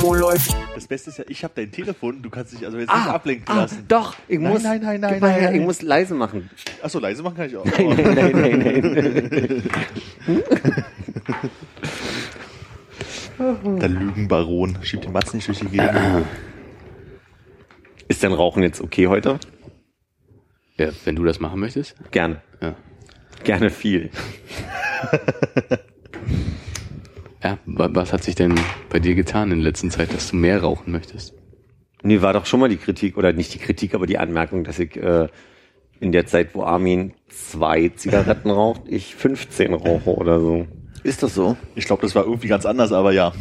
Wo läuft? Das Beste ist ja, ich habe dein Telefon, du kannst dich also jetzt Ah, nicht ablenken ah, lassen. doch, ich Nein, muss, nein, nein, nein, nein, nein. ich muss leise machen. Achso, leise machen kann ich auch. Nein, nein, nein, nein. Der Lügenbaron schiebt den Matz nicht durch die Gegend. Ist denn Rauchen jetzt okay heute? Ja, wenn du das machen möchtest. Gerne. Ja. Gerne viel. Ja, wa- was hat sich denn bei dir getan in der letzten Zeit, dass du mehr rauchen möchtest? Nee, war doch schon mal die Kritik, oder nicht die Kritik, aber die Anmerkung, dass ich äh, in der Zeit, wo Armin zwei Zigaretten raucht, ich 15 rauche oder so. Ist das so? Ich glaube, das war irgendwie ganz anders, aber ja.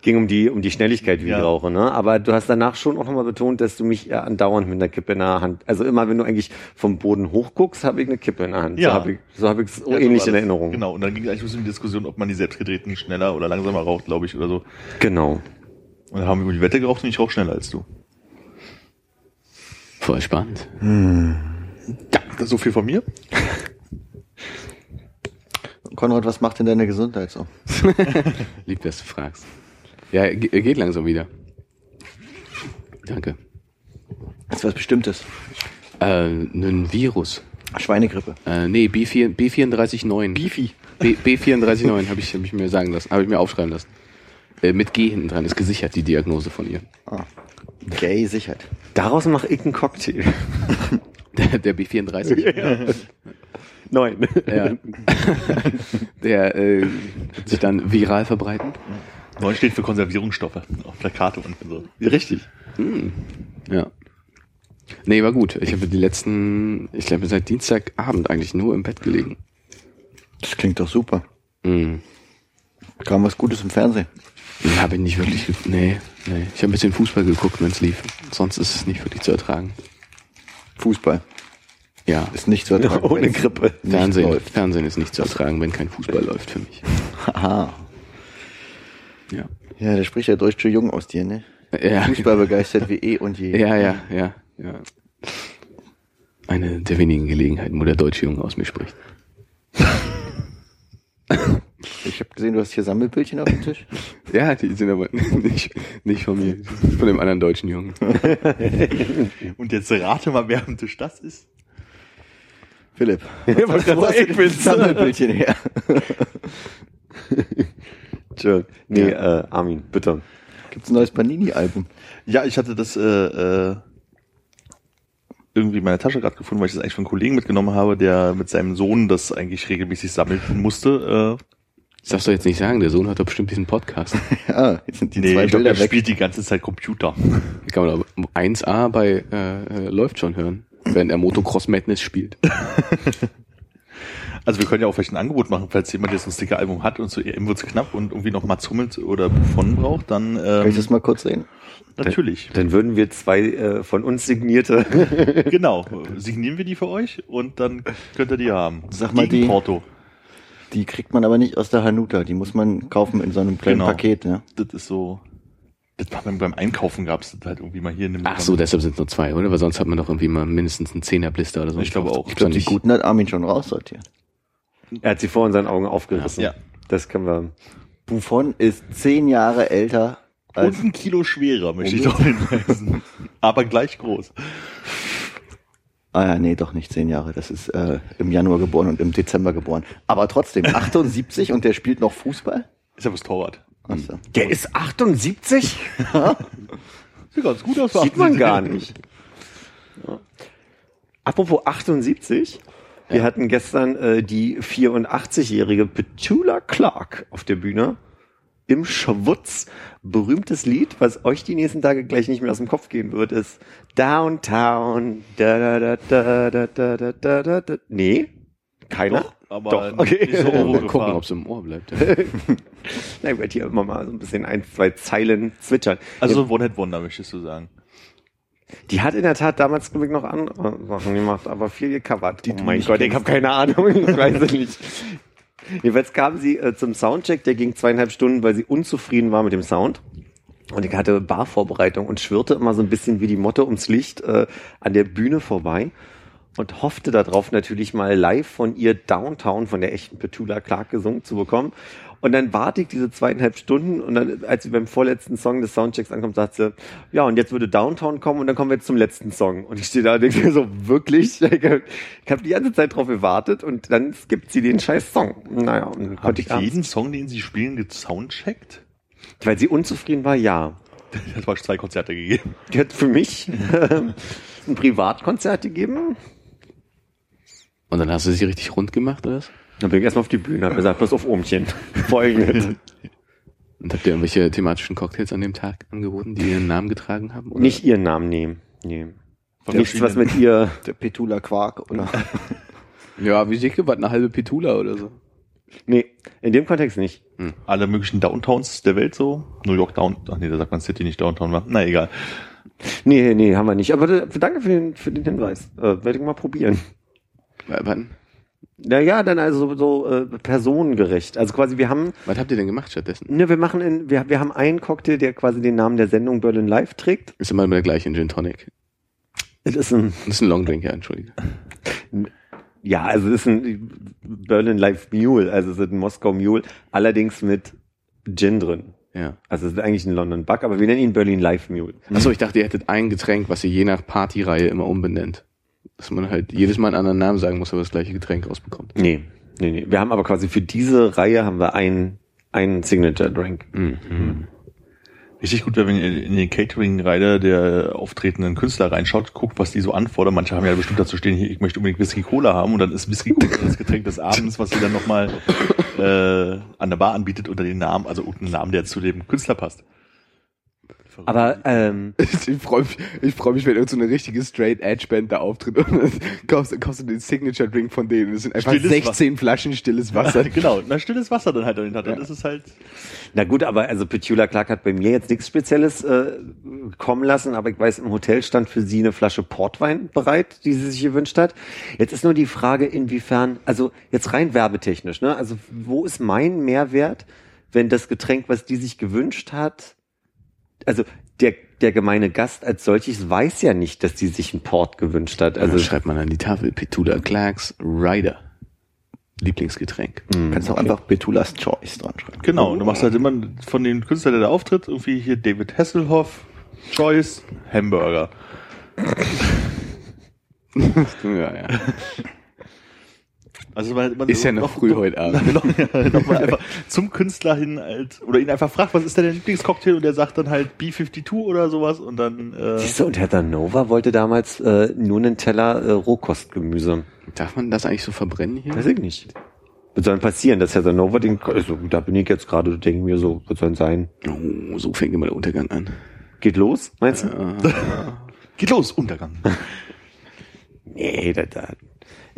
Ging um die, um die Schnelligkeit, wie Ja. ich rauche, ne? Aber du hast danach schon auch nochmal betont, dass du mich ja andauernd mit einer Kippe in der Hand, also immer wenn du eigentlich vom Boden hochguckst, habe ich eine Kippe in der Hand. Ja. So habe ich so hab ich es Ja, so ähnlich war in. Erinnerung. Genau, und dann ging es eigentlich ein bisschen um die Diskussion, ob man die selbstgedrehten schneller oder langsamer raucht, glaube ich, oder so. Genau. Und dann haben wir über die Wette geraucht und ich rauche schneller als du. Voll spannend. Ja, das ist so viel von mir. Konrad, was macht denn deine Gesundheit so? Lieb, dass du fragst. Ja, ge- geht langsam wieder. Danke. ist was Bestimmtes. Äh, ein Virus. Schweinegrippe. Äh, nee, B4, B349. Beefy. B, B349 habe ich, hab ich mir sagen lassen, habe ich mir aufschreiben lassen. Äh, mit G hinten dran ist gesichert, die Diagnose von ihr. Ah. Gay Sicherheit. Daraus mache ich einen Cocktail. Der, der B34. Neun. ja. Der äh, wird sich dann viral verbreiten. Neun steht für Konservierungsstoffe auf Plakate und so. Richtig. Ja. Nee, war gut. Ich habe die letzten, ich glaube seit Dienstagabend eigentlich nur im Bett gelegen. Das klingt doch super. Mhm. Kam was Gutes im Fernsehen. Habe ich nicht wirklich, nee, nee. Ich habe ein bisschen Fußball geguckt, wenn es lief. Sonst ist es nicht wirklich zu ertragen. Fußball. Ja. Ist nicht zu ertragen. Ohne Grippe. Fernsehen. Fernsehen ist nicht zu ertragen, wenn kein Fußball läuft für mich. Aha. Ja. Ja, da spricht der deutsche Jung aus dir, ne? Ja, Fußball begeistert wie eh und je. ja, ja, ja, ja. Eine der wenigen Gelegenheiten, wo der deutsche Junge aus mir spricht. Ich habe gesehen, du hast hier Sammelbildchen auf dem Tisch. Ja, die sind aber nicht, nicht von mir, von dem anderen deutschen Jungen. Und jetzt rate mal, wer am Tisch das ist. Philipp. wollte gerade Wo hast du. Sammelbildchen her? Tschö. Nee, äh, Armin, bitte. Gibt's ein neues Panini-Album? Ja, ich hatte das äh, äh, irgendwie in meiner Tasche gerade gefunden, weil ich das eigentlich von einem Kollegen mitgenommen habe, der mit seinem Sohn das eigentlich regelmäßig sammeln musste. Äh, Das darfst du jetzt nicht sagen, der Sohn hat doch bestimmt diesen Podcast. Ja, jetzt sind die nee, zwei ich glaube, Bilder der weg. spielt die ganze Zeit Computer. Kann man aber 1A bei äh, äh, läuft schon hören, während er Motocross Madness spielt. Also wir können ja auch vielleicht ein Angebot machen, falls jemand jetzt ein Sticker-Album hat und so EM wird's knapp und irgendwie noch Mats Hummels oder Buffon braucht, dann Kann ich ähm, das mal kurz sehen? natürlich. Dann würden wir zwei äh, von uns signierte. genau. Signieren wir die für euch und dann könnt ihr die haben. Sag mal Gegen die- Porto. Die kriegt man aber nicht aus der Hanuta. Die muss man kaufen in so einem kleinen Genau. Paket, ne? Das ist so. Das war beim, beim Einkaufen gab's das halt irgendwie mal hier in dem Ach so, deshalb sind es nur zwei, oder? Weil sonst hat man doch irgendwie mal mindestens einen Zehnerblister oder so. Ich glaube auch. Ich glaube, die guten hat Armin schon raussortiert. Er hat sie vor unseren Augen aufgerissen. Ja. Das können wir. Buffon ist zehn Jahre älter als Und ein Kilo schwerer, möchte ich doch hinweisen. Aber gleich groß. Ah ja, nee, doch nicht zehn Jahre. Das ist äh, im Januar geboren und im Dezember geboren. Aber trotzdem, 78 und der spielt noch Fußball? Ist ja was Torwart. Achso. Der ist 78? Sieht ganz gut aus. Sieht man gar nicht. Ja. Apropos 78. Wir hatten gestern äh, die 84-jährige Petula Clark auf der Bühne im Schwutz. Berühmtes Lied, was euch die nächsten Tage gleich nicht mehr aus dem Kopf gehen wird, ist Downtown. Da, da, da, da, da, da, da, da, da. Nee, keiner? aber Doch, okay. so Mal gucken, ob es im Ohr bleibt. Ja. Na, ich werde hier immer mal so ein bisschen ein, zwei Zeilen zwitschern. Also ein One-Hit-Wonder, möchtest du sagen. Die hat in der Tat damals glaub ich, noch andere Sachen gemacht, aber viel gecovert. Die oh mein Gott, ich habe keine Ahnung, ich weiß es nicht. Jedenfalls kam sie äh, zum Soundcheck, der ging zweieinhalb Stunden, weil sie unzufrieden war mit dem Sound. Und ich hatte Barvorbereitung und schwirrte immer so ein bisschen wie die Motte ums Licht äh, an der Bühne vorbei und hoffte darauf natürlich mal live von ihr Downtown, von der echten Petula Clark gesungen zu bekommen. Und dann warte ich diese zweieinhalb Stunden und dann, als sie beim vorletzten Song des Soundchecks ankommt, sagt sie, ja, und jetzt würde Downtown kommen und dann kommen wir jetzt zum letzten Song. Und ich stehe da und denke mir so, wirklich? Ich habe die ganze Zeit drauf gewartet und dann skippt sie den scheiß Song. Naja, und dann Hat konnte ich jeden Song, den sie spielen, gesoundcheckt? weil sie unzufrieden war, ja. Das war zwei Konzerte gegeben. Die hat für mich ein Privatkonzert gegeben. Und dann hast du sie richtig rund gemacht, oder was? Dann bin ich erstmal auf die Bühne, hab gesagt, pass auf Ohmchen. Folgendes. Und habt ihr irgendwelche thematischen Cocktails an dem Tag angeboten, die ihren Namen getragen haben? Oder? Nicht ihren Namen nehmen. Nee. Von Nichts, was mit ihr. Der Petula Quark oder Ja, wie dicke, was, eine halbe Petula oder so? Nee, in dem Kontext nicht. Alle möglichen Downtowns der Welt so. New York Down, ach nee, da sagt man City nicht Downtown war. Na egal. Nee, nee, haben wir nicht. Aber äh, danke für den, für den Hinweis. Äh, Werde ich mal probieren. Wa- Wann? Naja, dann also so, so äh, personengerecht. Also quasi, wir haben, Was habt ihr denn gemacht stattdessen? ne, wir machen in, wir, wir haben einen Cocktail, der quasi den Namen der Sendung Berlin Live trägt. Ist immer der gleiche in Gin Tonic. Es ist ein, Das ist ein Long Drink, ja, entschuldige. ja, also es ist ein Berlin Live Mule, also es ist ein Moskau Mule, allerdings mit Gin drin. Ja. Also es ist eigentlich ein London Bug, aber wir nennen ihn Berlin Live Mule. Achso, ich dachte, ihr hättet ein Getränk, was ihr je nach Partyreihe immer umbenennt. Dass man halt jedes Mal einen anderen Namen sagen muss, aber das gleiche Getränk rausbekommt. Nee, nee, nee. Wir haben aber quasi für diese Reihe haben wir einen, einen Signature Drink. Mhm. Richtig gut, wenn man in den Catering-Reiter der auftretenden Künstler reinschaut, guckt, was die so anfordern. Manche haben ja bestimmt dazu stehen, hier, ich möchte unbedingt Whisky Cola haben und dann ist Whisky Cola das Getränk des Abends, was sie dann nochmal äh, an der Bar anbietet unter den Namen, also unter den Namen, der zu dem Künstler passt. Verrückt. Aber ähm, Ich freue mich, ich freu mich, wenn irgend so eine richtige Straight Edge Band da auftritt und dann kaufst, kaufst du den Signature Drink von denen. Das sind einfach Stilles 16 Flaschen stilles Wasser. genau, na stilles Wasser dann halt. Dann Ja. ist es halt. na gut, aber also Petula Clark hat bei mir jetzt nichts Spezielles äh, kommen lassen, aber ich weiß, im Hotel stand für sie eine Flasche Portwein bereit, die sie sich gewünscht hat. Jetzt ist nur die Frage, inwiefern, also jetzt rein werbetechnisch, ne? Also wo ist mein Mehrwert, wenn das Getränk, was die sich gewünscht hat, also der, der gemeine Gast als solches weiß ja nicht, dass die sich einen Port gewünscht hat. Also schreibt man an die Tafel Petula Clarks Rider. Lieblingsgetränk. kannst du auch einfach Betulas Choice dran schreiben. Genau, und du machst halt immer von dem Künstler, der da auftritt, irgendwie hier David Hasselhoff, Choice, Hamburger. Ja, ja. Also weil man Ist ja noch früh heute Abend. Genau, ja, noch mal einfach zum Künstler hin halt, oder ihn einfach fragt, was ist denn der Lieblingscocktail und der sagt dann halt B52 oder sowas und dann äh, Siehst du, und Hertha Nova wollte damals äh, nur einen Teller äh, Rohkostgemüse. Darf man das eigentlich so verbrennen hier? Weiß ich nicht. Was soll denn passieren, dass Hertha Nova den, also da bin ich jetzt gerade, denke mir so, was soll denn sein? Oh, so fängt immer der Untergang an. Geht los, meinst du? geht los, Untergang. Nee, da, da.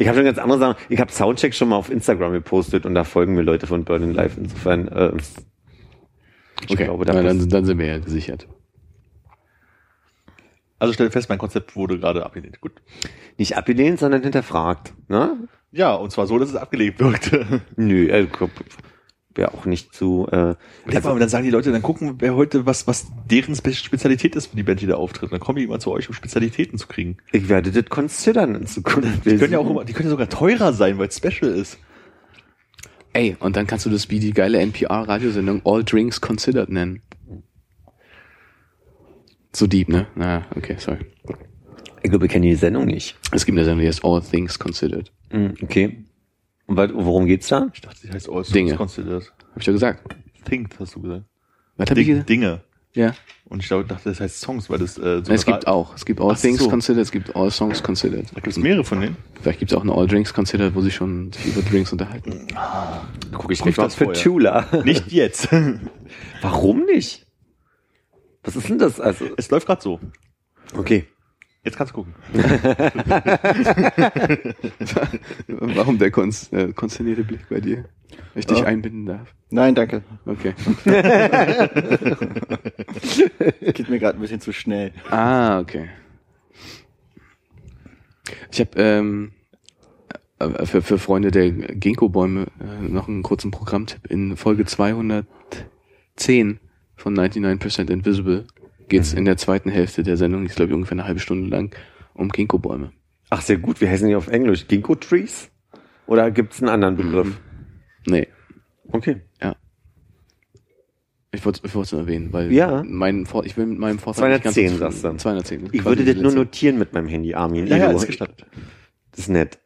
Ich habe schon ganz andere Sachen. Ich habe Soundcheck schon mal auf Instagram gepostet und da folgen mir Leute von Burning Live. Insofern, äh, ich Okay, glaube, da na, ist- dann, dann sind wir ja gesichert. Also stell fest, mein Konzept wurde gerade abgelehnt. Gut. nicht abgelehnt, sondern hinterfragt. Ne? Ja, und zwar so, dass es abgelehnt wirkte. Nö, äh, wäre auch nicht zu. Äh, Also, dann sagen die Leute, dann gucken, wer heute, was, was deren Spe Spezialität ist, wenn die Band, die da auftritt. Dann kommen die immer zu euch, um Spezialitäten zu kriegen. ich werde das considern in Zukunft. Die können ja auch immer, die können ja sogar teurer sein, weil es special ist. Ey, und dann kannst du das wie die geile NPR-Radiosendung All Drinks Considered nennen. So deep, ne? Na, okay, sorry. Ich glaube, ich kenne die Sendung nicht. Es gibt eine Sendung, die heißt All Things Considered. Hm, okay. Und worum geht's da? Ich dachte, die heißt All Songs Dinge. Considered. Hab ich doch gesagt. Think, hast du gesagt. Was hab ich gesagt? Dinge. Ja. Und ich dachte, das heißt Songs, weil das äh, so es gibt auch. Es gibt All Ach Things so. Considered, es gibt All Songs Considered. Da gibt es mehrere von denen. Vielleicht gibt es auch eine All Drinks Considered, wo sich schon sich über Drinks unterhalten. Guck ich nicht mal das vorher. Petula. Nicht jetzt. Warum nicht? Was ist denn das? Also, es läuft gerade so. okay. Jetzt kannst du gucken. Warum der konst äh, konsternierte Blick bei dir? Wenn ich dich Ja. einbinden darf. Nein, danke. Okay. Geht mir gerade ein bisschen zu schnell. Ah, okay. Ich habe ähm, äh, für, für Freunde der Ginkgo-Bäume äh, noch einen kurzen Programmtipp. In Folge 210 von 99% Invisible geht's in der zweiten Hälfte der Sendung, die ist glaube ich ungefähr eine halbe Stunde lang, um Ginkgo-Bäume. Ach, sehr gut. Wie heißen die auf Englisch? Ginkgo Trees? Oder gibt's einen anderen Begriff? Nee, Okay. ja. Ich wollte ich wollte es nur erwähnen, weil Ja. mein Vor ich will mit meinem Vortrag 210 nicht sagst du. 210. Ich würde das nur notieren mit meinem Handy, Armin. Ja, ja, ist gestattet. Das ist nett.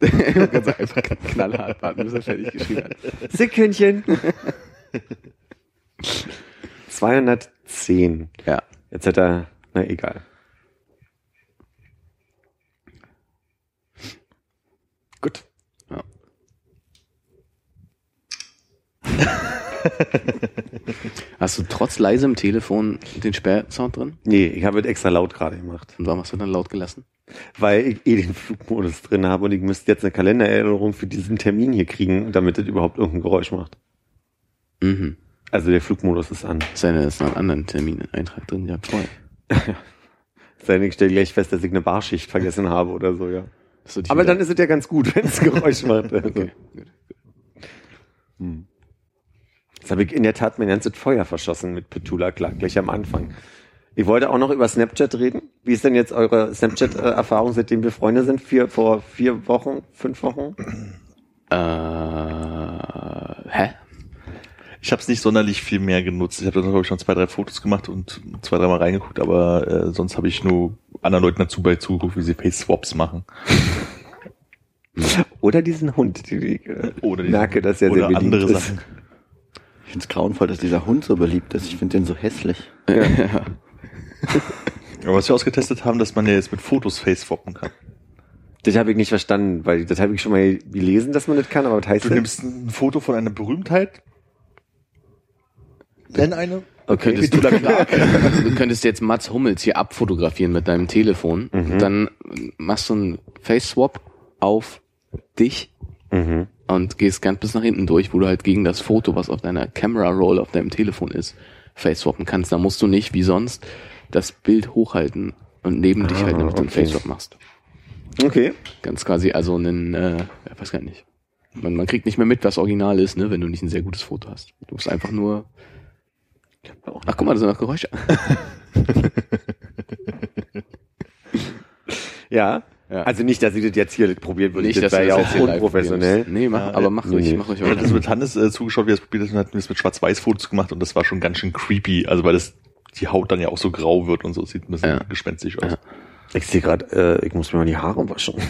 Ganz einfach knallhart warten, bis er fertig geschrieben hat. Sekündchen. 210. Ja. Jetzt hat er, na egal. Gut. Ja. Hast du trotz leisem Telefon den Sperrsound drin? Nee, ich habe es extra laut gerade gemacht. Und warum hast du dann laut gelassen? Weil ich eh den Flugmodus drin habe und ich müsste jetzt eine Kalendererinnerung für diesen Termin hier kriegen, damit es überhaupt irgendein Geräusch macht. Mhm. Also der Flugmodus ist an. Sei denn, es ist noch ein anderen Termineintrag drin, ja, voll. Sei denn, ich stelle gleich fest, dass ich eine Barschicht vergessen habe oder so, ja. Dich Aber dann ist es ja ganz gut, wenn es Geräusch macht. Also. Okay, gut. Jetzt habe ich in der Tat mein ganzes Feuer verschossen mit Petula Clark gleich am Anfang. Ich wollte auch noch über Snapchat reden. Wie ist denn jetzt eure Snapchat-Erfahrung, seitdem wir Freunde sind? Vier, vor vier Wochen, fünf Wochen? Äh, hä? Ich habe es nicht sonderlich viel mehr genutzt. Ich habe da glaube ich schon zwei, drei Fotos gemacht und zwei, dreimal reingeguckt, aber äh, sonst habe ich nur anderen Leuten dazu bei zugeguckt, wie sie Face Swaps machen. Oder diesen Hund, ich äh, Oder die- merke, dass er sehr oder beliebt andere ist. Sachen. Ich finde es grauenvoll, dass dieser Hund so beliebt ist. Ich finde den so hässlich. Aber was wir ausgetestet haben, dass man ja jetzt mit Fotos Face swappen kann. Das habe ich nicht verstanden, weil das habe ich schon mal gelesen, dass man das kann, aber was heißt Du das? nimmst ein Foto von einer Berühmtheit, nenn eine. Okay, Könntest du, du könntest jetzt Mats Hummels hier abfotografieren mit deinem Telefon. Mhm. Dann machst du einen Face-Swap auf dich Mhm. und gehst ganz bis nach hinten durch, wo du halt gegen das Foto, was auf deiner Camera Roll auf deinem Telefon ist, face-swappen kannst. Da musst du nicht, wie sonst, das Bild hochhalten und neben dich Ah, halten, damit du einen okay. Face-Swap machst. Okay. Ganz quasi, also einen, äh, weiß gar nicht. Man, man kriegt nicht mehr mit, was original ist, ne, wenn du nicht ein sehr gutes Foto hast. Du musst einfach nur. Ach, guck mal, da sind noch Geräusche. Ja. Ja. Also nicht, dass ich das jetzt hier probieren würde. Nicht, das dass wäre ja das auch jetzt hier live unprofessionell. Nee, mach, Ja, aber mach nee, ruhig, mach ruhig Ich habe das mit Hannes äh, zugeschaut, wie er es probiert hat und hat mir das mit Schwarz-Weiß-Fotos gemacht und das war schon ganz schön creepy. Also weil das die Haut dann ja auch so grau wird und so, sieht ein bisschen Ja. gespenstisch aus. Ja. Ich sehe gerade, äh, ich muss mir mal die Haare waschen.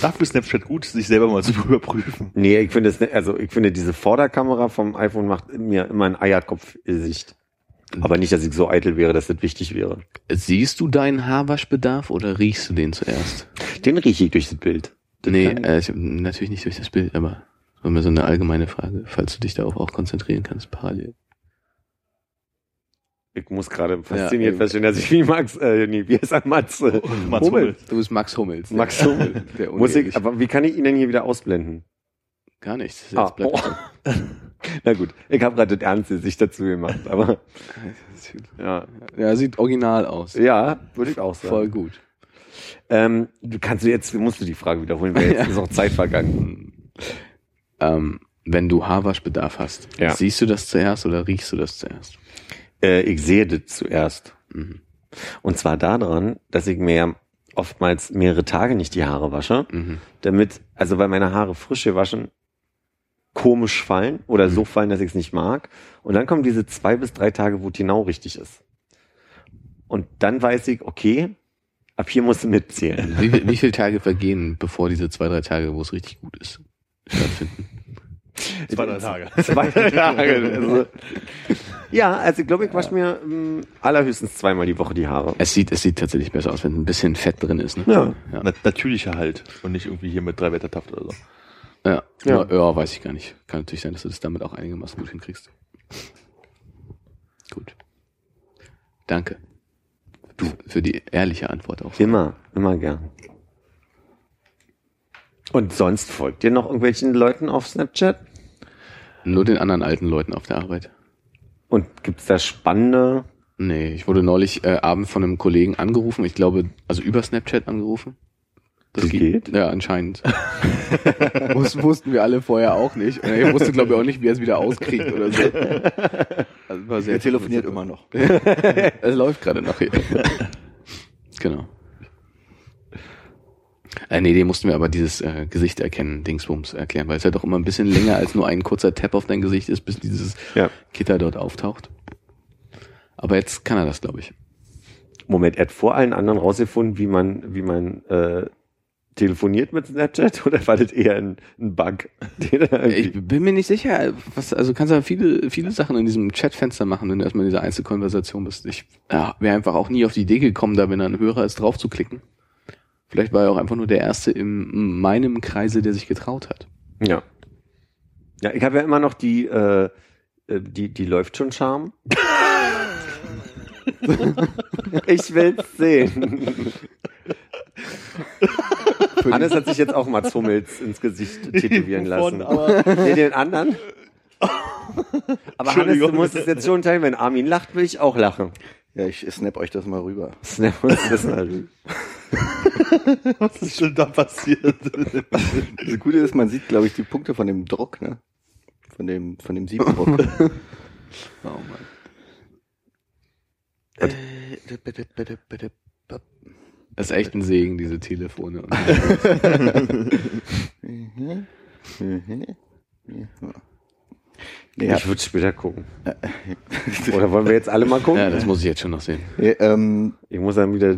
Dafür ist Snapchat gut, sich selber mal zu überprüfen. Nee, ich finde es, also ich finde diese Vorderkamera vom iPhone macht mir immer ein Eierkopf-Gesicht. Aber nicht, dass ich so eitel wäre, dass das wichtig wäre. Siehst du deinen Haarwaschbedarf oder riechst du den zuerst? Den rieche ich durch das Bild. Das nee, äh, ich, natürlich nicht durch das Bild, aber nur mal so eine allgemeine Frage, falls du dich darauf auch konzentrieren kannst, parallel. Ich muss gerade fasziniert eben. feststellen, dass ich wie Max, äh, nee, wie heißt er, Mats? Äh, Mats Hummel. Du bist Max Hummels. Max Hummel. Der Muss ich, aber wie kann ich ihn denn hier wieder ausblenden? Gar nichts. Ah, oh. Na gut, ich habe gerade das ernste sich dazu gemacht, aber ja, Ja, sieht original aus. ja, würde ich auch sagen. Voll gut. Ähm, du kannst du jetzt, musst du die Frage wiederholen, weil jetzt Ja. ist auch Zeit vergangen. Ähm, wenn du Haarwaschbedarf hast, Ja. siehst du das zuerst oder riechst du das zuerst? Äh, ich sehe das zuerst. Mhm. Und zwar daran, dass ich mir oftmals mehrere Tage nicht die Haare wasche, Mhm. damit, also weil meine Haare frisch gewaschen komisch fallen oder Mhm. so fallen, dass ich es nicht mag. Und dann kommen diese zwei bis drei Tage, wo es genau richtig ist. Und dann weiß ich, okay, ab hier musst du mitzählen. Wie, wie viele Tage vergehen, bevor diese zwei, drei Tage, wo es richtig gut ist, stattfinden? Zwei, drei Tage. Zwei Tage. Also, ja, also ich glaube, ich wasche mir ähm, allerhöchstens zweimal die Woche die Haare. Es sieht, es sieht tatsächlich besser aus, wenn ein bisschen Fett drin ist. Ne? Ja. Ja. Na, natürlicher halt und nicht irgendwie hier mit drei Wettertaft oder so. Ja. Ja. Ja. ja, weiß ich gar nicht. Kann natürlich sein, dass du das damit auch einigermaßen gut hinkriegst. Danke. Du. Für die ehrliche Antwort auch. Immer, immer gern. Und sonst folgt ihr noch irgendwelchen Leuten auf Snapchat? Nur den anderen alten Leuten auf der Arbeit. Und gibt's da spannende? Nee, ich wurde neulich äh, abends von einem Kollegen angerufen. Ich glaube, also über Snapchat angerufen. Das geht? Ja, anscheinend. Wus wussten wir alle vorher auch nicht. Und Er wusste, glaube ich, auch nicht, wie er es wieder auskriegt oder so. Also war sehr Er telefoniert immer noch. Es läuft gerade noch hier. genau. Äh, nee, dem mussten wir aber dieses äh, Gesicht erkennen, Dingsbums erklären, weil es ja doch immer ein bisschen länger als nur ein kurzer Tap auf dein Gesicht ist, bis dieses Ja. Gitter dort auftaucht. Aber jetzt kann er das, glaube ich. Moment, er hat vor allen anderen rausgefunden, wie man, wie man äh, telefoniert mit Snapchat oder war das eher ein, ein Bug? Den Ich bin mir nicht sicher, was, also kannst du viele, viele Sachen in diesem Chatfenster machen, wenn du erstmal in dieser Einzelkonversation bist. Ich ja, wäre einfach auch nie auf die Idee gekommen, da wenn er ein Hörer ist, drauf zu klicken. Vielleicht war er auch einfach nur der Erste in meinem Kreise, der sich getraut hat. ja. Ja, ich habe ja immer noch die, äh, äh, die, die läuft schon Charme. ich will's sehen. Hannes hat sich jetzt auch Mats Hummels ins Gesicht tätowieren lassen. nee, den anderen. Aber Hannes, du musst es jetzt schon teilen. Wenn Armin lacht, will ich auch lachen. Ja, ich snap euch das mal rüber. Snap uns das mal. Was ist denn da passiert? Das Gute ist, man sieht, glaube ich, die Punkte von dem Druck, ne? Von dem, von dem Siebdruck. Oh Mann. Das ist echt ein Segen, diese Telefone. Ja, Ich würde später gucken. Oder wollen wir jetzt alle mal gucken? ja, das muss ich jetzt schon noch sehen. ja, ähm, Ich muss dann wieder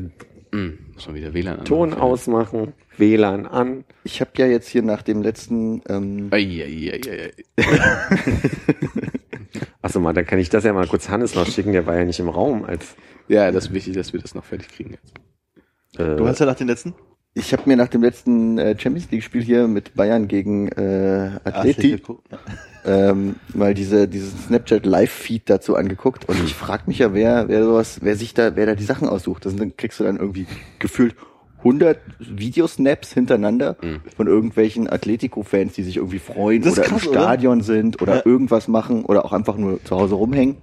Hm, muss man wieder WLAN Ton anmachen. ausmachen, WLAN an. ich habe ja jetzt hier nach dem letzten, ähm, Ei, ei, ei, ei, ei. Achso, mal, dann kann ich das ja mal kurz Hannes noch schicken, der war ja nicht im Raum als. Ja, das ist wichtig, dass wir das noch fertig kriegen jetzt. Äh, Du hast ja nach den letzten? Ich habe mir nach dem letzten äh, Champions League Spiel hier mit Bayern gegen äh, Atleti ähm, mal diese diesen Snapchat Live Feed dazu angeguckt und ich frage mich ja, wer wer sowas, wer sich da, wer da die Sachen aussucht. Das sind, dann kriegst du dann irgendwie gefühlt 100 Videosnaps hintereinander von irgendwelchen Atletico-Fans, die sich irgendwie freuen oder krass, im oder? Stadion sind oder Ja. irgendwas machen oder auch einfach nur zu Hause rumhängen.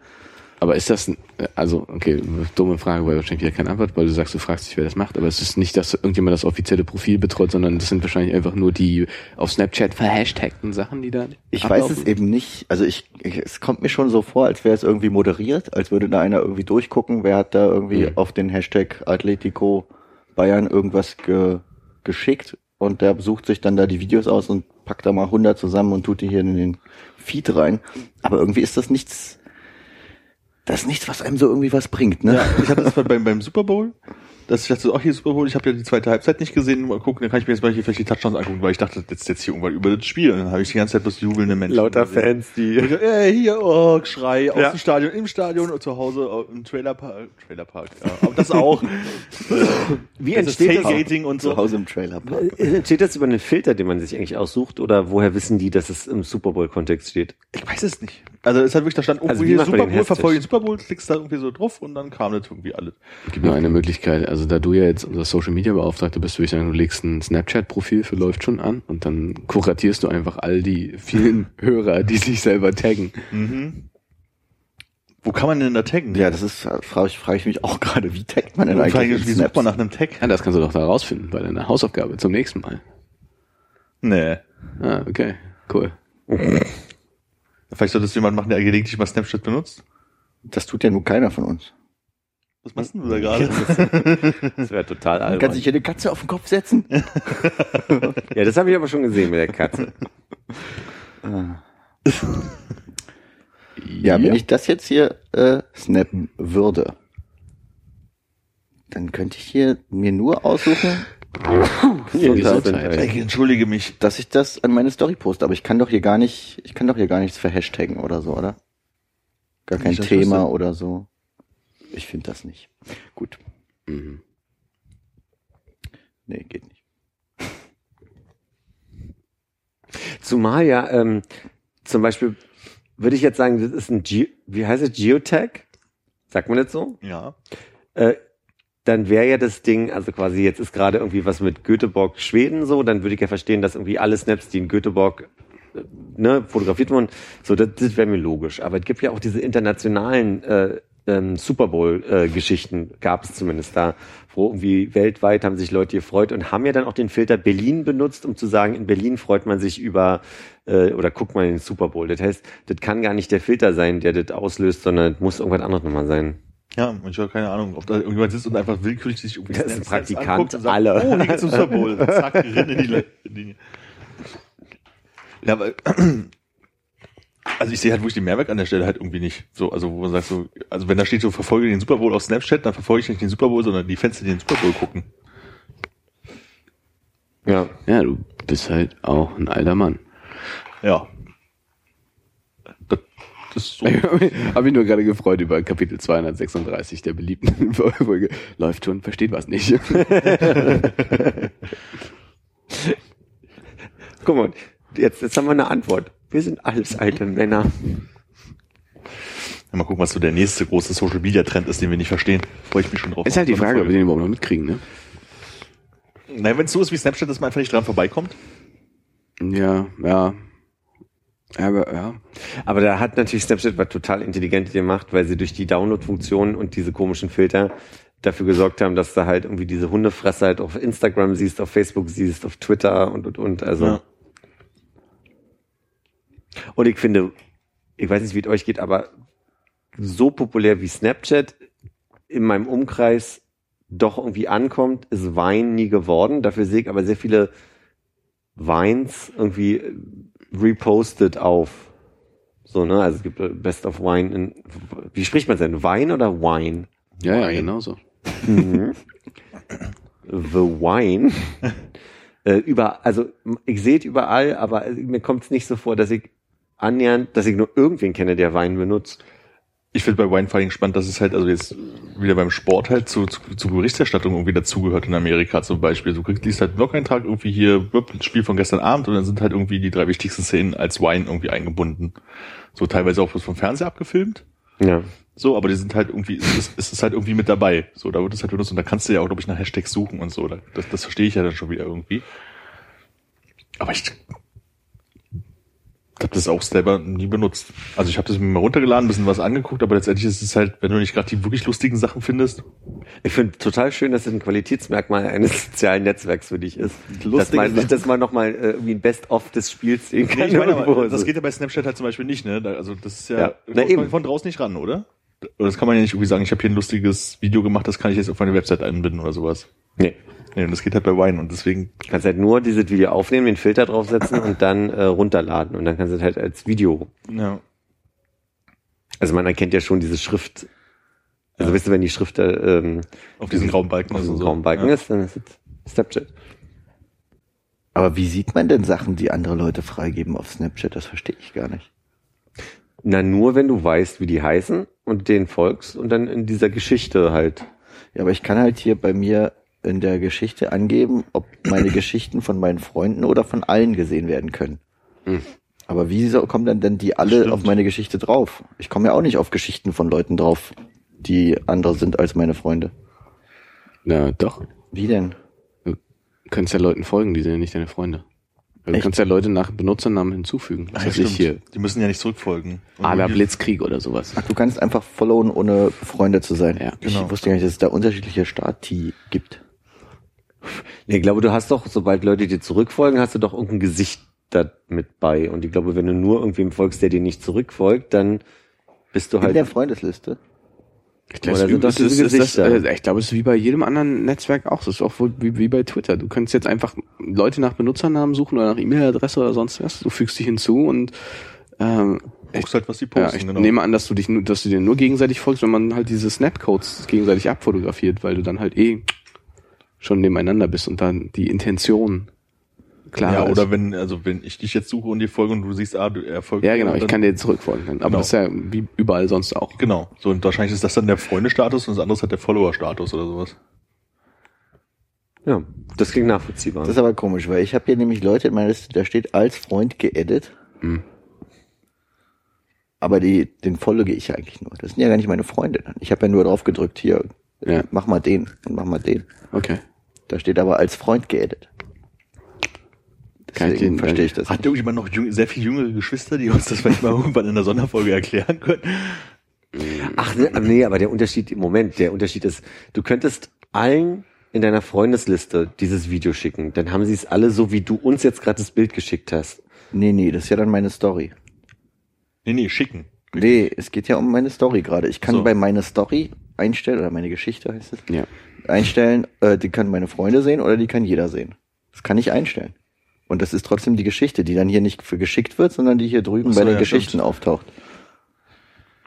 Aber ist das, also, okay, dumme Frage, weil wahrscheinlich wieder keine Antwort, weil du sagst, du fragst dich, wer das macht, aber es ist nicht, dass irgendjemand das offizielle Profil betreut, sondern das sind wahrscheinlich einfach nur die auf Snapchat verhashtagten Sachen, die da Ich ablaufen. weiß es eben nicht. Also ich, ich, es kommt mir schon so vor, als wäre es irgendwie moderiert, als würde da einer irgendwie durchgucken, wer hat da irgendwie Mhm. auf den Hashtag Atletico Bayern irgendwas ge, geschickt und der sucht sich dann da die Videos aus und packt da mal 100 zusammen und tut die hier in den Feed rein. Aber irgendwie ist das nichts, das ist nichts, was einem so irgendwie was bringt, ne? Ja, ich hatte das mal beim, beim Super Bowl. Das, ich dachte ach, hier Super Bowl, ich habe ja die zweite Halbzeit nicht gesehen, mal gucken, dann kann ich mir jetzt mal hier vielleicht die Touchdowns angucken, weil ich dachte, das ist jetzt hier irgendwann über das Spiel. Und dann habe ich die ganze Zeit bloß jubelnde Menschen. lauter gesehen. Fans, die. Und ich hier, oh, Schrei aus Ja. dem Stadion, im Stadion, und zu Hause äh, im Trailerpark. Trailerpark, ja. Aber das auch. Wie Das ist entsteht das? Tailgating und Zu so. Hause im Trailerpark. Äh, Entsteht das über einen Filter, den man sich eigentlich aussucht? Oder woher wissen die, dass es im Super Bowl-Kontext steht? Ich weiß es nicht. Also es hat wirklich da stand, Also irgendwo wie hier macht man Super den Bowl, verfolge den Super Bowl, klickst da irgendwie so drauf und dann kam das irgendwie alles. Es gibt nur eine Möglichkeit, also da du ja jetzt unser Social Media Beauftragter bist, würde ich sagen, du legst ein Snapchat-Profil für läuft schon an und dann kuratierst du einfach all die vielen Hörer, die sich selber taggen. Wo kann man denn da taggen? Ja, das ist, frage ich, frage ich mich auch gerade, wie taggt man denn Und eigentlich wie sucht man nach einem Tag? Ja, das kannst du doch da rausfinden bei deiner Hausaufgabe zum nächsten Mal. Nee. Ah, okay, cool. Vielleicht sollte es jemand machen, der gelegentlich mal Snapchat benutzt. Das tut ja nun keiner von uns. Was machst denn du da gerade? Das wäre total albern. sich hier eine Katze auf den Kopf setzen. Ja, das habe ich aber schon gesehen mit der Katze. Ja, wenn ich das jetzt hier äh, snappen würde, dann könnte ich hier mir nur aussuchen, Gesundheit. Ich entschuldige mich. dass ich das an meine Story poste. Aber ich kann doch hier gar nicht, ich kann doch hier gar nichts verhashtaggen oder so, oder? Gar kein das Thema wüsste. oder so. Ich finde das nicht. Gut. Mhm. Nee, geht nicht. Zumal ja, ähm, zum Beispiel würde ich jetzt sagen, das ist ein Ge wie heißt es, Geotag? Sagt man das so? Ja. Äh, dann wäre ja das Ding, also quasi jetzt ist gerade irgendwie was mit Göteborg, Schweden so, dann würde ich ja verstehen, dass irgendwie alle Snaps, die in Göteborg äh, ne, fotografiert wurden, so, das, das wäre mir logisch. Aber es gibt ja auch diese internationalen äh, ähm, Super Bowl-Geschichten, gab es zumindest da, wo irgendwie weltweit haben sich Leute gefreut und haben ja dann auch den Filter Berlin benutzt, um zu sagen, in Berlin freut man sich über äh, oder guckt man in den Super Bowl. Das heißt, das kann gar nicht der Filter sein, der das auslöst, sondern es muss irgendwas anderes nochmal sein. Ja, und ich habe keine Ahnung, ob da irgendjemand sitzt und einfach willkürlich sich irgendwie Das Snaps Praktikant, anguckt und sagt, alle. Oh, hier geht's zum Super Bowl. Zack, renn in die Linie. Ja, weil, also ich sehe halt wirklich den Mehrwert an der Stelle halt irgendwie nicht. So, also wo man sagt so, also wenn da steht so, verfolge den Super Bowl auf Snapchat, dann verfolge ich nicht den Super Bowl, sondern die Fans, die den Super Bowl gucken. Ja. Ja, du bist halt auch ein alter Mann. Ja. Das, so. Ich habe mich nur gerade gefreut über Kapitel 236 der beliebten Folge. Läuft schon, versteht was nicht. Guck mal, jetzt, jetzt haben wir eine Antwort. Wir sind alles alte Männer. Mal gucken, was so der nächste große Social Media Trend ist, den wir nicht verstehen. Freue ich mich schon drauf. Ist halt die Frage, ob wir den überhaupt noch mitkriegen, ne? Naja, wenn es so ist wie Snapchat, dass man einfach nicht dran vorbeikommt. Ja, ja. Aber ja. Aber da hat natürlich Snapchat was total intelligent gemacht, weil sie durch die Download-Funktion und diese komischen Filter dafür gesorgt haben, dass du halt irgendwie diese Hundefresse halt auf Instagram siehst, auf Facebook siehst, auf Twitter und und und. Also. Ja. Und ich finde, ich weiß nicht, wie es euch geht, aber so populär wie Snapchat in meinem Umkreis doch irgendwie ankommt, ist Wein nie geworden. Dafür sehe ich aber sehr viele Weins irgendwie repostet auf. So, ne? Also es gibt äh, Best of Wine in, wie spricht man denn? Wein oder Wine? Ja, ja, Wein. genau so. Mhm. The Wine. äh, über, also ich sehe es überall, aber mir kommt es nicht so vor, dass ich annähernd, dass ich nur irgendwen kenne, der Wein benutzt. Ich finde bei Winefighting spannend, dass es halt, also jetzt wieder beim Sport halt zu, zu, zu Berichterstattung irgendwie dazugehört in Amerika zum Beispiel. Du kriegst liest halt einen Blog-Eintrag irgendwie hier, wupp, Spiel von gestern Abend und dann sind halt irgendwie die drei wichtigsten Szenen als Wine irgendwie eingebunden. So teilweise auch bloß vom Fernseher abgefilmt. Ja. So, aber die sind halt irgendwie, es ist, es ist halt irgendwie mit dabei. So, da wird es halt benutzt und da kannst du ja auch, glaube ich, nach Hashtags suchen und so. Da- Das, das verstehe ich ja dann schon wieder irgendwie. Aber ich habe das auch selber nie benutzt. Also ich habe das mir mal runtergeladen, ein bisschen was angeguckt, aber letztendlich ist es halt, wenn du nicht gerade die wirklich lustigen Sachen findest. Ich finde total schön, dass es ein Qualitätsmerkmal eines sozialen Netzwerks für dich ist. dass Lustige man, Sachen. dass man nochmal äh, irgendwie ein Best-of des Spiels sehen Nee, kann. ich meine, aber das geht ja bei Snapchat halt zum Beispiel nicht, ne? Also das ist ja, Ja. Na, eben. von draußen nicht ran, oder? Oder das kann man ja nicht irgendwie sagen, ich habe hier ein lustiges Video gemacht, das kann ich jetzt auf meine Website einbinden oder sowas. nee. Nee, und das geht halt bei Wine und deswegen, Du kannst halt nur dieses Video aufnehmen, den Filter draufsetzen und dann äh, runterladen. Und dann kannst du es halt als Video. ja. Also man erkennt ja schon diese Schrift. Also Ja. wisst ihr, wenn die Schrift äh, ähm, Auf diesen grauen Balken auf so einem so. grauen Balken ja. ist, dann ist es Snapchat. Aber wie sieht man denn Sachen, die andere Leute freigeben auf Snapchat? Das verstehe ich gar nicht. Na, nur wenn du weißt, wie die heißen und denen folgst und dann in dieser Geschichte halt. Ja, aber ich kann halt hier bei mir in der Geschichte angeben, ob meine Geschichten von meinen Freunden oder von allen gesehen werden können. Hm. Aber wie so- kommen dann denn die alle Stimmt. auf meine Geschichte drauf? Ich komme ja auch nicht auf Geschichten von Leuten drauf, die andere sind als meine Freunde. Na, doch. Wie denn? Du kannst ja Leuten folgen, die sind ja nicht deine Freunde. Du Echt? kannst ja Leute nach Benutzernamen hinzufügen. Ach, ja, weiß ich stimmt. hier. Die müssen ja nicht zurückfolgen. Und A la nur die- Blitzkrieg oder sowas. Ach, du kannst einfach followen, ohne Freunde zu sein. Ja, ich genau. wusste gar nicht, dass es da unterschiedliche Stati gibt. Ich glaube, du hast doch, sobald Leute dir zurückfolgen, hast du doch irgendein Gesicht da mit bei. Und ich glaube, wenn du nur irgendwem folgst, der dir nicht zurückfolgt, dann bist du In halt. der Freundesliste. Ich Oder glaube, ist, ist das, äh, ich glaube, es ist wie bei jedem anderen Netzwerk auch. Es ist auch wohl wie, wie bei Twitter. Du kannst jetzt einfach Leute nach Benutzernamen suchen oder nach E-Mail-Adresse oder sonst was. Du fügst dich hinzu und ähm, guckst halt, was die ja, posten, ich genau. nehme an, dass du dich nur, dass du dir nur gegenseitig folgst, wenn man halt diese Snapcodes gegenseitig abfotografiert, weil du dann halt eh schon nebeneinander bist und dann die Intention klar ja, ist. oder wenn, also wenn ich dich jetzt suche und dir folge und du siehst, ah, du er folgt ja, genau, ich kann dir zurückfolgen. Aber Genau. das ist ja wie überall sonst auch. Genau. So, und wahrscheinlich ist das dann der Freundestatus und das andere ist halt der Follower-Status oder sowas. ja, das klingt nachvollziehbar. Das ist aber komisch, weil ich habe hier nämlich Leute in meiner Liste, da steht als Freund geedit. Hm. Aber die, den folge ich ja eigentlich nur. Das sind ja gar nicht meine Freunde. dann. Ich habe ja nur drauf gedrückt, hier, Ja. mach mal den und mach mal den. Okay. Da steht aber als Freund geedit. Kann ich Deswegen den- verstehe ich das. Hat irgendjemand noch jüng, sehr viel jüngere Geschwister, die uns das vielleicht mal irgendwann in der Sonderfolge erklären können? Ach ne, nee, aber der Unterschied im Moment, der Unterschied ist, du könntest allen in deiner Freundesliste dieses Video schicken. Dann haben sie es alle so, wie du uns jetzt gerade das Bild geschickt hast. Nee, nee, das ist ja dann meine Story. Nee, nee, schicken. Nee, es geht ja um meine Story gerade. Ich kann So. bei meine Story einstellen, oder meine Geschichte heißt es, Ja. einstellen, äh, die können meine Freunde sehen oder die kann jeder sehen. Das kann ich einstellen. Und das ist trotzdem die Geschichte, die dann hier nicht für geschickt wird, sondern die hier drüben so, bei den ja, Geschichten stimmt. auftaucht.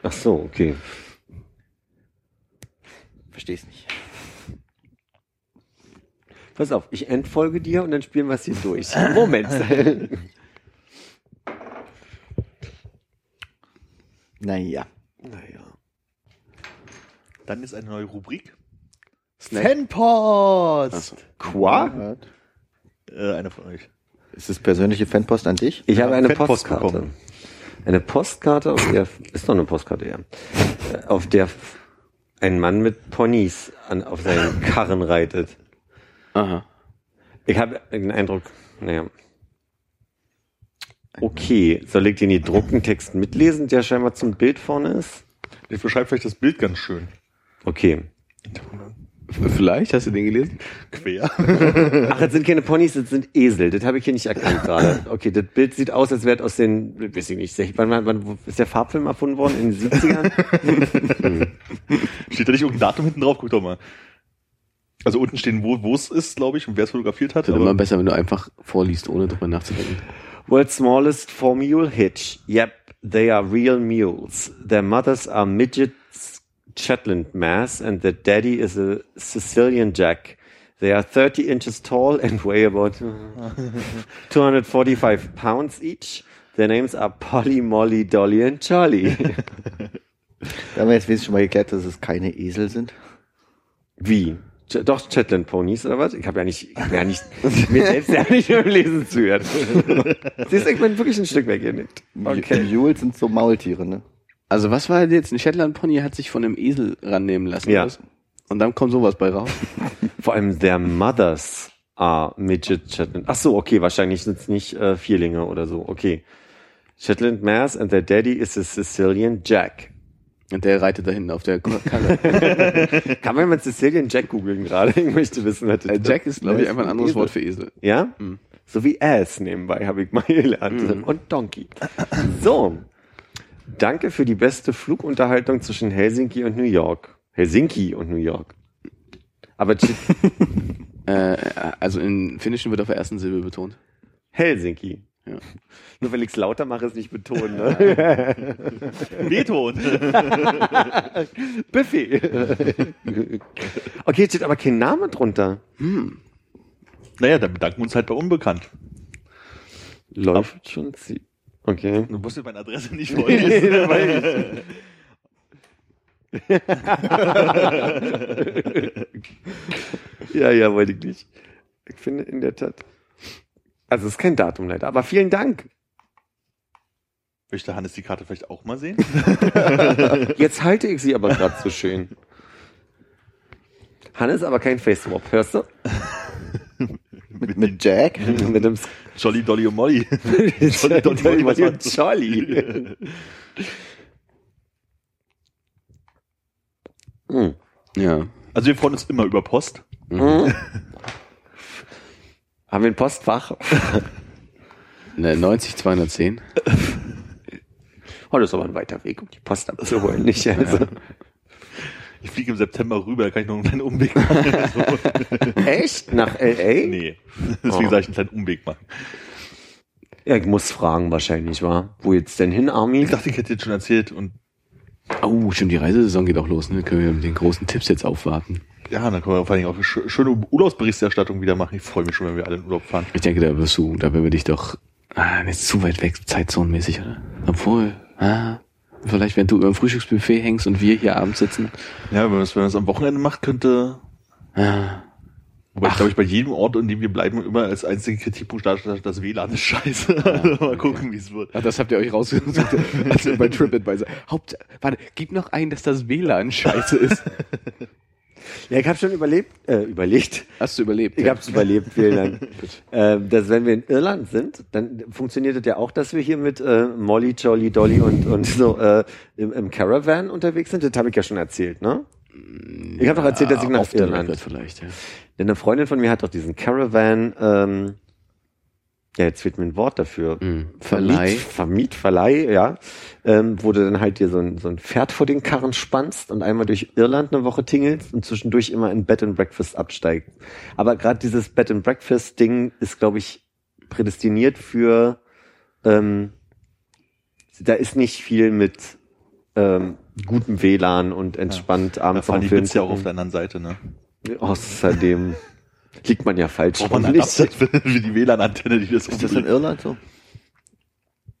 Ach so, okay. Versteh's nicht. Pass auf, ich entfolge dir und dann spielen wir es hier durch. Moment. Naja. naja. Dann ist eine neue Rubrik. Fanpost! Qua? Äh, einer von euch. Ist das persönliche Fanpost an dich? Ich habe eine Fanpost Postkarte. bekommen. Eine Postkarte, auf der, ist doch eine Postkarte, ja. Äh, Auf der ein Mann mit Ponys an, auf seinen Karren reitet. Aha. Ich habe den Eindruck, naja. Okay, soll ich den gedruckten Text mitlesen, der scheinbar zum Bild vorne ist? Ich beschreibe vielleicht das Bild ganz schön. Okay. Vielleicht, hast du den gelesen? Quer. Ach, das sind keine Ponys, das sind Esel. Das habe ich hier nicht erkannt gerade. Okay, das Bild sieht aus, als wäre es aus den, weiß ich nicht, wann, wann, wann ist der Farbfilm erfunden worden? In den 70ern? Steht da nicht irgendein Datum hinten drauf? Guck doch mal. Also unten stehen, wo wo es ist, glaube ich, und wer es fotografiert hat. Wird immer Aber besser, wenn du einfach vorliest, ohne drüber nachzudenken. World's smallest four mule hitch. Yep, they are real mules. Their mothers are midgets Shetland mass and their daddy is a Sicilian jack. They are 30 inches tall and weigh about 245 pounds each. Their names are Polly, Molly, Dolly and Charlie. Da haben wir jetzt wenigstens schon mal geklärt, dass es keine Esel sind. Wie? Ch- Doch, Shetland Ponys oder was? Ich habe ja nicht, ich hab ja nicht, mir selbst ja nicht beim Lesen zugehört. Siehst du, ich bin wirklich ein Stück weggenickt. Okay. Mules sind so Maultiere, ne? Also was war jetzt? Ein Shetland Pony hat sich von einem Esel rannehmen lassen. Ja. was? Und dann kommt sowas bei raus. Vor allem their mothers are midget Shetland. Ach so, okay, wahrscheinlich sind es nicht äh, Vierlinge oder so. Okay. Shetland Mares and their daddy is a Sicilian Jack. Und der reitet da hinten auf der Karre. Kann man mal Sicilian Jack googeln gerade? Ich möchte wissen, was Äh, Jack ist, glaube ich, einfach ein anderes Esel. Wort für Esel. Ja? Hm. So wie Ass nebenbei, habe ich mal gelernt. Und Donkey. So. Danke für die beste Flugunterhaltung zwischen Helsinki und New York. Helsinki und New York. Aber Äh, also in Finnischen wird auf der ersten Silbe betont. Helsinki. Ja. Nur weil ich es lauter mache, ist nicht betonen. Ne? Beton. Buffy. okay, jetzt steht aber kein Name drunter. naja, dann bedanken wir uns halt bei Unbekannt. Läuft schon sie. Okay. Du musst dir meine Adresse nicht vorlesen. Ja, ja, wollte ich nicht. Ich finde in der Tat. Also es ist kein Datum leider, aber vielen Dank. Möchte Hannes die Karte vielleicht auch mal sehen? Jetzt halte ich sie aber gerade so schön. Hannes aber kein Face-Swap, hörst du? Mit, mit Jack? Mit dem Jolly Dolly und Molly. Jolly, Dolly, Molly, was war- Charlie. Hm. Ja. Also wir freuen uns immer über Post. Hm. Haben wir ein Postfach? Ne, 90 210. Oh, das ist aber ein weiter Weg, um die Post abzuholen, nicht? Also. Ich fliege im September rüber, da kann ich noch einen kleinen Umweg machen. Also, Echt? Nach L.A.? nee, deswegen Oh. sage ich einen kleinen Umweg machen. Ja, ich muss fragen wahrscheinlich, war. Wo jetzt denn hin, Armin? Ich dachte, ich hätte jetzt schon erzählt und Oh, stimmt, die Reisesaison geht auch los. Ne? Können wir mit den großen Tipps jetzt aufwarten. ja, dann können wir vor allem auch eine schö- schöne Urlaubsberichterstattung wieder machen. Ich freue mich schon, wenn wir alle in Urlaub fahren. Ich denke, da wirst du, da werden wir dich doch, ah, nicht zu weit weg, zeitzonenmäßig, oder? Obwohl, ah, vielleicht, wenn du über dem Frühstücksbuffet hängst und wir hier abends sitzen, Ja, wenn man es wenn man es am Wochenende macht, könnte ah, Wobei ich glaube ich bei jedem Ort, in dem wir bleiben, immer als einziger Kritikpunkt darstellt, das WLAN ist scheiße. Also mal gucken, wie es wird. Ach, das habt ihr euch rausgesucht. also bei TripAdvisor. Haupt, warte, gib noch ein, dass das WLAN scheiße ist. Ja, ich habe schon überlebt, äh, überlegt. Hast du überlebt? Ich ja? habe es überlebt, vielen Dank. ähm, dass wenn wir in Irland sind, dann funktioniert es ja auch, dass wir hier mit äh, Molly, Jolly, Dolly und, und so äh, im, im Caravan unterwegs sind. Das habe ich ja schon erzählt, ne? Ich habe doch erzählt, dass ich nach Irland. Vielleicht, ja. Denn eine Freundin von mir hat doch diesen Caravan, ähm, ja, jetzt fehlt mir ein Wort dafür. Mhm. Verleih. Vermiet, Vermietverleih, ja. Ähm, wo du dann halt dir so ein, so ein Pferd vor den Karren spannst und einmal durch Irland eine Woche tingelst und zwischendurch immer in Bed and Breakfast absteigst. Aber gerade dieses Bed and Breakfast Ding ist, glaube ich, prädestiniert für, ähm, da ist nicht viel mit ähm, gutem WLAN und entspannt Da abends fahren am die Film ja auch auf der anderen Seite, ne? Außerdem liegt man ja falsch. Braucht man Licht. Update für, für die WLAN-Antenne, die das Ist das in. Irland so?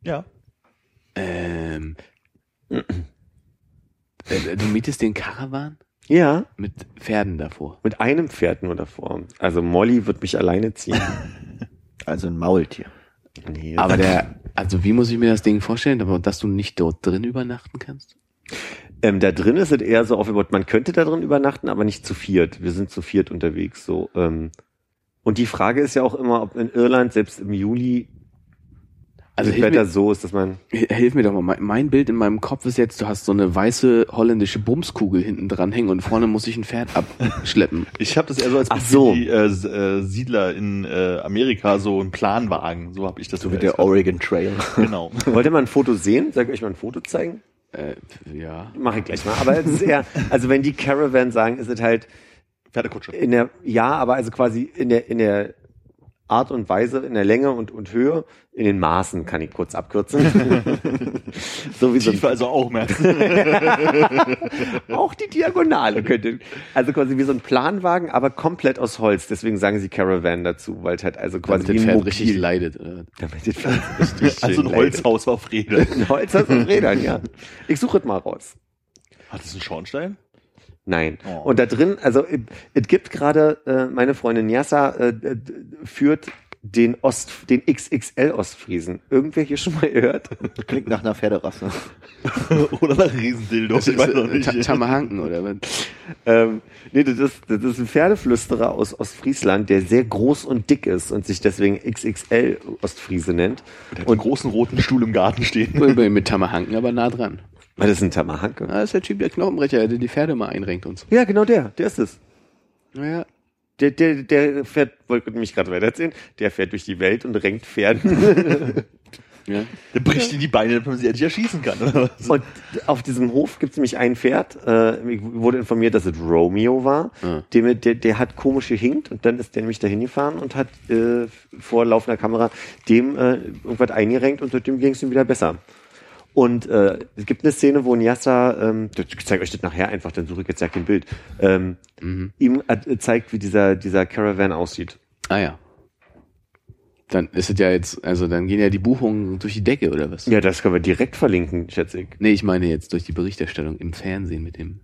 Ja. Ähm, äh, du mietest den Caravan Ja, mit Pferden davor. mit einem Pferd nur davor. Also Molly wird mich alleine ziehen. Also ein Maultier. Nee, Aber der, also wie muss ich mir das Ding vorstellen, aber dass du nicht dort drin übernachten kannst? Ähm, da drin ist es eher so aufgebaut, man könnte da drin übernachten, aber nicht zu viert. Wir sind zu viert unterwegs. So. Ähm. Und die Frage ist ja auch immer, ob in Irland selbst im Juli Also das hilf Wetter mir, so ist, dass man hilf mir doch mal. Mein, mein Bild in meinem Kopf ist jetzt, du hast so eine weiße holländische Bumskugel hinten dran hängen und vorne muss ich ein Pferd abschleppen. Ich habe das eher so als Ach so. die äh, äh, Siedler in äh, Amerika, so ein Planwagen. So habe ich das So wie der Oregon Trail. Genau. Wollt ihr mal ein Foto sehen? Soll ich euch mal ein Foto zeigen? Äh, ja. Mache ich gleich mal. Aber es ist eher, also wenn die Caravan sagen, ist es halt Pferdekutsche. in der, ja, aber also quasi in der, in der Art und Weise, in der Länge und, und Höhe, in den Maßen kann ich kurz abkürzen. so wie so Tiefe also auch mehr. auch die Diagonale könnte, also quasi wie so ein Planwagen, aber komplett aus Holz. Deswegen sagen sie Caravan dazu, weil es halt also quasi Damit wie ein Mobil- richtig leidet. Oder? Damit das Pferd richtig Also ein leidet. Holzhaus auf Rädern. Ein Holzhaus auf Rädern, ja. Ich suche es mal raus. Hat das einen Schornstein? Nein. Oh. Und da drin, also es- gibt gerade, äh, meine Freundin Nyassa äh, führt den Ost, den XXL Ostfriesen. Irgendwer hier schon mal gehört? Klingt nach einer Pferderasse. Oder nach Riesendildos, ich weiß noch Ta- nicht. Tamahanken oder was? ähm, nee, das ist, das ist ein Pferdeflüsterer aus Ostfriesland, der sehr groß und dick ist und sich deswegen XXL Ostfriese nennt. Der hat einen großen roten Stuhl im Garten stehen. Mit Tamahanken aber nah dran. Weil das ist ein Tamahanke. Ah, das ist der Typ, der Knochenbrecher, der die Pferde mal einrenkt und so. Ja, genau der, der ist es. Naja, Der, der, der fährt, wollte mich gerade weitererzählen, der fährt durch die Welt und renkt Pferden. ja. Der bricht ihm die Beine, damit man sie endlich erschießen kann. Oder was? Und auf diesem Hof gibt es nämlich ein Pferd. Äh, ich wurde informiert, dass es Romeo war. Ah. Dem, der, der hat komisch gehinkt und dann ist der nämlich dahin gefahren und hat äh, vor laufender Kamera dem äh, irgendwas eingerenkt und seitdem ging es ihm wieder besser. Und äh, es gibt eine Szene, wo Nyassa, ähm, ich zeige euch das nachher einfach, dann suche ich jetzt ja kein Bild, ähm, Mhm. ihm äh, zeigt, wie dieser, dieser Caravan aussieht. Ah ja. Dann ist es ja jetzt, also dann gehen ja die Buchungen durch die Decke oder was? Ja, das können wir direkt verlinken, schätze ich. Nee, ich meine jetzt durch die Berichterstattung im Fernsehen mit dem.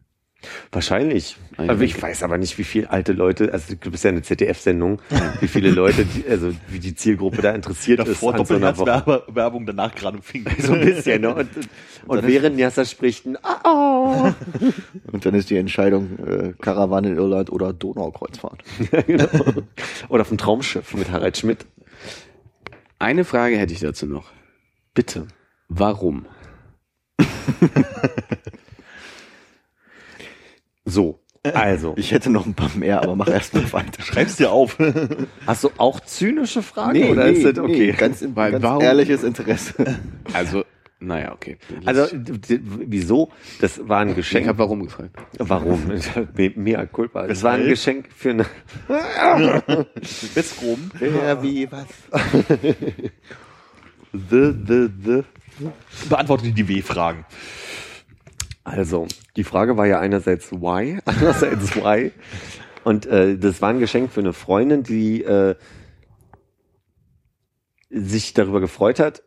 Wahrscheinlich. Ah, ja, aber ich weiß aber nicht, wie viele alte Leute, also du bist ja eine ZDF-Sendung, wie viele Leute, die, also wie die Zielgruppe da interessiert Davor ist an so. Doppelherzwerbung, danach gerade im Finger. So ein bisschen, ne? Und, und während Nyassa spricht ein ah, oh. Und dann ist die Entscheidung äh, Karawane in Irland oder Donaukreuzfahrt. genau. Oder vom Traumschiff mit Harald Schmidt. Eine Frage hätte ich dazu noch. Bitte. Warum? So, also, Ich hätte noch ein paar mehr, aber mach erst mal weiter. Schreib's dir auf. hast du auch zynische Fragen oder ist das okay? ganz, Weil ganz warum- ehrliches Interesse. Also, naja, okay. Also, wieso? Das war ein ich Geschenk. habe warum gefragt. Warum? Me- Mea culpa. Das war ein? Geschenk für eine, Westrom. Wer, wie, was? the, the, the. Beantworte die W-Fragen. Also, die Frage war ja einerseits why, andererseits why. Und äh, das war ein Geschenk für eine Freundin, die äh, sich darüber gefreut hat,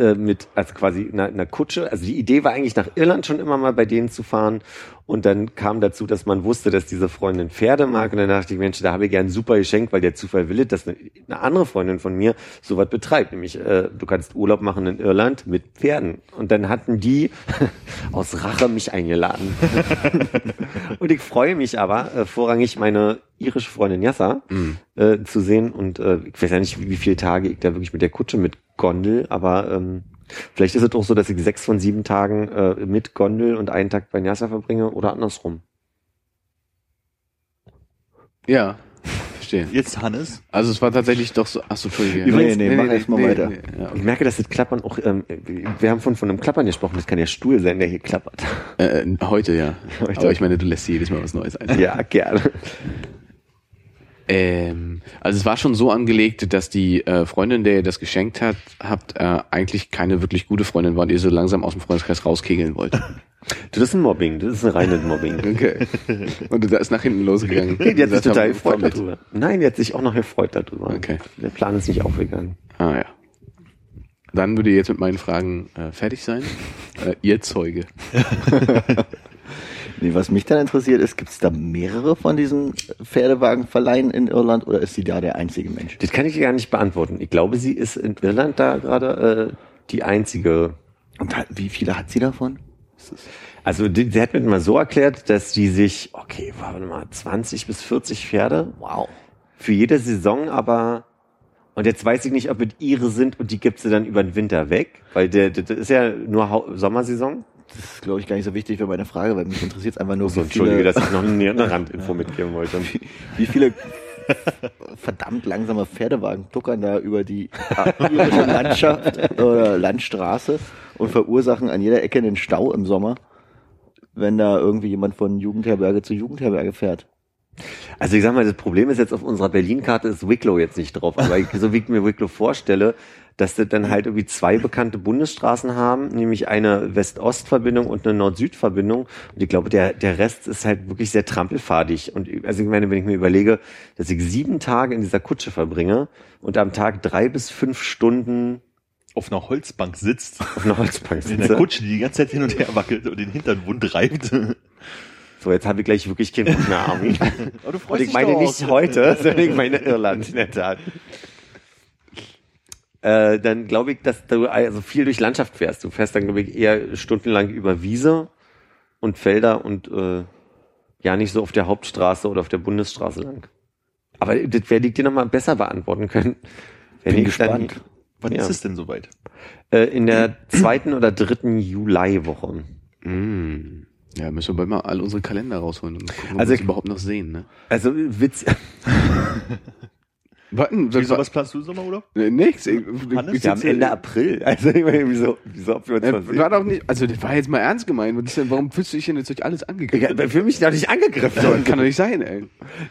äh, mit, also quasi einer, einer Kutsche. Also die Idee war eigentlich nach Irland schon immer mal bei denen zu fahren. Und dann kam dazu, dass man wusste, dass diese Freundin Pferde mag. Und dann dachte ich, Mensch, da habe ich gern ein super Geschenk, weil der Zufall will, dass eine, eine andere Freundin von mir sowas betreibt. Nämlich, äh, du kannst Urlaub machen in Irland mit Pferden. Und dann hatten die aus Rache mich eingeladen. und ich freue mich aber, äh, vorrangig meine irische Freundin Yassa äh, zu sehen. Und äh, ich weiß ja nicht, wie, wie viele Tage ich da wirklich mit der Kutsche mit Gondel, aber ähm, vielleicht ist es auch so, dass ich sechs von sieben Tagen äh, mit Gondel und einen Tag bei Nyassa verbringe oder andersrum. Ja, verstehe. Jetzt Hannes. Also es war tatsächlich doch so. Achso, Entschuldige. Nee, nee, mach erst mal weiter. ja, Ich okay. merke, dass das Klappern auch, ähm, wir haben von, von einem Klappern gesprochen, das kann ja Stuhl sein, der hier klappert. äh, heute ja. Heute. Aber ich meine, du lässt jedes Mal was Neues ein. Ja, gerne. Ähm, also es war schon so angelegt, dass die äh, Freundin, der ihr das geschenkt hat, habt äh, eigentlich keine wirklich gute Freundin war und ihr so langsam aus dem Freundeskreis rauskegeln wollt. Das ist ein Mobbing, das ist ein reines Mobbing. Okay. Und da ist nach hinten losgegangen. Nee, die hat sich total gefreut darüber. Nein, die hat sich auch noch gefreut darüber. Okay. Der Plan ist nicht aufgegangen. Ah ja. Dann würde ich jetzt mit meinen Fragen äh, fertig sein. Äh, ihr Zeuge. Nee, was mich dann interessiert ist, gibt es da mehrere von diesen Pferdewagenverleihen in Irland oder ist sie da der einzige Mensch? Das kann ich gar nicht beantworten. Ich glaube, sie ist in Irland da gerade äh, die einzige Und hat, wie viele hat sie davon? Also die, sie hat mir mal so erklärt, dass die sich, okay, warte mal, 20 bis 40 Pferde, wow, für jede Saison, aber und jetzt weiß ich nicht, ob es ihre sind und die gibt sie dann über den Winter weg, weil der, das ist ja nur Hau Sommersaison. Das ist, glaube ich, gar nicht so wichtig für meine Frage, weil mich interessiert es einfach nur, So, wie Entschuldige, viele, dass ich noch eine, Randinfo mitgeben wollte. wie viele verdammt langsame Pferdewagen tuckern da über die irische Landschaft oder Landstraße und verursachen an jeder Ecke einen Stau im Sommer, wenn da irgendwie jemand von Jugendherberge zu Jugendherberge fährt. Also ich sag mal, das Problem ist jetzt auf unserer Berlin-Karte ist Wicklow jetzt nicht drauf, aber ich, so wie ich mir Wicklow vorstelle, dass das dann halt irgendwie zwei bekannte Bundesstraßen haben, nämlich eine West-Ost-Verbindung und eine Nord-Süd-Verbindung. Und ich glaube, der, der Rest ist halt wirklich sehr trampelfadig. Und also ich meine, wenn ich mir überlege, dass ich sieben Tage in dieser Kutsche verbringe und am Tag drei bis fünf Stunden Auf einer Holzbank sitzt. auf einer Holzbank In der. Kutsche, die die ganze Zeit hin und her wackelt und den Hintern wund reibt. So, jetzt habe ich gleich wirklich keinen Bock mehr, Armin. Aber du Und ich meine nicht heute, sondern ich meine Irland, in der Tat. Äh, dann glaube ich, dass du also viel durch Landschaft fährst. Du fährst dann, glaube ich, eher stundenlang über Wiese und Felder und äh, ja nicht so auf der Hauptstraße oder auf der Bundesstraße lang. Aber das werde ich dir nochmal besser beantworten können. Bin ich dann- gespannt. Wann Ja. ist es denn soweit? Äh, in der zweiten oder dritten Juliwoche. Mm. Ja, müssen wir bald mal all unsere Kalender rausholen und gucken, ob Also wir ich- überhaupt noch sehen. Ne? Also Witz, Warten, Wieso, was planst du Sommerurlaub? Äh, Nix. Ich, Hannes? ich, wir haben Ende April. Also ich meine, wieso, wieso ob wir uns äh, war doch nicht, also das war jetzt mal ernst gemeint. Was ist denn, warum fühlst du dich denn jetzt durch alles angegriffen? Ja, für mich da nicht angegriffen. Das kann doch nicht sein, ey.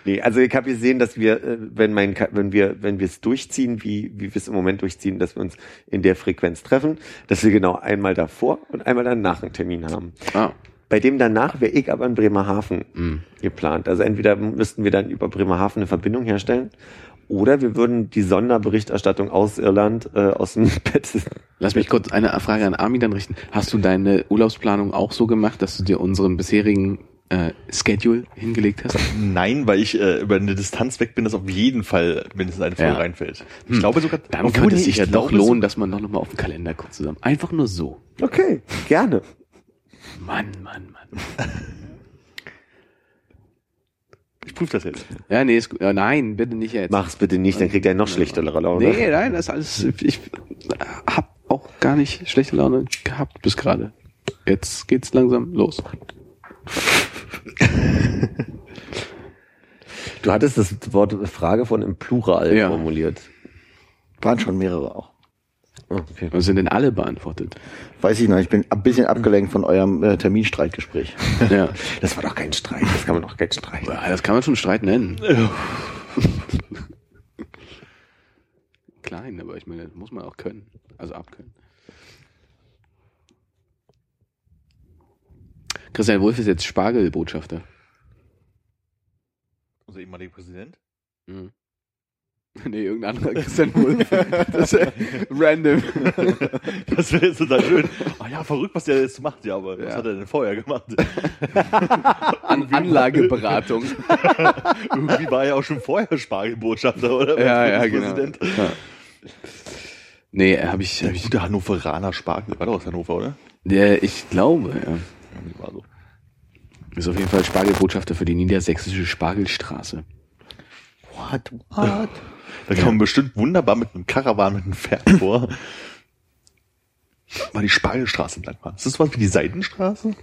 Nee, also ich habe gesehen, dass wir, äh, wenn mein, wenn wir, wenn wir es durchziehen, wie, wie wir es im Moment durchziehen, dass wir uns in der Frequenz treffen, dass wir genau einmal davor und einmal danach einen Termin haben. Ah. Bei dem danach wäre ich aber in Bremerhaven Mm. geplant. Also entweder müssten wir dann über Bremerhaven eine Verbindung herstellen oder wir würden die Sonderberichterstattung aus Irland äh, aus dem Bett. Lass mich kurz eine Frage an Armin dann richten. Hast du deine Urlaubsplanung auch so gemacht, dass du dir unseren bisherigen äh, Schedule hingelegt hast? Nein, weil ich äh, über eine Distanz weg bin, dass auf jeden Fall mindestens eine Folge Ja. reinfällt. Ich Hm. glaube sogar, Dann könnte es nee, sich ja doch lohnen, dass man doch nochmal auf den Kalender guckt zusammen. Einfach nur so. Okay, gerne. Mann, Mann, Mann. Prüfe das jetzt. Ja, nee, ist gut. Ja, nein, bitte nicht jetzt. Mach's bitte nicht, dann kriegt er noch schlechtere Laune. Nee, nein, das ist alles. Ich hab auch gar nicht schlechte Laune gehabt bis gerade. Jetzt geht's langsam los. Du hattest das Wort Frage von im Plural Ja. formuliert. Waren schon mehrere auch. Oh, okay. Was sind denn alle beantwortet? Weiß ich noch, ich bin ein bisschen abgelenkt von eurem äh, Terminstreitgespräch. Ja. Das war doch kein Streit, das kann man doch kein Streit. Ja, Das kann man schon Streit nennen. Klein, aber ich meine, das muss man auch können. Also abkönnen. Christian Wolf ist jetzt Spargelbotschafter. Unser ehemaliger Präsident. Mhm. Nee, irgendein anderer Christian Wulff. Das ist random. Das wäre jetzt total schön. Ah ja, verrückt, was der jetzt macht. Ja, aber was Ja. hat er denn vorher gemacht? An Anlageberatung. Irgendwie war er auch schon vorher Spargelbotschafter, oder? Ja, ja, genau. Ja. Nee, habe ich, Der hab ich, Hannoveraner Spargel. War doch aus Hannover, oder? der, ich glaube, ja. Ja, War so. Ist auf jeden Fall Spargelbotschafter für die niedersächsische Spargelstraße. What? What? Da kann man bestimmt wunderbar mit einem Karawan mit einem Pferd vor. Mal die Spargelstraße entlang fahren. Ist das was wie die Seidenstraße?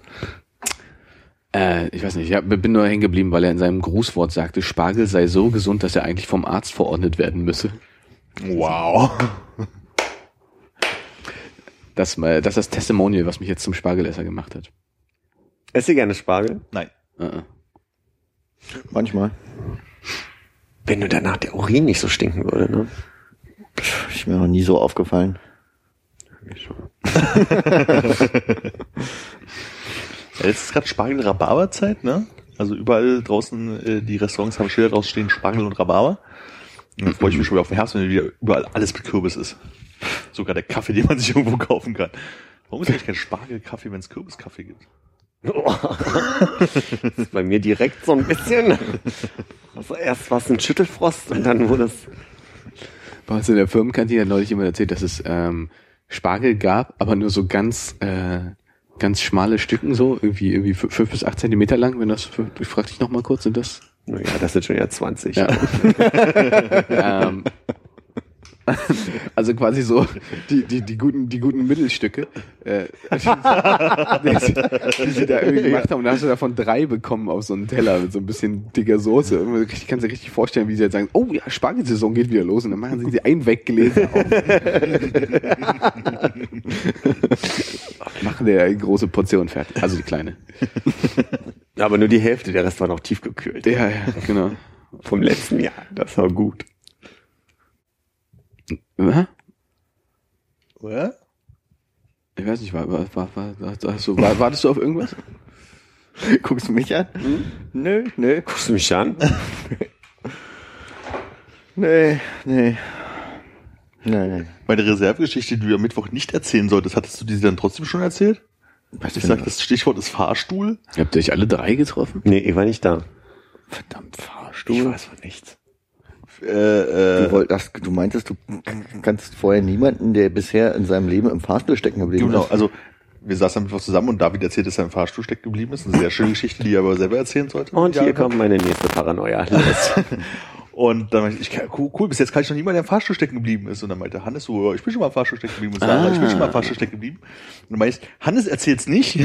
Äh, ich weiß nicht, ich hab, bin nur hängen geblieben, weil er in seinem Grußwort sagte, Spargel sei so gesund, dass er eigentlich vom Arzt verordnet werden müsse. Wow. Das, äh, das ist das Testimonial, was mich jetzt zum Spargelesser gemacht hat. Esst ihr gerne Spargel? Nein. Äh, äh. Manchmal. Wenn nur danach der Urin nicht so stinken würde, ne? Ist mir noch nie so aufgefallen. Ja, jetzt ist gerade Spargel-Rhabarber-Zeit, ne? Also überall draußen, äh, die Restaurants haben Schilder draußen stehen, Spargel und Rhabarber. Und dann freue ich mich schon wieder auf den Herbst, wenn wieder überall alles mit Kürbis ist. Sogar der Kaffee, den man sich irgendwo kaufen kann. Warum ist eigentlich kein Spargelkaffee, wenn es Kürbiskaffee gibt? Das ist bei mir direkt so ein bisschen. Also erst war es ein Schüttelfrost und dann wurde es. Bei uns in der Firmenkantine hat neulich jemand erzählt, dass es ähm, Spargel gab, aber nur so ganz, äh, ganz schmale Stücken so, irgendwie, irgendwie fü- fünf bis acht Zentimeter lang, wenn das, ich frag dich noch mal kurz, sind das? Naja, das sind schon ja 20. Ja. ähm, also quasi so die, die, die guten, die guten Mittelstücke, äh, die, sie- die sie da irgendwie gemacht haben. Und da hast du davon drei bekommen auf so einen Teller mit so ein bisschen dicker Soße. Und Ich kann dir richtig vorstellen, wie sie jetzt sagen, oh ja, Spargelsaison geht wieder los. Und dann machen sie sie einen weggelesen auf. machen der eine große Portion fertig. Also die kleine. Aber nur die Hälfte, der Rest war noch tiefgekühlt. Ja, ja, genau. Vom letzten Jahr. Das war gut. Hä? Oder? Ich weiß nicht, war, war, war, war, du, war, wartest du auf irgendwas? Guckst du mich an? Nö, nö, Guckst du mich an? nee, nee. Nein, nein. Meine Reservegeschichte, die du am Mittwoch nicht erzählen solltest, hattest du diese dann trotzdem schon erzählt? Was Ich sag, das Stichwort ist Fahrstuhl. Habt ihr euch alle drei getroffen? Nee, ich war nicht da. verdammt Ich Fahrstuhl. weiß von nichts. Äh, äh, Du, das, du meintest, du kannst vorher niemanden, der bisher in seinem Leben im Fahrstuhl stecken geblieben genau, ist. also wir saßen am Mittwoch zusammen und David erzählt, dass er im Fahrstuhl stecken geblieben ist. Eine sehr schöne Geschichte, die er aber selber erzählen sollte. Und hier kommt meine nächste Paranoia. Und dann meinte ich, ich, cool, cool, bis jetzt kann ich noch niemand, der im Fahrstuhl stecken geblieben ist. Und dann meinte Hannes so, ich bin schon mal im Fahrstuhl stecken geblieben. Und Sarah, ich bin schon mal im Fahrstuhl stecken geblieben. Und dann meinte ich, Hannes erzählt's nicht,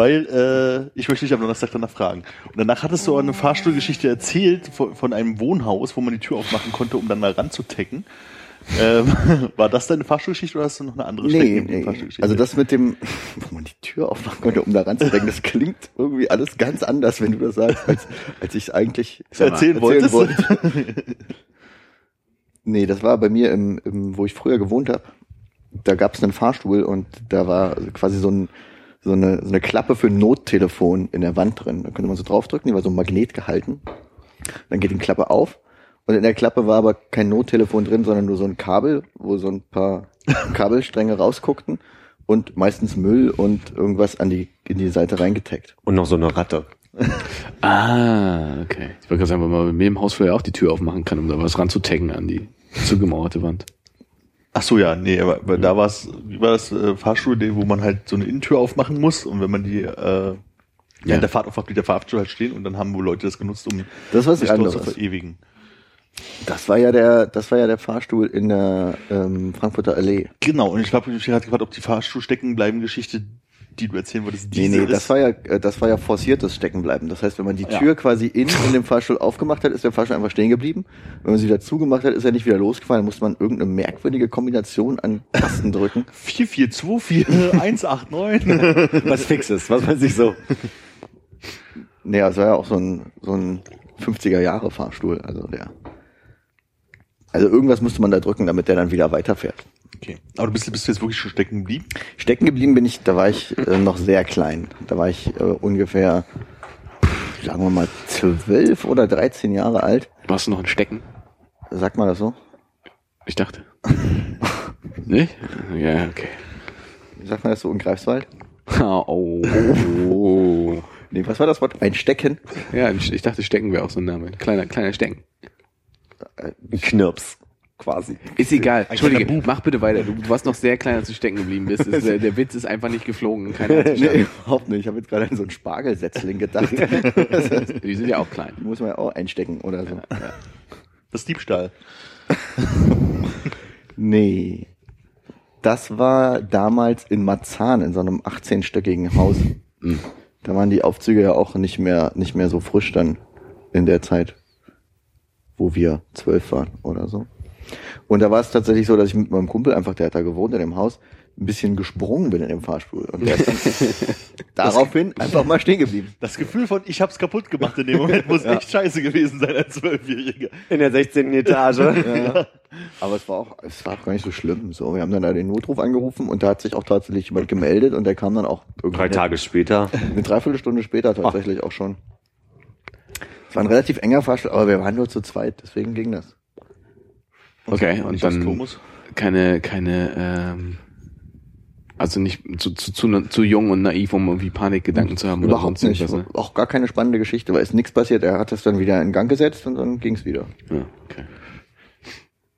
weil äh, ich möchte dich am Donnerstag danach fragen. Und danach hattest du eine Fahrstuhlgeschichte erzählt von, von einem Wohnhaus, wo man die Tür aufmachen konnte, um dann mal ranzutecken. Ähm, war das deine Fahrstuhlgeschichte oder hast du noch eine andere Nee, nee. Also das mit dem, wo man die Tür aufmachen konnte, um da ranzudenken, das klingt irgendwie alles ganz anders, wenn du das sagst, als, als ich es eigentlich erzählen, wolltest. Nee, das war bei mir im, im wo ich früher gewohnt habe. Da gab es einen Fahrstuhl und da war quasi so, ein, so, eine, so eine Klappe für ein Nottelefon in der Wand drin. Da konnte man so draufdrücken, die war so ein Magnet gehalten. Dann geht die Klappe auf und in der Klappe war aber kein Nottelefon drin, sondern nur so ein Kabel, wo so ein paar Kabelstränge rausguckten und meistens Müll und irgendwas an die, in die Seite reingetaggt. Und noch so eine Ratte. Ah, okay. Ich wollte gerade sagen, weil man bei mir im Haus vorher auch die Tür aufmachen kann, um da was ranzutaggen an die zugemauerte Wand. Ach so, ja, nee, aber, aber da war es, wie war das äh, Fahrstuhl, wo man halt so eine Innentür aufmachen muss und wenn man die äh, ja. der Fahrt aufmacht, blieb der Fahrstuhl halt stehen und dann haben wohl Leute das genutzt, um Das was sich dort zu verewigen. Das war ja der, das war ja der Fahrstuhl in der ähm, Frankfurter Allee. Genau, und ich habe mich gerade gefragt, ob die Fahrstuhl stecken bleiben Geschichte, die du erzählen wolltest, Nee, diese nee, das ist. war ja, äh, das war ja forciertes Steckenbleiben. Das heißt, wenn man die Ja. Tür quasi innen in dem Fahrstuhl aufgemacht hat, ist der Fahrstuhl einfach stehen geblieben. Wenn man sie wieder zugemacht hat, ist er nicht wieder losgefallen. Da musste man irgendeine merkwürdige Kombination an Tasten drücken. 4424189. Was fixes, was weiß ich so. Naja, es war ja auch so ein, so ein 50er Jahre Fahrstuhl. Also der. Also irgendwas musste man da drücken, damit der dann wieder weiterfährt. Okay. Aber du bist, bist du jetzt wirklich schon stecken geblieben? Stecken geblieben bin ich, da war ich äh, noch sehr klein. Da war ich äh, ungefähr, pff, sagen wir mal, zwölf oder 13 Jahre alt. Warst du noch ein Stecken? Sagt man das so? Ich dachte. Nicht? Ja, okay. Sagt man das so in Greifswald? Oh, oh. Nee, was war das Wort? Ein Stecken? Ja, ich dachte, Stecken wäre auch so ein Name. Kleiner, kleiner Stecken. Ein Knirps. Quasi. Ist egal. Entschuldige, mach bitte weiter. Du, du warst noch sehr klein, als du stecken geblieben bist. Es, der, der Witz ist einfach nicht geflogen. Keiner Nee, überhaupt nicht. Ich habe jetzt gerade an so einen Spargelsetzling gedacht. Die sind ja auch klein. Die muss man ja auch einstecken oder so. Das ist Diebstahl. Nee. Das war damals in Marzahn in so einem 18-stöckigen Haus. Da waren die Aufzüge ja auch nicht mehr, nicht mehr so frisch dann in der Zeit, wo wir zwölf waren oder so. Und da war es tatsächlich so, dass ich mit meinem Kumpel einfach, der hat da gewohnt in dem Haus, ein bisschen gesprungen bin in dem Fahrstuhl. Und der ist daraufhin einfach mal stehen geblieben. Das Gefühl von, ich hab's kaputt gemacht in dem Moment, muss echt scheiße gewesen sein als Zwölfjähriger. In der 16. Etage. Ja. Aber es war auch, es war auch gar nicht so schlimm. So, wir haben dann da den Notruf angerufen und da hat sich auch tatsächlich jemand gemeldet und der kam dann auch irgendwie Drei Tage später. eine Dreiviertelstunde später tatsächlich auch schon. Es war ein relativ enger Fahrstuhl, aber wir waren nur zu zweit, deswegen ging das. Okay, und dann keine, keine, ähm, also nicht zu, zu, zu, zu jung und naiv, um irgendwie Panikgedanken zu haben Überhaupt nicht. irgendwas. Ne? Auch gar keine spannende Geschichte, weil es nichts passiert. Er hat das dann wieder in Gang gesetzt und dann ging's wieder. Ja, okay.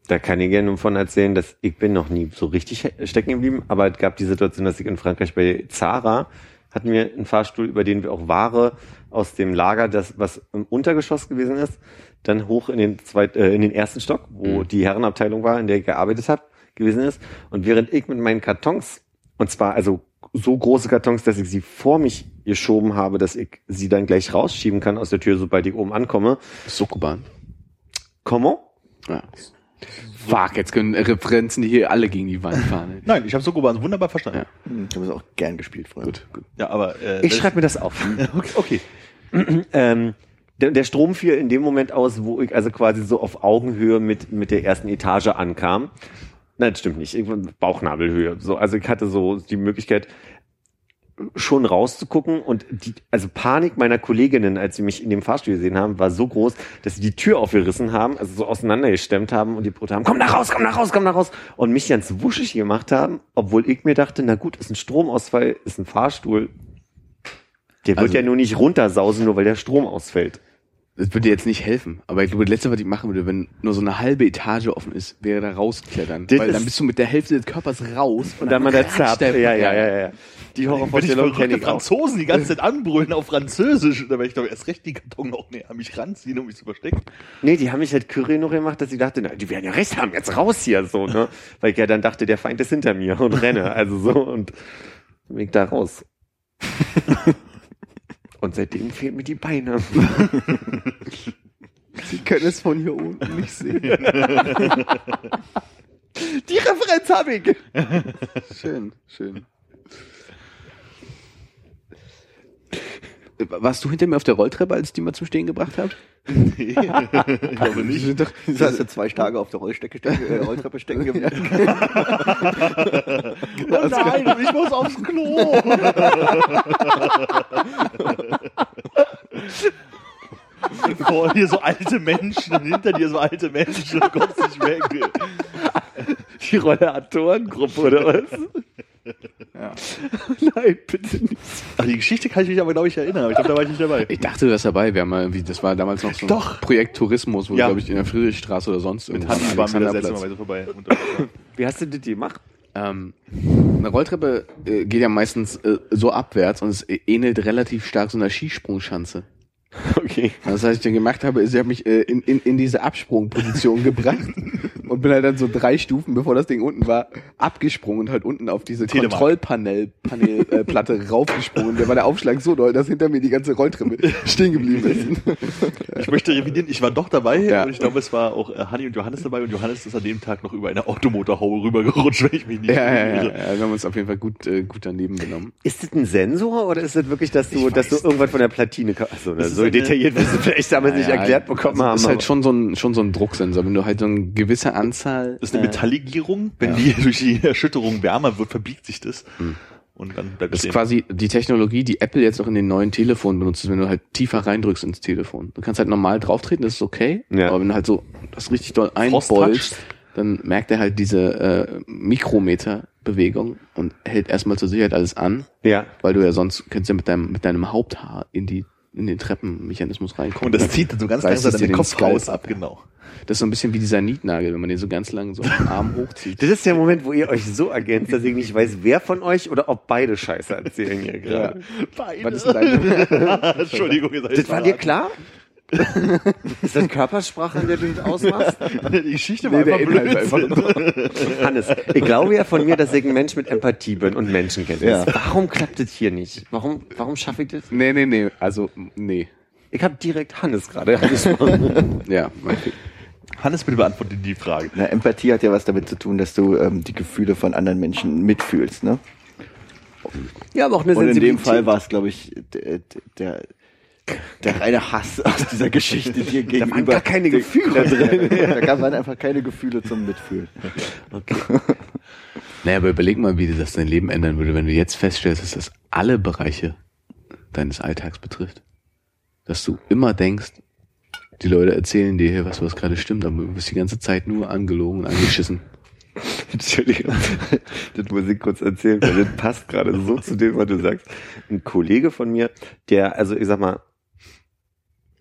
Da kann ich gerne davon erzählen, dass ich bin noch nie so richtig stecken geblieben, aber es gab die Situation, dass ich in Frankreich bei Zara hatten wir einen Fahrstuhl, über den wir auch Ware aus dem Lager, das was im Untergeschoss gewesen ist, dann hoch in den zweit, äh, in den ersten Stock, wo die Herrenabteilung war, in der ich gearbeitet habe, gewesen ist. Und während ich mit meinen Kartons, und zwar also so große Kartons, dass ich sie vor mich geschoben habe, dass ich sie dann gleich rausschieben kann aus der Tür, sobald ich oben ankomme. Sokoban. Comment? Ja. Fuck, jetzt können Referenzen hier alle gegen die Wand fahren. Nein, ich habe Sokoban wunderbar verstanden. Ja. Hm, Ich habe es auch gern gespielt früher. Gut, gut. Ja, aber äh, Ich schreibe mir das auf. okay, okay. ähm, der, der Strom fiel in dem Moment aus, wo ich also quasi so auf Augenhöhe mit, mit der ersten Etage ankam. Nein, das stimmt nicht. Bauchnabelhöhe. So, also ich hatte so die Möglichkeit, schon rauszugucken und die, also Panik meiner Kolleginnen, als sie mich in dem Fahrstuhl gesehen haben, war so groß, dass sie die Tür aufgerissen haben, also so auseinandergestemmt haben und die Brot haben, komm da raus, komm da raus, komm da raus und mich ganz wuschig gemacht haben, obwohl ich mir dachte, na gut, ist ein Stromausfall, ist ein Fahrstuhl. Der wird Also- ja nur nicht runtersausen, nur weil der Strom ausfällt. Das würde jetzt nicht helfen. Aber ich glaube, das letzte, was ich machen würde, wenn nur so eine halbe Etage offen ist, wäre da rausklettern. Das Weil dann ist- bist du mit der Hälfte des Körpers raus. Und dann mal der Zap. Ja, ja, ja, ja, ja. Die Horrorvorstellung kenne ich auch. Franzosen die ganze Zeit anbrüllen auf Französisch, da werde ich doch erst recht die Karton noch näher an mich ranziehen, um mich zu verstecken. Nee, die haben mich halt Curry noch gemacht, dass ich dachte, na, die werden ja recht haben, jetzt raus hier, so, ne? Weil ich ja dann dachte, der Feind ist hinter mir und renne, also so, und bin ich da raus. und seitdem fehlen mir die Beine. Sie können es von hier unten nicht sehen. Die Referenz habe ich! schön, schön. Warst du hinter mir auf der Rolltreppe, als ich die mal zum Stehen gebracht habe? ich glaube nicht. Du hast ja zwei Tage auf der Rollstrecke stecken, äh, Rolltreppe stecken geblieben. Oh nein, ich muss aufs Klo. Vor dir so alte Menschen, und hinter dir so alte Menschen, du kommst nicht weg. Die Rolleratoren-Gruppe oder was? Ja. Nein, bitte nicht. Ach, die Geschichte kann ich mich aber, glaube ich, erinnern, aber ich glaube, da war ich nicht dabei. Ich dachte, du warst dabei. Wir haben mal irgendwie, das war damals noch so ein Doch. Projekt Tourismus, wo Ja. glaube ich in der Friedrichstraße oder sonst Mit am waren wir das letzte Mal vorbei. Wie hast du das gemacht? Ähm, eine Rolltreppe äh, geht ja meistens äh, so abwärts und es äh, ähnelt relativ stark so einer Skisprungschanze. Okay. Was ich dann gemacht habe, ist, ich habe mich äh, in, in, in diese Absprungposition gebracht und bin halt dann so drei Stufen, bevor das Ding unten war, abgesprungen und halt unten auf diese Telemark. Kontrollpanel Panel, äh, Platte raufgesprungen. Da war der Aufschlag so doll, dass hinter mir die ganze Rolltreppe stehen geblieben ist. Ich möchte revidieren, ich war doch dabei Ja. und ich glaube, es war auch äh, Hanni und Johannes dabei und Johannes ist an dem Tag noch über eine Automotorhaube rübergerutscht, wenn ich mich nicht ja, ja, ja, ja, wir haben uns auf jeden Fall gut, äh, gut daneben genommen. Ist das ein Sensor oder ist das wirklich, dass du, dass du weiß irgendwas von der Platine, also, Das ist so detailliert wirst du vielleicht damals nicht Ja, erklärt bekommen also haben. ist halt schon so ein, schon so ein Drucksensor. Wenn du halt so eine gewisse Anzahl. Das ist eine äh, Metalllegierung. Wenn die durch die Erschütterung wärmer wird, verbiegt sich das. Hm. und dann bleibt Das ist stehen. quasi die Technologie, die Apple jetzt auch in den neuen Telefonen benutzt, wenn du halt tiefer reindrückst ins Telefon. Du kannst halt normal drauftreten, das ist okay, Ja. aber wenn du halt so das richtig doll einbeulst, dann merkt er halt diese äh, Mikrometer-Bewegung und hält erstmal zur Sicherheit alles an, Ja. weil du ja sonst könntest ja mit deinem, mit deinem Haupthaar in die in den Treppenmechanismus reinkommen. Und das zieht dann so ganz langsam den den Kopf raus ab. genau. Das ist so ein bisschen wie dieser Nietnagel, wenn man den so ganz lang so am Arm hochzieht. Das ist der Moment, wo ihr euch so ergänzt, dass ich nicht weiß, wer von euch oder ob beide Scheiße erzählen hier gerade. Denn deine, Entschuldigung, ihr seid Das war dir klar? Ist das Körpersprache, an der du das ausmachst? Die Geschichte war Nee, der einfach Inhalt Blödsinn. Hannes, ich glaube ja von mir, dass ich ein Mensch mit Empathie bin und Menschenkenntnis. Ja. Warum klappt das hier nicht? Warum, warum schaffe ich das? nee, nee, nee, also, nee. Ich habe direkt Hannes gerade angesprochen. Ja, Hannes, bitte beantworte die Frage. Na, Empathie hat ja was damit zu tun, dass du ähm, die Gefühle von anderen Menschen mitfühlst, ne? ja, aber auch eine Und in dem Sensibilität. Fall war es, glaube ich, der, der, der reine Hass aus dieser Geschichte dir gegenüber. waren gar keine Gefühle drin. da gab- waren einfach keine Gefühle zum Mitfühlen. Naja, aber überleg mal, wie das dein Leben ändern würde, wenn du jetzt feststellst, dass das alle Bereiche deines Alltags betrifft. Dass du immer denkst, die Leute erzählen dir hier was, was gerade stimmt, aber du bist die ganze Zeit nur angelogen und angeschissen. Entschuldigung, das muss ich kurz erzählen, weil das passt gerade so zu dem, was du sagst. Ein Kollege von mir, der, also ich sag mal,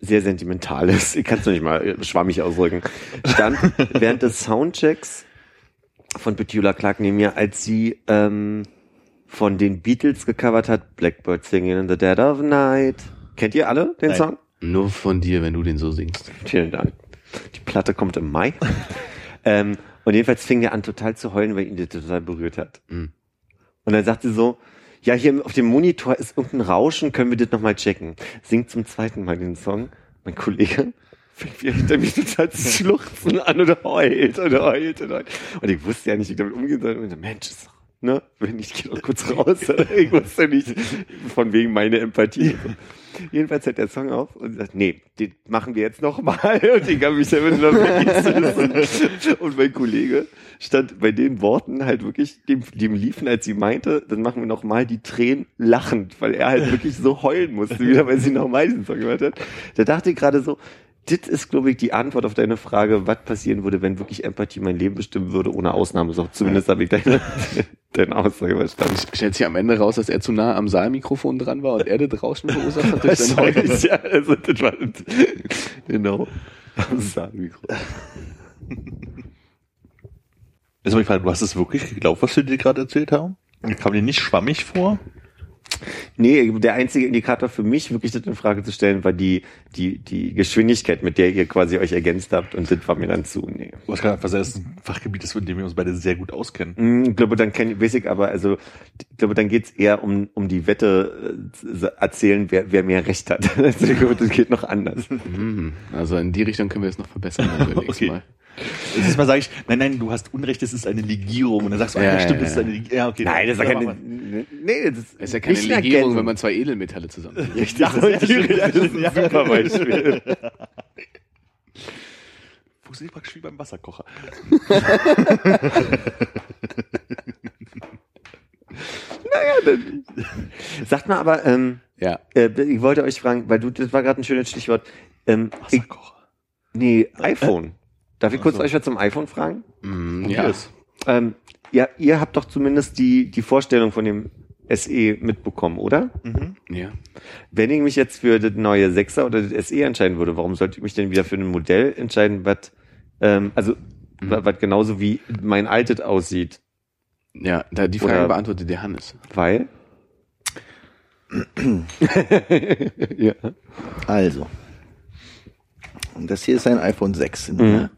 sehr sentimental ist, ich kann es noch nicht mal schwammig ausdrücken, stand während des Soundchecks von Petula Clark neben mir, als sie ähm, von den Beatles gecovert hat, Blackbird Singing in the Dead of Night. Kennt ihr alle den Nein. Song? Nur von dir, wenn du den so singst. Vielen Dank. Die Platte kommt im Mai. ähm, und jedenfalls fing er an total zu heulen, weil ihn das total berührt hat. Mhm. Und dann sagte sie so, ja, hier auf dem Monitor ist irgendein Rauschen, können wir das nochmal checken. Singt zum zweiten Mal den Song. Mein Kollege fängt wieder mir total zu schluchzen an und heult und heult und heult. Und ich wusste ja nicht, wie ich damit umgehen soll. Und ich dachte, Mensch, ist ne, wenn ich gehe doch kurz raus. ich wusste nicht, von wegen meine Empathie. Jedenfalls hört der Song auf und sagt, nee, den machen wir jetzt nochmal. Und ich habe mich damit noch vergessen. Und mein Kollege stand bei den Worten halt wirklich, dem, dem liefen, als sie meinte, dann machen wir nochmal die Tränen lachend, weil er halt wirklich so heulen musste, wieder, weil sie nochmal diesen Song gehört hat. Da dachte ich gerade so, das ist, glaube ich, die Antwort auf deine Frage, was passieren würde, wenn wirklich Empathie mein Leben bestimmen würde, ohne Ausnahme. So, zumindest habe ich deine, deine Aussage verstanden. Stellt sich am Ende raus, dass er zu nah am Saalmikrofon dran war und er das Rauschen verursacht hat durch sein Heulen. Wahrscheinlich, ja, also das war genau. Am Saalmikro. Jetzt habe ich gefragt, du hast es wirklich geglaubt, was wir dir gerade erzählt haben? Kam dir nicht schwammig vor? Nee, der einzige Indikator für mich, wirklich das in Frage zu stellen, war die, die, die Geschwindigkeit, mit der ihr quasi euch ergänzt habt und das war mir dann zu, nee. Hast gerade gesagt, das ist ein Fachgebiet, das in dem wir uns beide sehr gut auskennen. Hm, Ich glaube, dann kenn, weiß ich aber, also, ich glaube, dann geht's eher um, um die Wette äh, zu erzählen, wer, wer mehr Recht hat. Also, ich glaube, das geht noch anders. Mhm. Also in die Richtung können wir es noch verbessern beim nächsten Okay. Mal. Dieses Mal sage ich, nein, nein, du hast Unrecht, es ist eine Legierung. Und dann sagst du, ah, Ja, ja, stimmt, ja, es ist ja. eine Legierung. Ja, okay. Nein, das ist ja dann keine, nee, das Es ist ja keine Legierung, Ergänzung. wenn man zwei Edelmetalle zusammen. Richtig, das ist ein super Beispiel. Funktioniert praktisch wie beim Wasserkocher. Sagt mal aber, ähm, Ja. äh, ich wollte euch fragen, weil du, das war gerade ein schönes Stichwort. Ähm, ich, Wasserkocher. nee, iPhone. Darf ich kurz Ach so. euch was zum iPhone fragen? Mhm, Ja. ja. Ähm, ja, ihr habt doch zumindest die, die Vorstellung von dem SE mitbekommen, oder? Mhm. ja. Wenn ich mich jetzt für das neue 6er oder das SE entscheiden würde, warum sollte ich mich denn wieder für ein Modell entscheiden, was, ähm, also, wa- was genauso wie mein altes aussieht? Ja, da die Frage Oder- beantwortet der Hannes. Weil? ja. Also. Und das hier ist ein iPhone 6. Mhm.